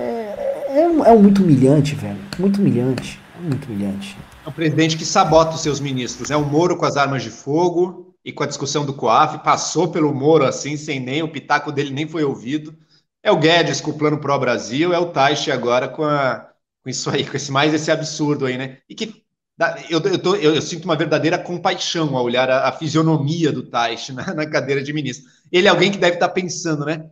é, é muito humilhante, velho. Muito humilhante. Muito humilhante. É um presidente que sabota os seus ministros. É o Moro com as armas de fogo e com a discussão do COAF. Passou pelo Moro assim, sem nem o pitaco dele nem foi ouvido. É o Guedes com o plano Pro Brasil, é o Taixe agora com, a, com isso aí, com esse mais esse absurdo aí, né? E que eu, eu, tô, eu, eu sinto uma verdadeira compaixão ao olhar a, a fisionomia do Taixe na, na, cadeira de ministro. Ele é alguém que deve estar pensando, né?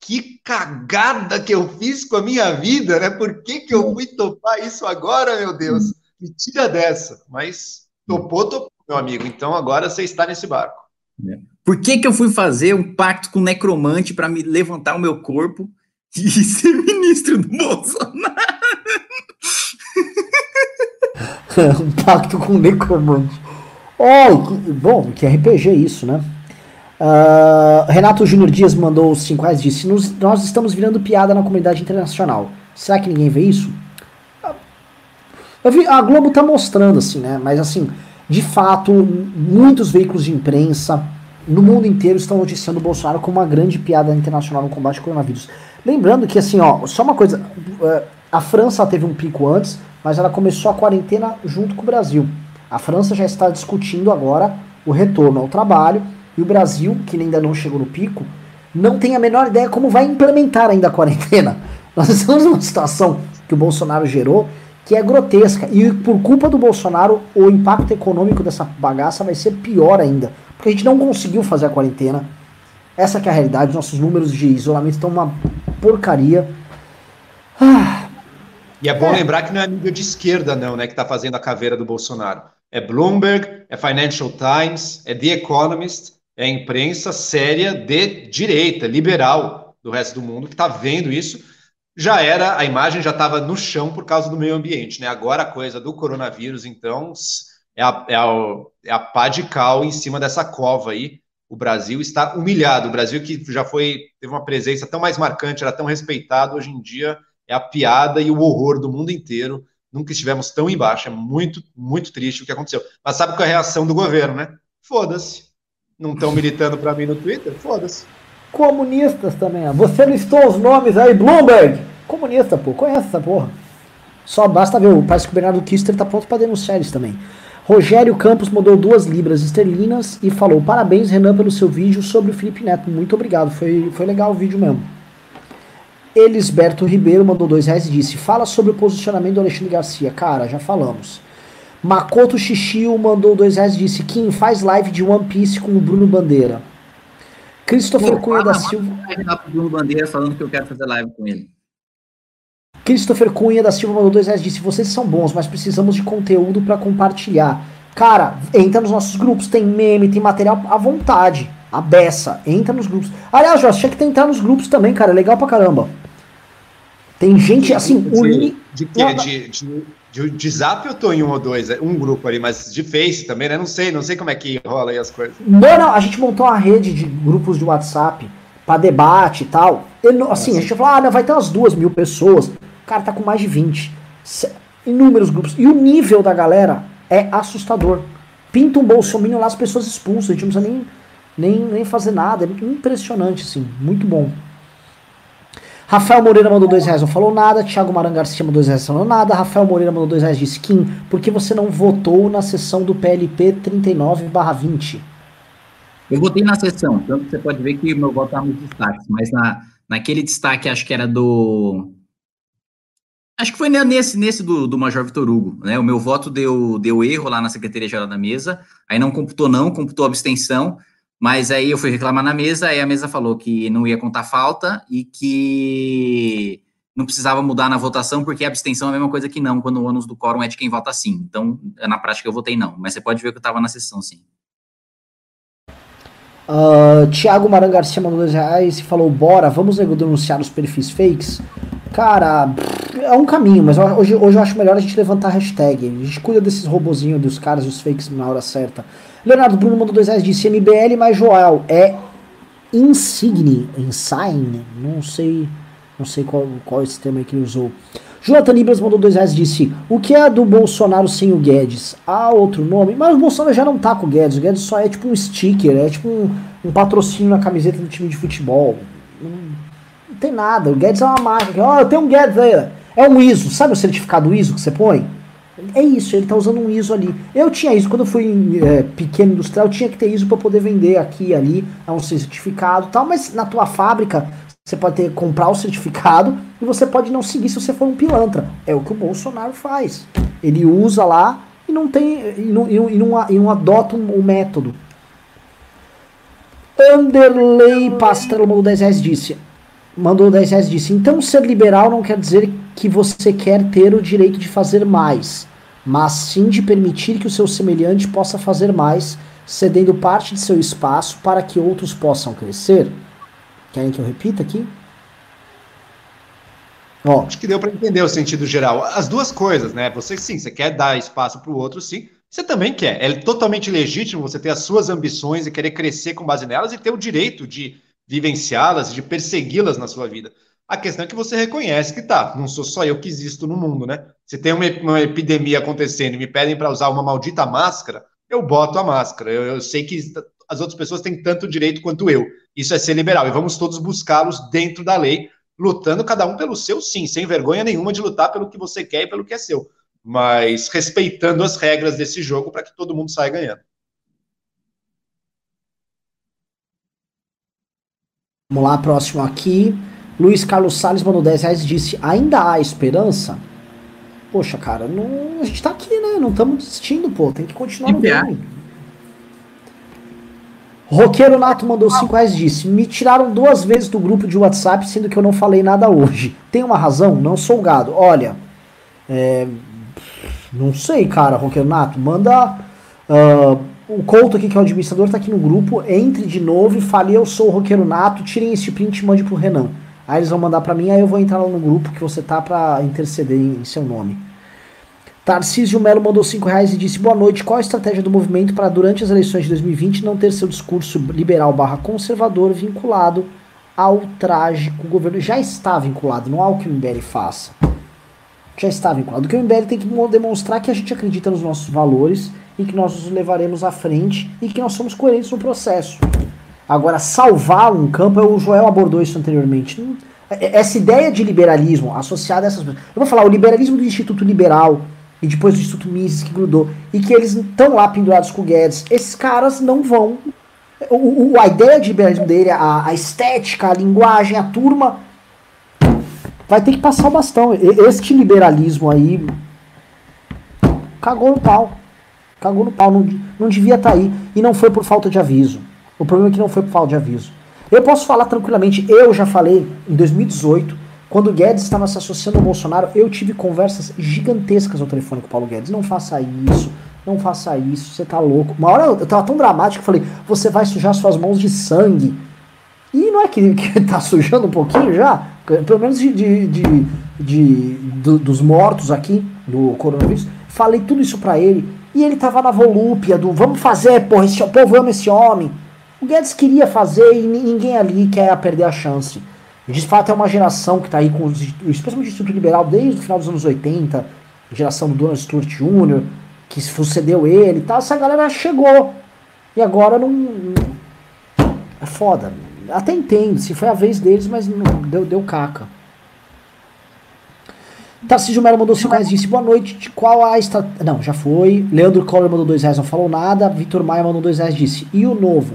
Que cagada que eu fiz com a minha vida, né? Por que, que eu fui topar isso agora, meu Deus? Me tira dessa. Mas topou, topou, meu amigo. Então agora você está nesse barco. É. Por que, que eu fui fazer um pacto com o necromante para me levantar o meu corpo e ser ministro do Bolsonaro? um pacto com o necromante. Oh, bom, que RPG isso, né? Uh, Renato Júnior Dias mandou 5 reais disse: Nós estamos virando piada na comunidade internacional. Será que ninguém vê isso? Eu vi, a Globo tá mostrando, assim, né? Mas assim, de fato, muitos veículos de imprensa no mundo inteiro estão noticiando o Bolsonaro como uma grande piada internacional no combate ao coronavírus. Lembrando que, assim, ó, só uma coisa: é, a França teve um pico antes, mas ela começou a quarentena junto com o Brasil. A França já está discutindo agora o retorno ao trabalho e o Brasil, que ainda não chegou no pico, não tem a menor ideia como vai implementar ainda a quarentena. Nós estamos numa situação que o Bolsonaro gerou que é grotesca. E por culpa do Bolsonaro, o impacto econômico dessa bagaça vai ser pior ainda. Porque a gente não conseguiu fazer a quarentena. Essa é a realidade. Nossos números de isolamento estão uma porcaria. Ah. E é bom é. lembrar que não é a mídia de esquerda, não, né, que está fazendo a caveira do Bolsonaro. É Bloomberg, é Financial Times, é The Economist, é a imprensa séria de direita, liberal do resto do mundo, que está vendo isso já era, a imagem já estava no chão por causa do meio ambiente, né? Agora a coisa do coronavírus, então, é a, é a, é a pá de cal em cima dessa cova aí. O Brasil está humilhado. O Brasil que já foi, teve uma presença tão mais marcante, era tão respeitado, hoje em dia é a piada e o horror do mundo inteiro. Nunca estivemos tão embaixo. É muito, muito triste o que aconteceu. Mas sabe qual é a reação do governo, né? Foda-se. Não estão militando para mim no Twitter? Foda-se comunistas também. Você listou os nomes aí, Bloomberg. Comunista, pô, conhece essa porra. Só basta ver, parece que o Bernardo Kister tá pronto para denunciar eles também. Rogério Campos mandou duas libras esterlinas e falou: Parabéns, Renan, pelo seu vídeo sobre o Felipe Neto. Muito obrigado, foi, foi legal o vídeo mesmo. Elisberto Ribeiro mandou dois reais e disse: Fala sobre o posicionamento do Alexandre Garcia. Cara, já falamos. Makoto Xixio mandou dois reais e disse: Kim faz live de One Piece com o Bruno Bandeira. Christopher Pô, Cunha da Silva. Bruno Bandeira falando que eu quero fazer live com ele. Christopher Cunha da Silva mandou dois reais disse: vocês são bons, mas precisamos de conteúdo para compartilhar. Cara, entra nos nossos grupos, tem meme, tem material à vontade. A beça, entra nos grupos. Aliás, Jorge, tinha que tentar nos grupos também, cara. É legal pra caramba. Tem gente assim. De, uni... de, de, de, de, de, zap eu tô em um ou dois, é, um grupo ali, mas de Face também, né? Não sei, não sei como é que rola aí as coisas. Não, não, a gente montou uma rede de grupos de WhatsApp para debate e tal. Ele, assim, Nossa. a gente falou, ah, não, vai ter umas duas mil pessoas. O cara tá com mais de 20. Inúmeros grupos. E o nível da galera é assustador. Pinta um bolsominion lá, as pessoas expulsam. A gente não precisa nem, nem, nem fazer nada. É impressionante, assim. Muito bom. Rafael Moreira mandou dois reais, não falou nada. Thiago Maran Garcia mandou dois reais, não falou nada. Rafael Moreira mandou dois reais de skin. Por que você não votou na sessão do PLP 39/20? Eu votei na sessão, tanto que você pode ver que meu voto está nos destaques, mas na, naquele destaque, acho que era do. Acho que foi nesse, nesse do, do Major Vitor Hugo, né? O meu voto deu, deu erro lá na Secretaria-Geral da Mesa, aí não computou não, computou abstenção, mas aí eu fui reclamar na mesa, aí a mesa falou que não ia contar falta e que não precisava mudar na votação, porque a abstenção é a mesma coisa que não, quando o ônus do quórum é de quem vota sim. Então, na prática, eu votei não. Mas você pode ver que eu estava na sessão, sim. Uh, Tiago Maran Garcia mandou dois reais e falou: Bora, vamos denunciar os perfis fakes. Cara, é um caminho, mas hoje, hoje eu acho melhor a gente levantar a hashtag. A gente cuida desses robozinhos dos caras, os fakes na hora certa. Leonardo Bruno mandou dois reais, disse MBL mais Joel. É Insigne, Insigne, não sei, não sei qual, qual esse termo aí que ele usou. Jonathan Libras mandou dois reais disse: O que é do Bolsonaro sem o Guedes? Ah, outro nome. Mas o Bolsonaro já não tá com o Guedes. O Guedes só é tipo um sticker, é tipo um, um patrocínio na camiseta do time de futebol. Não, não tem nada. O Guedes é uma marca. Ó, oh, tenho um Guedes aí. É um ISO. Sabe o certificado ISO que você põe? É isso, ele tá usando um ISO ali. Eu tinha ISO, quando eu fui é, pequeno industrial, eu tinha que ter ISO para poder vender aqui e ali, é um certificado e tal, mas na tua fábrica você pode ter, comprar o certificado e você pode não seguir se você for um pilantra. É o que o Bolsonaro faz. Ele usa lá e não tem e não, e não, e não adota o um, um método. Anderley Pastrello mandou 10 reais disse. Mandou 10 reais disse. Então ser liberal não quer dizer que você quer ter o direito de fazer mais, mas sim de permitir que o seu semelhante possa fazer mais, cedendo parte de seu espaço para que outros possam crescer. Querem que eu repita aqui? Ó. Acho que deu para entender o sentido geral. As duas coisas, né? Você sim, você quer dar espaço para o outro, sim. Você também quer. É totalmente legítimo você ter as suas ambições e querer crescer com base nelas e ter o direito de vivenciá-las, de persegui-las na sua vida. A questão é que você reconhece que tá, não sou só eu que existo no mundo, né? Se tem uma, uma epidemia acontecendo e me pedem para usar uma maldita máscara, eu boto a máscara. Eu, eu sei que as outras pessoas têm tanto direito quanto eu. Isso é ser liberal. E vamos todos buscá-los dentro da lei, lutando cada um pelo seu sim, sem vergonha nenhuma de lutar pelo que você quer e pelo que é seu. Mas respeitando as regras desse jogo para que todo mundo saia ganhando. Vamos lá, próximo aqui. Luiz Carlos Salles mandou 10 reais e disse: Ainda há esperança? Poxa, cara, não, a gente tá aqui, né? Não estamos desistindo, pô. Tem que continuar no game. Roqueiro Nato mandou 5 reais e disse: Me tiraram duas vezes do grupo de WhatsApp, sendo que eu não falei nada hoje. Tem uma razão? Não sou gado. Olha, é, não sei, cara, Roqueiro Nato. Manda. Uh, o Couto aqui, que é o administrador, tá aqui no grupo. Entre de novo e fale: Eu sou o Roqueiro Nato. Tirem esse print e mande pro Renan. Aí eles vão mandar para mim, aí eu vou entrar lá no grupo que você tá para interceder em, em, seu nome. Tarcísio Melo mandou 5 reais e disse: Boa noite. Qual a estratégia do movimento para, durante as eleições de 2020, não ter seu discurso liberal barra conservador vinculado ao trágico governo? Já está vinculado, não há o que o MBL faça. Já está vinculado. O que o MBL tem que demonstrar que a gente acredita nos nossos valores e que nós os levaremos à frente e que nós somos coerentes no processo. Agora, salvar um campo, o Joel abordou isso anteriormente. É, é, essa ideia de liberalismo associada a essas coisas. Eu vou falar, o liberalismo do Instituto Liberal e depois do Instituto Mises que grudou, e que eles estão lá pendurados com o Guedes, esses caras não vão. O, o, a ideia de liberalismo dele, a, a estética, a linguagem, a turma, vai ter que passar o bastão. Este liberalismo aí cagou no pau. Cagou no pau, não, não devia estar tá aí. E não foi por falta de aviso. O problema é que não foi por falta de aviso. Eu posso falar tranquilamente, eu já falei em 2018, quando o Guedes estava se associando ao Bolsonaro, eu tive conversas gigantescas ao telefone com o Paulo Guedes. Não faça isso, não faça isso, você tá louco. Uma hora eu tava tão dramático que falei, você vai sujar suas mãos de sangue. E não é que, que tá sujando um pouquinho já? Pelo menos de, de, de, de do, dos mortos aqui, do coronavírus. Falei tudo isso para ele. E ele tava na volúpia do vamos fazer, porra, esse, povo ama esse homem. O Guedes queria fazer e ninguém ali quer perder a chance. De fato, é uma geração que está aí, com, especialmente o Instituto Liberal, desde o final dos anos 80, geração do Donald Stuart Jr., que sucedeu ele e tal. Essa galera chegou. E agora não. É foda. Até entendo, se foi a vez deles, mas não, deu, deu caca. Tarcísio Melo mandou 5 reais disse boa noite. De qual a estratégia. Não, já foi. Leandro Collor mandou 2 reais, não falou nada. Vitor Maia mandou 2 reais disse. E o novo?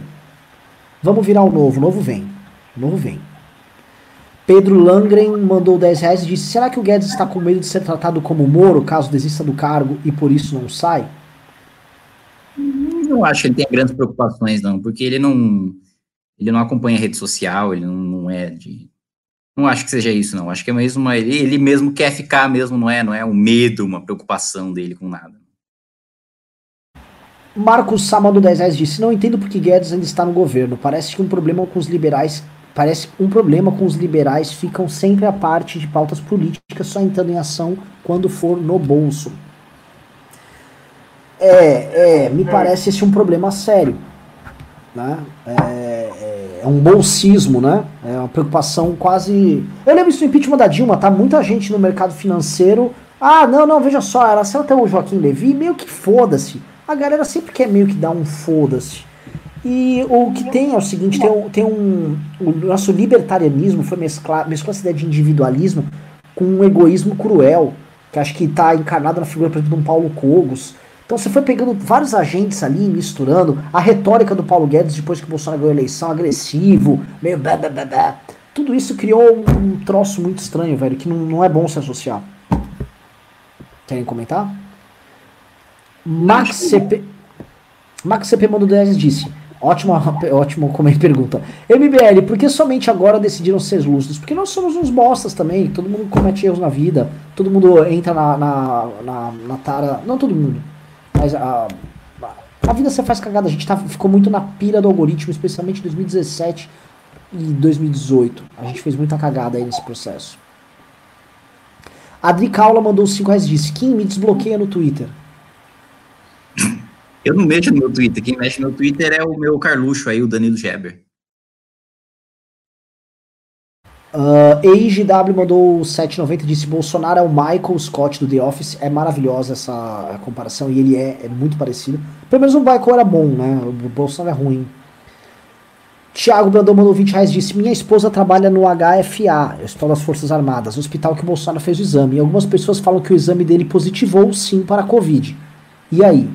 Vamos virar o novo, o novo vem. O novo vem. Pedro Langren mandou 10 reais e disse: Será que o Guedes está com medo de ser tratado como Moro caso desista do cargo e por isso não sai? Não acho que ele tem grandes preocupações, não, porque ele não ele não acompanha rede social, ele não, não é de. Não acho que seja isso, não. Acho que é mesmo uma, ele mesmo quer ficar mesmo, não é, não é um medo, uma preocupação dele com nada. Marcos Samado 10 reais disse: Não entendo porque Guedes ainda está no governo. Parece que um problema com os liberais. Parece um problema com os liberais ficam sempre à parte de pautas políticas, só entrando em ação quando for no bolso. É, é me parece esse um problema sério. Né? É, é, é, um bolsismo, né? É uma preocupação quase. Eu lembro isso do impeachment da Dilma, tá? Muita gente no mercado financeiro. Ah, não, não, veja só, era só até o Joaquim Levi, meio que foda-se a galera sempre quer meio que dar um foda-se. E o que tem é o seguinte, tem um, tem um o nosso libertarianismo foi mesclar, mesclar essa ideia de individualismo com um egoísmo cruel, que acho que está encarnado na figura, por exemplo, de um Paulo Cogos. Então você foi pegando vários agentes ali, misturando a retórica do Paulo Guedes depois que o Bolsonaro ganhou a eleição, agressivo, meio blá, blá, blá, blá. Tudo isso criou um, um troço muito estranho, velho, que não, não é bom se associar. Querem comentar? Max CP. Max CP mandou 10 disse. Ótima, ótimo como é pergunta. MBL, por que somente agora decidiram ser lúcidos? Porque nós somos uns bostas também, todo mundo comete erros na vida, todo mundo entra na, na, na, na tara. Não todo mundo, mas a, a vida você faz cagada. A gente tá, ficou muito na pira do algoritmo, especialmente em 2017 e 2018. A gente fez muita cagada aí nesse processo. Adri Caula mandou 5 reais disse: Kim, me desbloqueia no Twitter. Eu não mexo no meu Twitter. Quem mexe no meu Twitter é o meu Carluxo aí, o Danilo Geber. Uh, EIGW mandou 7,90 disse Bolsonaro é o Michael Scott do The Office. É maravilhosa essa comparação e ele é, é muito parecido. Pelo menos o Michael era bom, né? O Bolsonaro é ruim. Tiago Brandão mandou 20 reais disse: Minha esposa trabalha no HFA, Hospital das Forças Armadas, hospital que o Bolsonaro fez o exame. E algumas pessoas falam que o exame dele positivou sim para a Covid. E aí?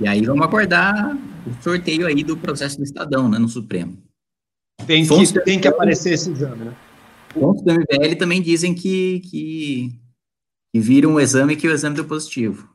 E aí vamos acordar o sorteio aí do processo do Estadão, né, no Supremo. Tem que, tem que aparecer esse exame, né? Fontes do MBL também dizem que, que e vira um exame que o exame deu positivo.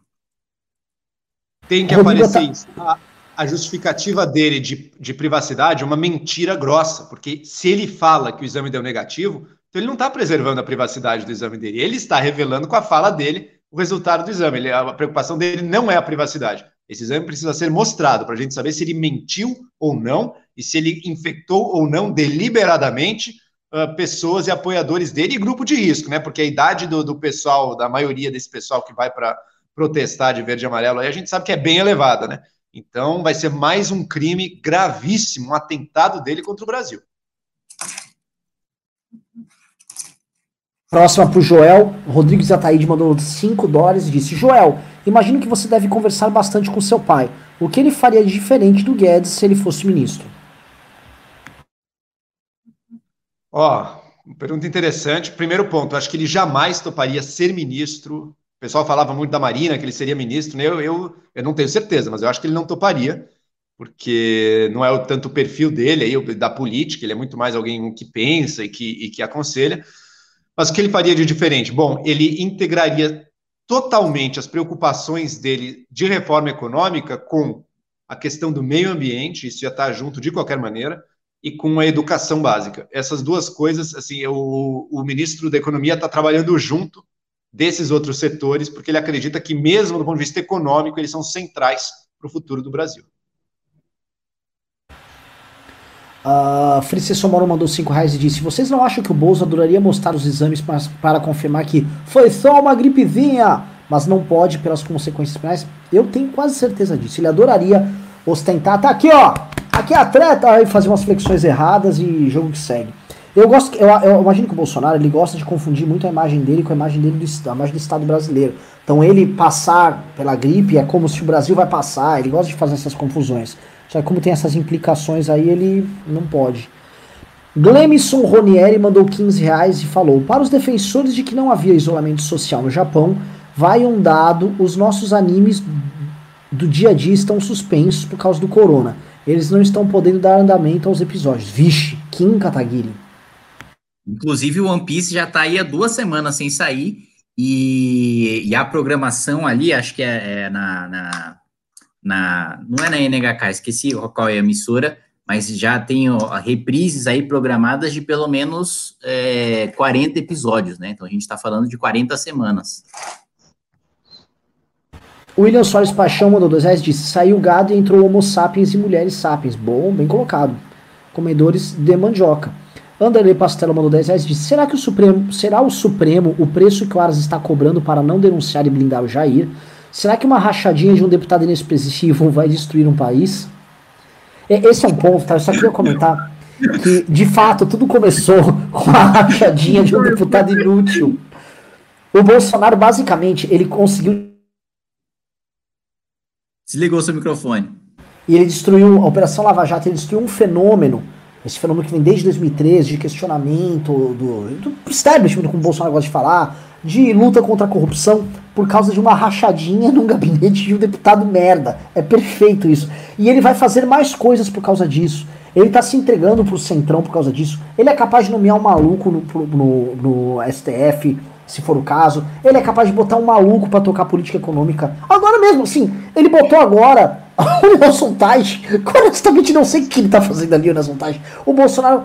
Tem que aparecer isso. A, a, justificativa dele de, de privacidade é uma mentira grossa, porque se ele fala que o exame deu negativo, então ele não está preservando a privacidade do exame dele. Ele está revelando com a fala dele o resultado do exame. Ele, a preocupação dele não é a privacidade. Esse exame precisa ser mostrado para a gente saber se ele mentiu ou não e se ele infectou ou não deliberadamente uh, pessoas e apoiadores dele e grupo de risco, né? Porque a idade do, do pessoal, da maioria desse pessoal que vai para protestar de verde e amarelo, aí a gente sabe que é bem elevada, né? Então vai ser mais um crime gravíssimo, um atentado dele contra o Brasil. Próxima para o Joel. Rodrigues Ataíde mandou 5 dólares e disse: Joel, imagino que você deve conversar bastante com seu pai. O que ele faria de diferente do Guedes se ele fosse ministro? Ó, oh, pergunta interessante. Primeiro ponto, acho que ele jamais toparia ser ministro. O pessoal falava muito da Marina, que ele seria ministro. Né? Eu, eu, eu não tenho certeza, mas eu acho que ele não toparia, porque não é o tanto o perfil dele aí, da política, ele é muito mais alguém que pensa e que, e que aconselha. Mas o que ele faria de diferente? Bom, ele integraria totalmente as preocupações dele de reforma econômica com a questão do meio ambiente, isso já está junto de qualquer maneira, e com a educação básica. Essas duas coisas, assim, o, o ministro da Economia está trabalhando junto desses outros setores, porque ele acredita que, mesmo do ponto de vista econômico, eles são centrais para o futuro do Brasil. Uh, Francisco Somoro mandou 5 reais e disse: Vocês não acham que o Bolsa adoraria mostrar os exames para, para confirmar que foi só uma gripezinha, mas não pode pelas consequências penais? Eu tenho quase certeza disso. Ele adoraria ostentar. Tá aqui, ó. Aqui é a treta. Aí fazer umas flexões erradas e jogo que segue. Eu gosto, eu, eu, imagino que o Bolsonaro ele gosta de confundir muito a imagem dele com a imagem dele do, a imagem do Estado brasileiro. Então ele passar pela gripe é como se o Brasil vai passar. Ele gosta de fazer essas confusões. Só que como tem essas implicações aí, ele não pode. Glemison Ronieri mandou 15 reais e falou: Para os defensores de que não havia isolamento social no Japão, vai um dado: os nossos animes do dia a dia estão suspensos por causa do corona. Eles não estão podendo dar andamento aos episódios. Vixe, Kim Kataguiri. Inclusive o One Piece já está aí há duas semanas sem sair. E, e a programação ali, acho que é, é na, na na não é na NHK, esqueci qual é a emissora, mas já tem reprises aí programadas de pelo menos é, 40 episódios, né? Então a gente está falando de 40 semanas. William Soares Paixão mandou dois reais disse: saiu gado e entrou Homo sapiens e mulheres sapiens. Bom, bem colocado. Comedores de mandioca. Anderley Pastelo mandou 10 reais disse: será que o Supremo será o Supremo o preço que o Aras está cobrando para não denunciar e blindar o Jair? Será que uma rachadinha de um deputado inexpressivo vai destruir um país? Esse é um ponto, tá? Eu só queria comentar que, de fato, tudo começou com a rachadinha de um deputado inútil. O Bolsonaro, basicamente, ele conseguiu. Desligou seu microfone. E ele destruiu, a Operação Lava Jato, ele destruiu um fenômeno, esse fenômeno que vem desde 2013, de questionamento do, do establishment, como o Bolsonaro gosta de falar, de luta contra a corrupção por causa de uma rachadinha num gabinete de um deputado merda. É perfeito isso. E ele vai fazer mais coisas por causa disso. Ele tá se entregando pro Centrão por causa disso. Ele é capaz de nomear um maluco no, no, no STF, se for o caso. Ele é capaz de botar um maluco para tocar política econômica. Agora mesmo, sim. Ele botou agora o Nelson Taj. Honestamente, não sei o que ele tá fazendo ali, o Nelson Taj. O Bolsonaro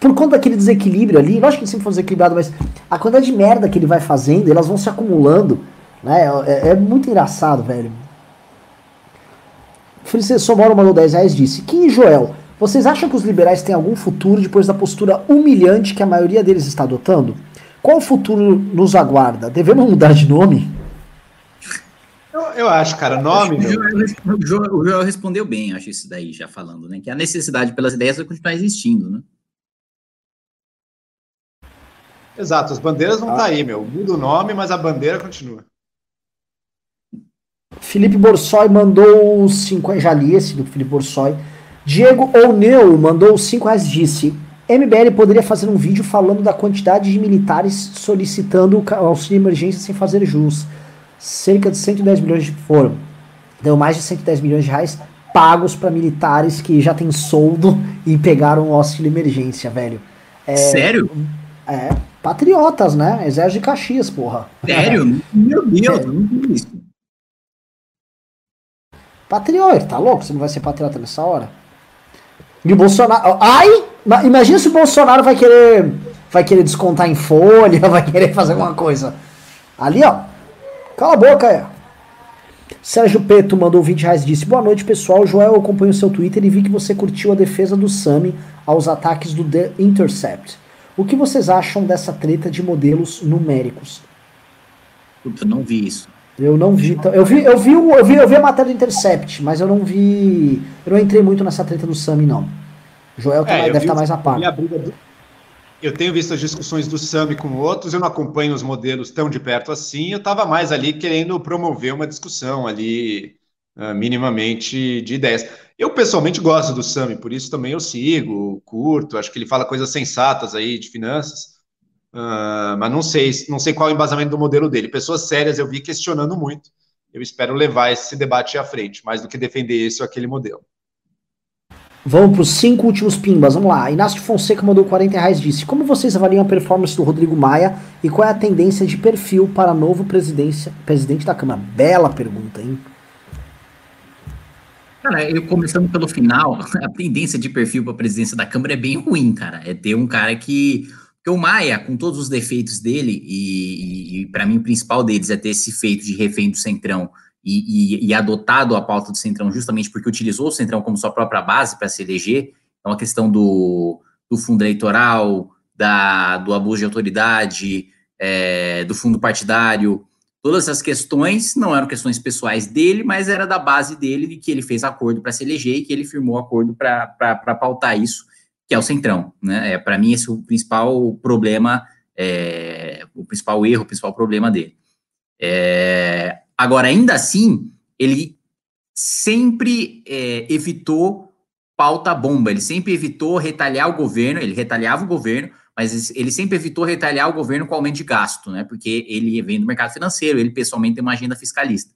por conta daquele desequilíbrio ali, lógico que ele sempre foi desequilibrado, mas a quantidade de merda que ele vai fazendo, elas vão se acumulando, né? É, é muito engraçado, velho. Francisco Somoro mandou 10 reais disse: Kim e Joel, vocês acham que os liberais têm algum futuro depois da postura humilhante que a maioria deles está adotando? Qual futuro nos aguarda? Devemos mudar de nome? Eu, eu acho, cara, nome. O Joel, o, Joel, o Joel, respondeu bem, acho isso daí, já falando, né? Que a necessidade pelas ideias vai continuar existindo, né? Exato, as bandeiras vão estar ah. tá aí, meu. Muda o nome, mas a bandeira continua. Felipe Borsoi mandou 5 já li esse do Felipe Borsoi. Diego Oneu mandou 5 reais disse: MBL poderia fazer um vídeo falando da quantidade de militares solicitando auxílio de emergência sem fazer jus. Cerca de 110 milhões de foram. Deu mais de 110 milhões de reais pagos para militares que já têm soldo e pegaram o auxílio emergência, velho. É, Sério? É. Patriotas, né? Exército de Caxias, porra. Sério? Meu Deus, não vi isso. Patriota, tá louco? Você não vai ser patriota nessa hora? E o Bolsonaro. Ai! Imagina se o Bolsonaro vai querer. Vai querer descontar em folha, vai querer fazer alguma coisa. Ali, ó. Cala a boca, é. Sérgio Peto mandou 20 reais e disse: Boa noite, pessoal. Joel, eu acompanho o seu Twitter e vi que você curtiu a defesa do Sami aos ataques do The Intercept. O que vocês acham dessa treta de modelos numéricos? Puta, não vi isso. Eu não vi. Então, eu vi, eu vi, eu vi, eu vi a matéria do Intercept, mas eu não vi. Eu não entrei muito nessa treta do Sami, não. Joel tá é, deve estar tá mais a par. Eu tenho visto as discussões do Sami com outros, eu não acompanho os modelos tão de perto assim. Eu estava mais ali querendo promover uma discussão ali, uh, minimamente de ideias. Eu pessoalmente gosto do Sami, por isso também eu sigo, curto. Acho que ele fala coisas sensatas aí de finanças. Uh, mas não sei, não sei qual é o embasamento do modelo dele. Pessoas sérias eu vi questionando muito. Eu espero levar esse debate à frente, mais do que defender esse ou aquele modelo. Vamos para os cinco últimos pimbas. Vamos lá. Inácio Fonseca mandou 40 reais disse: Como vocês avaliam a performance do Rodrigo Maia e qual é a tendência de perfil para novo presidente da Câmara? Bela pergunta, hein? Cara, eu começando pelo final, a tendência de perfil para a presidência da Câmara é bem ruim, cara. É ter um cara que porque o Maia, com todos os defeitos dele, e, e para mim o principal deles é ter esse feito de refém do Centrão e, e, e, adotado a pauta do Centrão justamente porque utilizou o Centrão como sua própria base para se eleger. Então a questão do, do fundo eleitoral, da, do abuso de autoridade, é, do fundo partidário, todas essas questões não eram questões pessoais dele, mas era da base dele de que ele fez acordo para se eleger e que ele firmou acordo para pautar isso que é o centrão, né? É, para mim, esse é o principal problema, é, o principal erro, o principal problema dele. É, agora, ainda assim, ele sempre é, evitou pauta bomba, ele sempre evitou retalhar o governo, ele retalhava o governo, mas ele sempre evitou retalhar o governo com aumento de gasto, né? Porque ele vem do mercado financeiro, ele pessoalmente tem uma agenda fiscalista.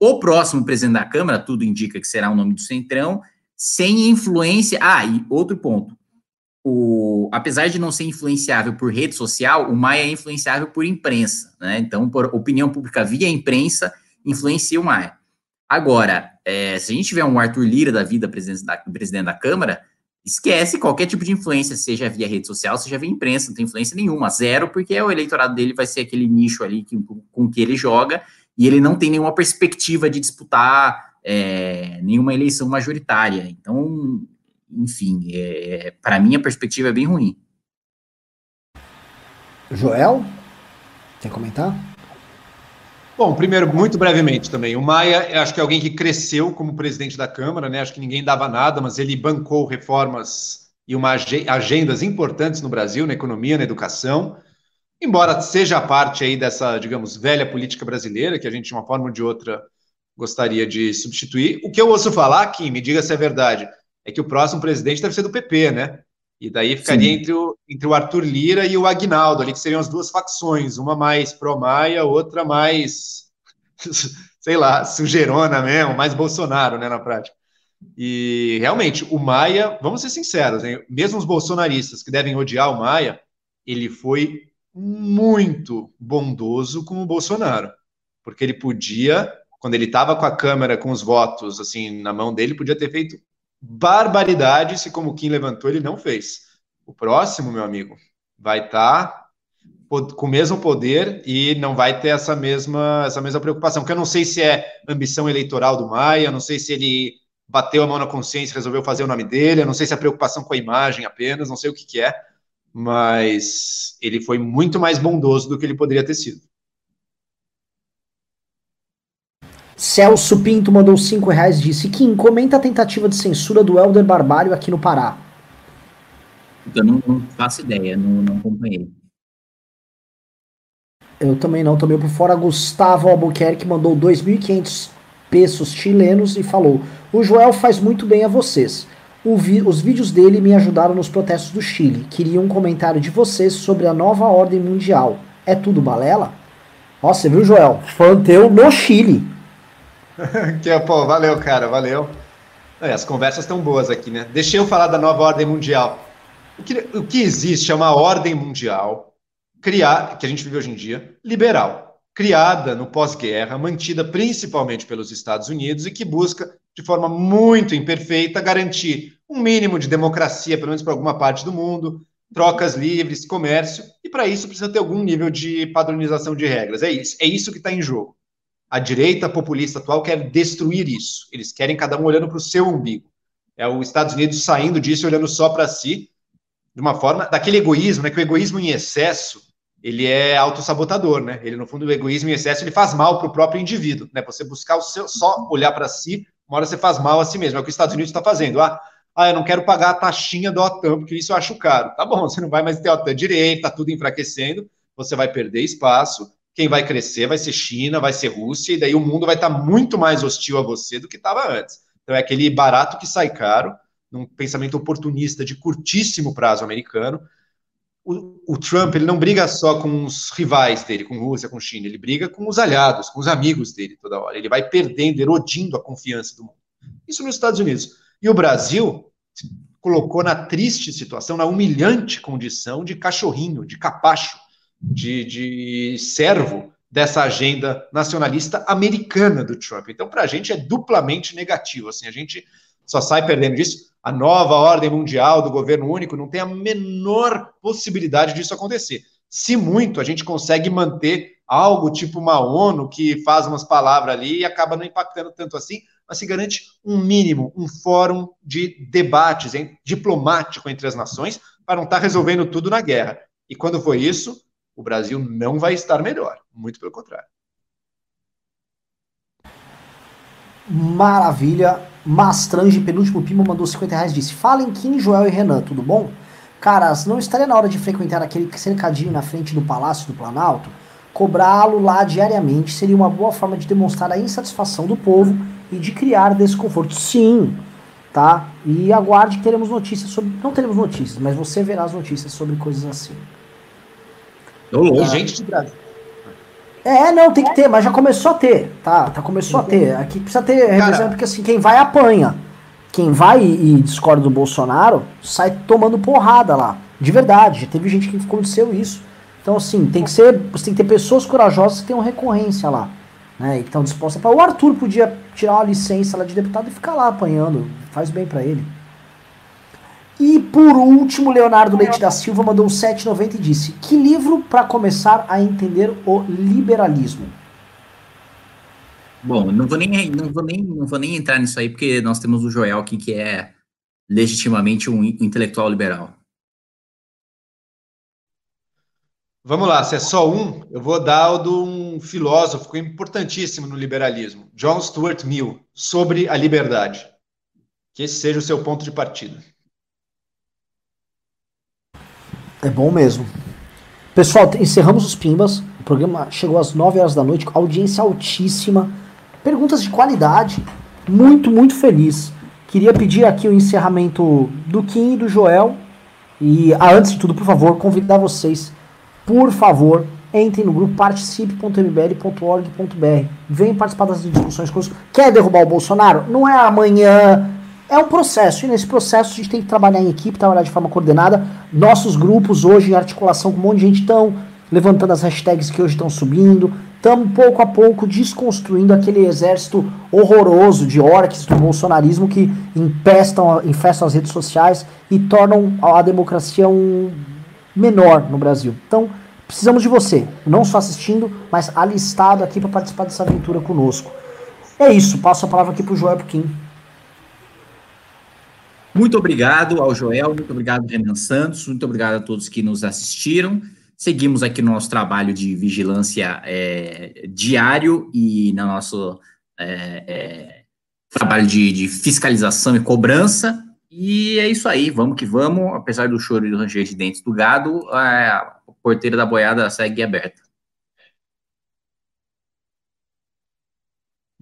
O próximo presidente da Câmara, tudo indica que será o nome do Centrão, sem influência. Ah, e outro ponto o, apesar de não ser influenciável por rede social, o Maia é influenciável por imprensa, né? Então, por opinião pública via imprensa, influencia o Maia. Agora, é, se a gente tiver um Arthur Lira da vida presidente da, presidente da Câmara, esquece qualquer tipo de influência, seja via rede social, seja via imprensa, não tem influência nenhuma, zero, porque o eleitorado dele vai ser aquele nicho ali que, com que ele joga, e ele não tem nenhuma perspectiva de disputar é, nenhuma eleição majoritária. Então, enfim, é, para mim a perspectiva é bem ruim. Joel, quer comentar? Bom, primeiro, muito brevemente também. O Maia, acho que é alguém que cresceu como presidente da Câmara, né? Acho que ninguém dava nada, mas ele bancou reformas e uma agendas importantes no Brasil, na economia, na educação. Embora seja parte aí dessa, digamos, velha política brasileira, que a gente, de uma forma ou de outra, gostaria de substituir. O que eu ouço falar, Kim, me diga se é verdade, é que o próximo presidente deve ser do PP, né? E daí ficaria entre o, entre o Arthur Lira e o Agnaldo, ali que seriam as duas facções, uma mais pró-Maia, outra mais, sei lá, sujeirona mesmo, mais Bolsonaro, né, na prática. E realmente, o Maia, vamos ser sinceros, hein? mesmo os bolsonaristas que devem odiar o Maia, ele foi muito bondoso com o Bolsonaro, porque ele podia, quando ele estava com a Câmara, com os votos assim na mão dele, podia ter feito barbaridade se, como o Kim levantou, ele não fez. O próximo, meu amigo, vai estar tá com o mesmo poder e não vai ter essa mesma, essa mesma preocupação. Que eu não sei se é ambição eleitoral do Maia, não sei se ele bateu a mão na consciência e resolveu fazer o nome dele, eu não sei se é preocupação com a imagem apenas, não sei o que, que é, mas ele foi muito mais bondoso do que ele poderia ter sido. Celso Pinto mandou 5 reais e disse: Kim, comenta a tentativa de censura do Helder Barbalho aqui no Pará. Eu não, não faço ideia, não, não acompanhei. Eu também não, tomei por fora. Gustavo Albuquerque mandou 2.500 pesos chilenos e falou: O Joel faz muito bem a vocês. Vi os vídeos dele me ajudaram nos protestos do Chile. Queria um comentário de vocês sobre a nova ordem mundial. É tudo balela? Nossa, viu, Joel? Fã teu no Chile. que, pô, valeu, cara, valeu. É, as conversas estão boas aqui, né? Deixa eu falar da nova ordem mundial. O que, o que existe é uma ordem mundial criar, que a gente vive hoje em dia, liberal, criada no pós-guerra, mantida principalmente pelos Estados Unidos e que busca, de forma muito imperfeita, garantir um mínimo de democracia, pelo menos para alguma parte do mundo, trocas livres, comércio, e para isso precisa ter algum nível de padronização de regras. É isso, é isso que está em jogo. A direita populista atual quer destruir isso. Eles querem cada um olhando para o seu umbigo. É os Estados Unidos saindo disso olhando só para si, de uma forma, daquele egoísmo, né? Que o egoísmo em excesso, ele é autossabotador, né? Ele, no fundo, o egoísmo em excesso, ele faz mal para o próprio indivíduo, né? Você buscar o seu, só olhar para si, uma hora você faz mal a si mesmo. É o que os Estados Unidos está fazendo. Ah, ah, eu não quero pagar a taxinha do OTAN, porque isso eu acho caro. Tá bom, você não vai mais ter OTAN direito, tá tudo enfraquecendo, você vai perder espaço, quem vai crescer vai ser China, vai ser Rússia, e daí o mundo vai estar muito mais hostil a você do que estava antes. Então é aquele barato que sai caro, num pensamento oportunista de curtíssimo prazo americano. O, o, Trump ele não briga só com os rivais dele, com Rússia, com China, ele briga com os aliados, com os amigos dele toda hora. Ele vai perdendo, erodindo a confiança do mundo. Isso nos Estados Unidos. E o Brasil colocou na triste situação, na humilhante condição de cachorrinho, de capacho de, de servo dessa agenda nacionalista americana do Trump. Então, para a gente é duplamente negativo. Assim, a gente só sai perdendo disso. A nova ordem mundial do governo único não tem a menor possibilidade disso acontecer. Se muito, a gente consegue manter algo tipo uma ONU que faz umas palavras ali e acaba não impactando tanto assim, mas se garante um mínimo, um fórum de debates hein, diplomático entre as nações para não estar tá resolvendo tudo na guerra. E quando foi isso, o Brasil não vai estar melhor, muito pelo contrário. Maravilha. Mastrange, penúltimo Pima, mandou 50 reais disse: Falem Kim, Joel e Renan, tudo bom? Caras, não estaria na hora de frequentar aquele cercadinho na frente do Palácio do Planalto? Cobrá-lo lá diariamente seria uma boa forma de demonstrar a insatisfação do povo e de criar desconforto. Sim, tá? E aguarde que teremos notícias sobre. Não teremos notícias, mas você verá as notícias sobre coisas assim. Ô, gente de Brasil. É, não, tem que ter, mas já começou a ter, tá? tá começou a ter. Aqui precisa ter revisão, porque assim, quem vai apanha. Quem vai e, e discorda do Bolsonaro sai tomando porrada lá. De verdade, já teve gente que aconteceu isso. Então, assim, tem que ser. Você tem que ter pessoas corajosas que tenham recorrência lá. Né, e que estão dispostas para. O Arthur podia tirar uma licença lá de deputado e ficar lá apanhando. Faz bem para ele. E por último, Leonardo Leite da Silva mandou um 7,90 e disse: Que livro para começar a entender o liberalismo? Bom, não vou, nem, não, vou nem, não vou nem entrar nisso aí, porque nós temos o Joel aqui, que é legitimamente um intelectual liberal. Vamos lá, se é só um, eu vou dar o de um filósofo importantíssimo no liberalismo, John Stuart Mill, sobre a liberdade. Que esse seja o seu ponto de partida. É bom mesmo. Pessoal, encerramos os Pimbas. O programa chegou às 9 horas da noite, audiência altíssima, perguntas de qualidade. Muito, muito feliz. Queria pedir aqui o encerramento do Kim e do Joel. E ah, antes de tudo, por favor, convidar vocês, por favor, entrem no grupo participe.mbl.org.br. Venham participar das discussões conosco. Quer derrubar o Bolsonaro? Não é amanhã, é um processo, e nesse processo a gente tem que trabalhar em equipe, trabalhar de forma coordenada. Nossos grupos hoje em articulação com um monte de gente estão levantando as hashtags que hoje estão subindo. Estamos pouco a pouco desconstruindo aquele exército horroroso de orques do bolsonarismo que empestam, infestam as redes sociais e tornam a democracia um menor no Brasil. Então, precisamos de você, não só assistindo, mas alistado aqui para participar dessa aventura conosco. É isso, passo a palavra aqui para o Joel Puquim. Muito obrigado ao Joel, muito obrigado, Renan Santos, muito obrigado a todos que nos assistiram. Seguimos aqui no nosso trabalho de vigilância é, diário e no nosso é, é, trabalho de, de, fiscalização e cobrança. E é isso aí, vamos que vamos. Apesar do choro e do ranger de dentes do gado, a porteira da boiada segue aberta.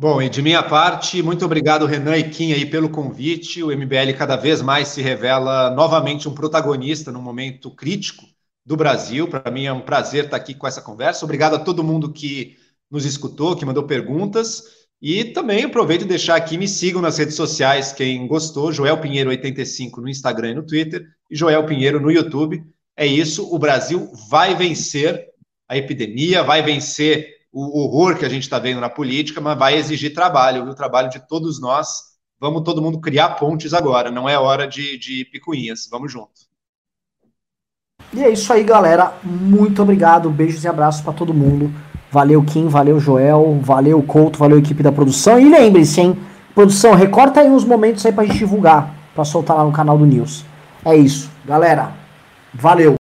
Bom, e de minha parte, muito obrigado, Renan e Kim, aí, pelo convite. O MBL cada vez mais se revela novamente um protagonista num momento crítico do Brasil. Para mim é um prazer estar aqui com essa conversa. Obrigado a todo mundo que nos escutou, que mandou perguntas. E também aproveito e deixar aqui, me sigam nas redes sociais, quem gostou, Joel Pinheiro 85 no Instagram e no Twitter, e Joel Pinheiro no YouTube. É isso, o Brasil vai vencer a epidemia, vai vencer o horror que a gente está vendo na política, mas vai exigir trabalho, o trabalho de todos nós. Vamos todo mundo criar pontes agora, não é hora de, de picuinhas. Vamos junto. E é isso aí, galera. Muito obrigado. Beijos e abraços para todo mundo. Valeu, Kim, valeu, Joel, valeu, Couto, valeu, equipe da produção. E lembre-se, hein? Produção, recorta aí uns momentos aí pra gente divulgar, pra soltar lá no canal do News. É isso, galera. Valeu.